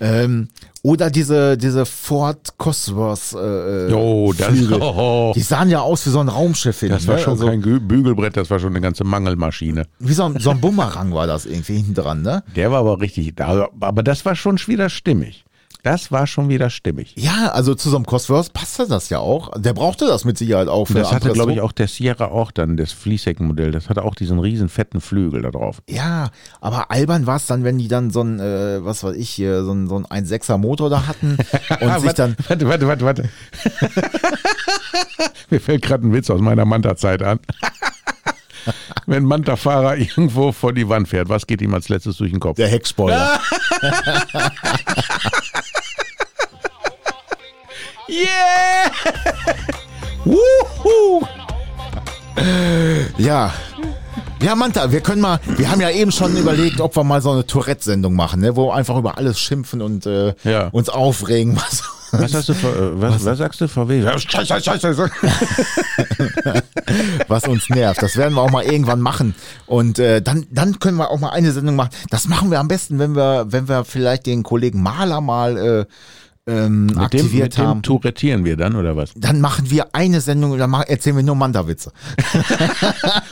[SPEAKER 2] Ähm, oder diese, diese Ford Cosworth äh,
[SPEAKER 3] Jo, das, oh,
[SPEAKER 2] Die sahen ja aus wie so ein Raumschiff hin,
[SPEAKER 3] das war
[SPEAKER 2] ne?
[SPEAKER 3] schon
[SPEAKER 2] also,
[SPEAKER 3] kein Bügelbrett, das war schon eine ganze Mangelmaschine.
[SPEAKER 2] Wie so ein, so ein Bumerang war das irgendwie hinten dran, ne?
[SPEAKER 3] Der war aber richtig, aber aber das war schon wieder stimmig. Das war schon wieder stimmig.
[SPEAKER 2] Ja, also zu so einem Cosworth passte das ja auch. Der brauchte das mit Sicherheit auch für
[SPEAKER 3] Das hatte, glaube ich, auch der Sierra auch dann, das Fließheckenmodell. Das hatte auch diesen riesen fetten Flügel da drauf.
[SPEAKER 2] Ja, aber albern war es dann, wenn die dann so ein, äh, was weiß ich hier, so ein, so ein 1,6er Motor da hatten und sich dann,
[SPEAKER 3] Warte, warte, warte, warte. Mir fällt gerade ein Witz aus meiner Manta-Zeit an. Wenn ein Manta-Fahrer irgendwo vor die Wand fährt, was geht ihm als letztes durch den Kopf?
[SPEAKER 2] der Heckspoiler.
[SPEAKER 3] Yeah! Wuhu!
[SPEAKER 2] Ja. Ja, Manta, wir können mal, wir haben ja eben schon überlegt, ob wir mal so eine Tourette-Sendung machen, ne, wo wir einfach über alles schimpfen und äh,
[SPEAKER 3] Ja.
[SPEAKER 2] uns aufregen, was,
[SPEAKER 3] Was hast du, äh, was, was sagst du, VW? Ja, Scheiße, scheiße.
[SPEAKER 2] was uns nervt. Das werden wir auch mal irgendwann machen. Und äh, dann, dann können wir auch mal eine Sendung machen. Das machen wir am besten, wenn wir, wenn wir vielleicht den Kollegen Maler mal äh, ähm,
[SPEAKER 3] Mit dem,
[SPEAKER 2] aktiviert
[SPEAKER 3] mit dem
[SPEAKER 2] haben.
[SPEAKER 3] tourettieren wir dann, oder was?
[SPEAKER 2] Dann machen wir eine Sendung und dann machen, erzählen wir nur Manda-Witze.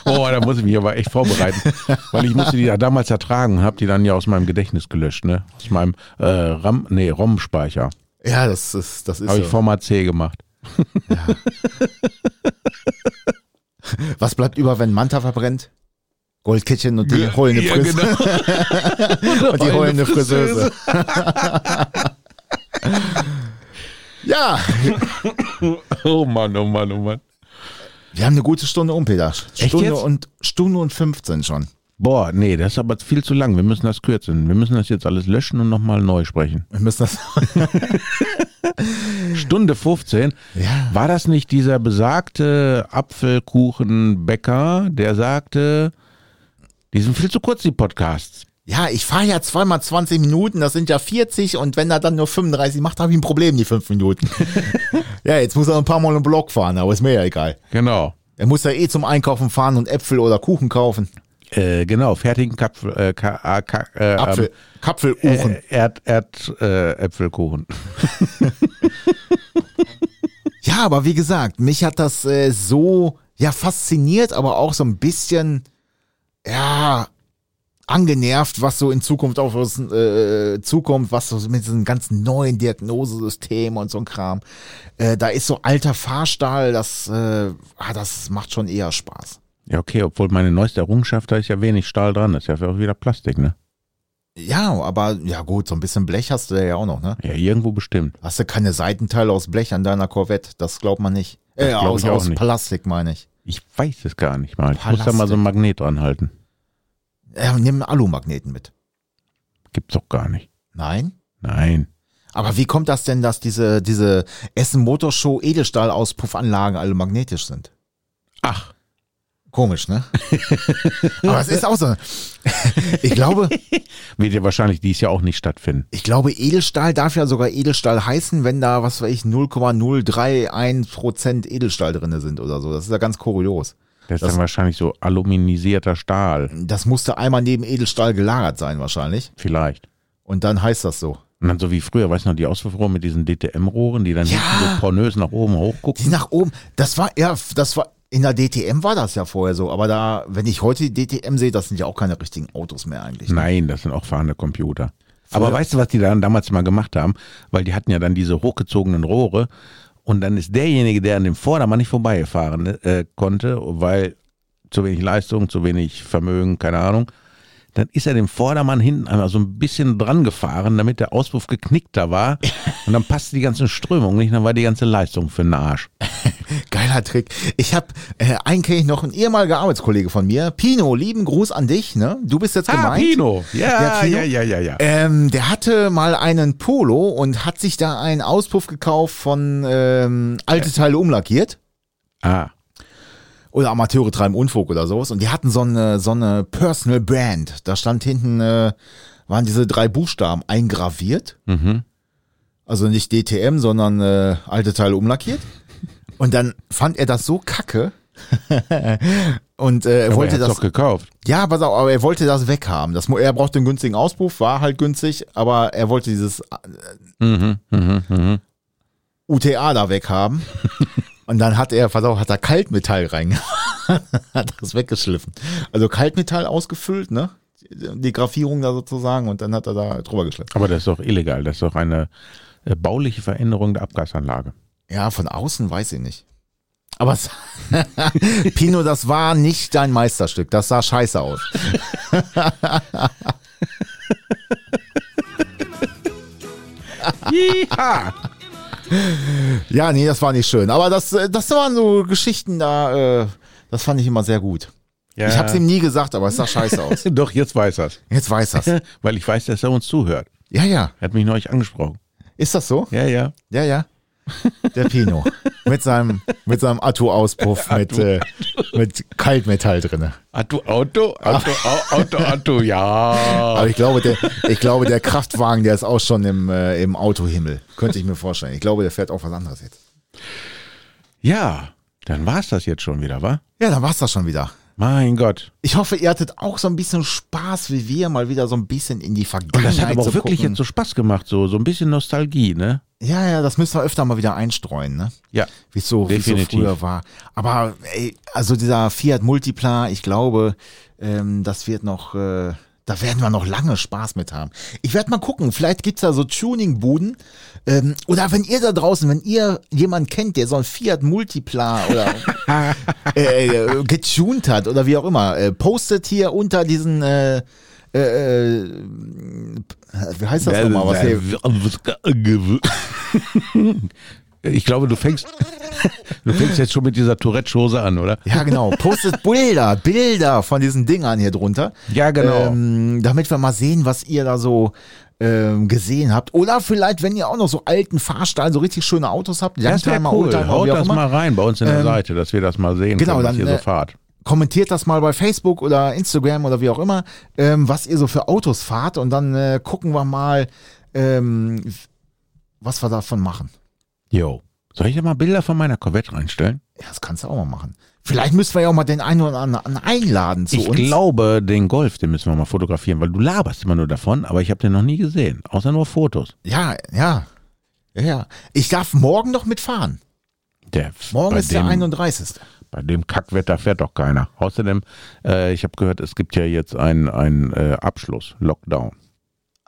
[SPEAKER 3] Oh, da muss ich mich aber echt vorbereiten. Weil ich musste die ja damals ertragen und habe die dann ja aus meinem Gedächtnis gelöscht, ne? Aus meinem äh, RAM, nee, ROM-Speicher.
[SPEAKER 2] Ja, das ist, das ist
[SPEAKER 3] Habe ich
[SPEAKER 2] so.
[SPEAKER 3] Format C gemacht.
[SPEAKER 2] Was bleibt über, wenn Manta verbrennt? Goldkettchen und die heulende
[SPEAKER 3] Ja,
[SPEAKER 2] Frise.
[SPEAKER 3] genau.
[SPEAKER 2] und die heulende Friseuse. Ja,
[SPEAKER 3] Oh Mann, oh Mann, oh Mann.
[SPEAKER 2] wir haben eine gute Stunde um, Peter. Stunde und Stunde und 15 schon.
[SPEAKER 3] Boah, nee, das ist aber viel zu lang. Wir müssen das kürzen. Wir müssen das jetzt alles löschen und nochmal neu sprechen.
[SPEAKER 2] Wir müssen das.
[SPEAKER 3] Stunde 15.
[SPEAKER 2] Ja.
[SPEAKER 3] War das nicht dieser besagte Apfelkuchenbäcker, der sagte, die sind viel zu kurz, die Podcasts.
[SPEAKER 2] Ja, ich fahre ja zweimal 20 Minuten, das sind ja 40 und wenn er dann nur 35 macht, habe ich ein Problem, die fünf Minuten. ja, jetzt muss er ein paar Mal im Block fahren, aber ist mir ja egal.
[SPEAKER 3] Genau.
[SPEAKER 2] Er muss ja eh zum Einkaufen fahren und Äpfel oder Kuchen kaufen.
[SPEAKER 3] Äh, genau, fertigen Kapfel, äh, Ka, äh, Ka, äh,
[SPEAKER 2] Apfel,
[SPEAKER 3] ähm,
[SPEAKER 2] Kapfeluchen.
[SPEAKER 3] äh, Erd, Erd, äh, Äpfelkuchen.
[SPEAKER 2] Ja, aber wie gesagt, mich hat das äh, so ja fasziniert, aber auch so ein bisschen ja angenervt, was so in Zukunft auf uns äh, zukommt, was so mit diesem ganzen neuen Diagnosesystem und so ein Kram. Äh, da ist so alter Fahrstahl, das äh, ah, das macht schon eher Spaß.
[SPEAKER 3] Ja, okay, obwohl meine neueste Errungenschaft, da ist ja wenig Stahl dran. Das ist ja auch wieder Plastik, ne?
[SPEAKER 2] Ja, aber ja gut, so ein bisschen Blech hast du ja auch noch, ne?
[SPEAKER 3] Ja, irgendwo bestimmt.
[SPEAKER 2] Hast du keine Seitenteile aus Blech an deiner Corvette? Das glaubt man nicht. Äh,
[SPEAKER 3] glaub
[SPEAKER 2] aus, aus. Plastik meine ich.
[SPEAKER 3] Ich weiß es gar nicht mal. Ich muss da mal so ein Magnet dran halten.
[SPEAKER 2] Ja, nimm einen Alumagneten mit.
[SPEAKER 3] Gibt's doch gar nicht.
[SPEAKER 2] Nein?
[SPEAKER 3] Nein.
[SPEAKER 2] Aber wie kommt das denn, dass diese, diese Essen Motorshow Edelstahl-Auspuffanlagen alle magnetisch sind?
[SPEAKER 3] Ach,
[SPEAKER 2] Komisch, ne? Aber es ist auch so. Ich glaube,
[SPEAKER 3] wird ja wahrscheinlich dies Jahr auch nicht stattfinden.
[SPEAKER 2] ich glaube, Edelstahl darf ja sogar Edelstahl heißen, wenn da, was weiß ich, 0,031 Prozent Edelstahl drinne sind oder so. Das ist ja ganz kurios.
[SPEAKER 3] Das ist
[SPEAKER 2] Das-
[SPEAKER 3] dann wahrscheinlich so aluminisierter Stahl.
[SPEAKER 2] Das musste einmal neben Edelstahl gelagert sein wahrscheinlich.
[SPEAKER 3] Vielleicht.
[SPEAKER 2] Und dann heißt das so.
[SPEAKER 3] Und dann so wie früher, weißt du noch, die Auspuffrohre mit diesen DTM-Rohren, die dann
[SPEAKER 2] Ja.
[SPEAKER 3] so pornös nach oben
[SPEAKER 2] Die
[SPEAKER 3] hochgucken.
[SPEAKER 2] nach oben, das war, ja, das war, in der DTM war das ja vorher so, aber da, wenn ich heute die DTM sehe, das sind ja auch keine richtigen Autos mehr eigentlich. ne?
[SPEAKER 3] Nein, das sind auch fahrende Computer. Aber weißt du, was die dann damals mal gemacht haben? Weil die hatten ja dann diese hochgezogenen Rohre und dann ist derjenige, der an dem Vordermann nicht vorbeifahren äh, konnte, weil zu wenig Leistung, zu wenig Vermögen, keine Ahnung, dann ist er dem Vordermann hinten einmal so ein bisschen dran gefahren, damit der Auspuff geknickter war und dann passte die ganze Strömung nicht, dann war die ganze Leistung für den Arsch.
[SPEAKER 2] Geiler Trick. Ich habe äh, einen kenne ich noch, ein ehemaliger Arbeitskollege von mir, Pino, lieben Gruß an dich, ne? Du bist jetzt
[SPEAKER 3] Ah,
[SPEAKER 2] gemeint.
[SPEAKER 3] Pino. Ja,
[SPEAKER 2] Ja, Pino.
[SPEAKER 3] ja, ja, ja, ja.
[SPEAKER 2] Ähm, der hatte mal einen Polo und hat sich da einen Auspuff gekauft von ähm, alte Teile umlackiert.
[SPEAKER 3] Ah,
[SPEAKER 2] Oder Amateure treiben Unfug oder sowas. Und die hatten so eine, so eine Personal Brand. Da stand hinten, äh, waren diese drei Buchstaben eingraviert.
[SPEAKER 3] mhm.
[SPEAKER 2] Also nicht DTM, sondern äh, alte Teile umlackiert. Und dann fand er das so kacke. und äh, er wollte
[SPEAKER 3] er
[SPEAKER 2] das.
[SPEAKER 3] doch gekauft.
[SPEAKER 2] Ja, pass auf, aber er wollte das weghaben. Das, er brauchte einen günstigen Auspuff, war halt günstig, aber er wollte dieses
[SPEAKER 3] Mhm, mhm, mhm.
[SPEAKER 2] UTA da weghaben. Und dann hat er, pass auf, hat er Kaltmetall rein, hat das weggeschliffen. Also Kaltmetall ausgefüllt, ne? Die Graffierung da sozusagen und dann hat er da drüber geschliffen.
[SPEAKER 3] Aber das ist doch illegal. Das ist doch eine äh, bauliche Veränderung der Abgasanlage.
[SPEAKER 2] Ja, von außen weiß ich nicht. Aber Pino, das war nicht dein Meisterstück. Das sah scheiße aus.
[SPEAKER 3] Jiha!
[SPEAKER 2] Ja, nee, das war nicht schön. Aber das, äh, das waren so Geschichten da, äh, das fand ich immer sehr gut.
[SPEAKER 3] Ja.
[SPEAKER 2] Ich hab's ihm nie gesagt, aber es sah scheiße aus.
[SPEAKER 3] Doch, jetzt weiß er's.
[SPEAKER 2] Jetzt weiß das.
[SPEAKER 3] Weil ich weiß, dass er uns zuhört.
[SPEAKER 2] Ja, ja.
[SPEAKER 3] Er hat mich neulich angesprochen.
[SPEAKER 2] Ist das so?
[SPEAKER 3] Ja, ja.
[SPEAKER 2] Ja, ja. Der Pino. mit seinem, mit seinem Atto-Auspuff mit, äh, mit Kaltmetall drinne.
[SPEAKER 3] Auto, Auto, Auto, Au- Auto, Auto, ja.
[SPEAKER 2] Aber ich glaube, der, ich glaube, der Kraftwagen, der ist auch schon im, äh, im Autohimmel. Könnte ich mir vorstellen. Ich glaube, der fährt auch was anderes jetzt.
[SPEAKER 3] Ja, dann war's das jetzt schon wieder, wa?
[SPEAKER 2] Ja, dann war's das schon wieder.
[SPEAKER 3] Mein Gott.
[SPEAKER 2] Ich hoffe, ihr hattet auch so ein bisschen Spaß wie wir, mal wieder so ein bisschen in die
[SPEAKER 3] Und
[SPEAKER 2] Vergangenheit
[SPEAKER 3] das hat aber auch wirklich
[SPEAKER 2] gucken.
[SPEAKER 3] jetzt so Spaß gemacht, so, so ein bisschen Nostalgie, ne?
[SPEAKER 2] Ja, ja, das müssen wir öfter mal wieder einstreuen, ne?
[SPEAKER 3] Ja.
[SPEAKER 2] Wie es so, wie's so früher war. Aber ey, also dieser Fiat Multipla, ich glaube, ähm, das wird noch, äh, da werden wir noch lange Spaß mit haben. Ich werde mal gucken, vielleicht gibt's da so Tuning-Buden. Ähm, oder wenn ihr da draußen, wenn ihr jemanden kennt, der so ein Fiat Multipla oder äh, äh, getuned hat oder wie auch immer, äh, postet hier unter diesen äh, äh, äh, wie heißt das nochmal? Was hier?
[SPEAKER 3] Ich glaube, du fängst, du fängst jetzt schon mit dieser Tourette-Chose an, oder?
[SPEAKER 2] Ja, genau. Postet Bilder, Bilder von diesen Dingern hier drunter.
[SPEAKER 3] Ja, genau.
[SPEAKER 2] Ähm, damit wir mal sehen, was ihr da so ähm, gesehen habt. Oder vielleicht, wenn ihr auch noch so alten Fahrstall, so richtig schöne Autos habt,
[SPEAKER 3] Das wäre cool.
[SPEAKER 2] Oldtimer,
[SPEAKER 3] Haut das
[SPEAKER 2] immer,
[SPEAKER 3] mal rein bei uns in der
[SPEAKER 2] Ähm,
[SPEAKER 3] Seite, dass wir das mal sehen
[SPEAKER 2] genau,
[SPEAKER 3] können, was
[SPEAKER 2] dann,
[SPEAKER 3] ihr so
[SPEAKER 2] äh,
[SPEAKER 3] fahrt.
[SPEAKER 2] kommentiert das mal bei Facebook oder Instagram oder wie auch immer, ähm, was ihr so für Autos fahrt und dann äh, gucken wir mal, ähm, was wir davon machen.
[SPEAKER 3] Jo. Soll ich da mal Bilder von meiner Corvette reinstellen?
[SPEAKER 2] Ja, das kannst du auch mal machen. Vielleicht müssen wir ja auch mal den einen oder anderen einladen zu
[SPEAKER 3] ich
[SPEAKER 2] uns.
[SPEAKER 3] glaube, den Golf, den müssen wir mal fotografieren, weil du laberst immer nur davon, aber ich habe den noch nie gesehen, außer nur Fotos.
[SPEAKER 2] Ja, ja. Ja, ja. Ich darf morgen noch mitfahren.
[SPEAKER 3] Der,
[SPEAKER 2] Morgen ist
[SPEAKER 3] dem,
[SPEAKER 2] der 31.
[SPEAKER 3] Bei dem Kackwetter fährt doch keiner. Außerdem, äh, ich habe gehört, es gibt ja jetzt einen einen, äh, Abschluss, Lockdown.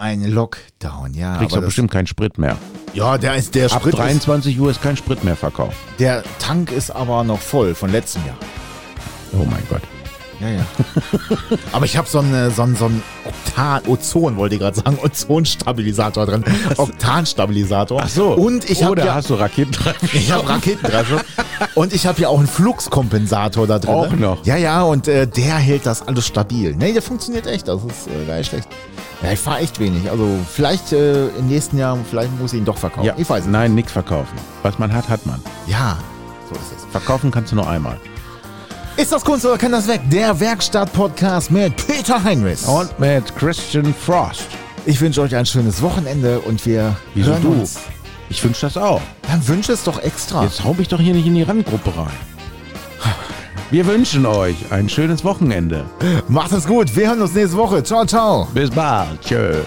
[SPEAKER 2] Ein Lockdown, ja.
[SPEAKER 3] Kriegst
[SPEAKER 2] aber
[SPEAKER 3] du bestimmt keinen Sprit mehr.
[SPEAKER 2] ja, der ist der
[SPEAKER 3] Ab
[SPEAKER 2] Sprit. Ist,
[SPEAKER 3] 23 Uhr ist kein Sprit mehr verkauft.
[SPEAKER 2] der Tank ist aber noch voll von letztem Jahr.
[SPEAKER 3] Oh mein Gott.
[SPEAKER 2] Ja, ja. aber ich habe so einen so einen, so einen Oktan, Ozon wollte ich gerade sagen, Ozonstabilisator drin. Oktanstabilisator.
[SPEAKER 3] Ach so.
[SPEAKER 2] Und ich habe
[SPEAKER 3] Oder
[SPEAKER 2] ja,
[SPEAKER 3] hast du Raketentreibstoff?
[SPEAKER 2] ich habe Raketentreibstoff und ich habe ja auch einen Fluxkompensator da drin.
[SPEAKER 3] Auch noch.
[SPEAKER 2] Ja, ja, und äh, der hält das alles stabil. Nee, der funktioniert echt. Das ist äh, gar nicht schlecht. Ja, ich fahre echt wenig. Also vielleicht äh, im nächsten Jahr, vielleicht muss ich ihn doch verkaufen.
[SPEAKER 3] Ja,
[SPEAKER 2] Ich weiß nicht.
[SPEAKER 3] Nein, nichts verkaufen. Was man hat, hat man.
[SPEAKER 2] Ja, so ist es.
[SPEAKER 3] Verkaufen kannst du nur einmal.
[SPEAKER 2] Ist das Kunst oder kann das weg? Der Werkstatt-Podcast mit Peter Heinrichs.
[SPEAKER 3] Und mit Christian Frost.
[SPEAKER 2] ich wünsche euch ein schönes Wochenende und wir
[SPEAKER 3] Wieso
[SPEAKER 2] hören
[SPEAKER 3] du?
[SPEAKER 2] uns.
[SPEAKER 3] Ich wünsche das auch.
[SPEAKER 2] Dann wünsche es doch extra.
[SPEAKER 3] Jetzt hau mich doch hier nicht in die Randgruppe rein. Wir wünschen euch ein schönes Wochenende.
[SPEAKER 2] Macht es gut. Wir hören uns nächste Woche. Ciao, ciao.
[SPEAKER 3] Bis bald. Tschö.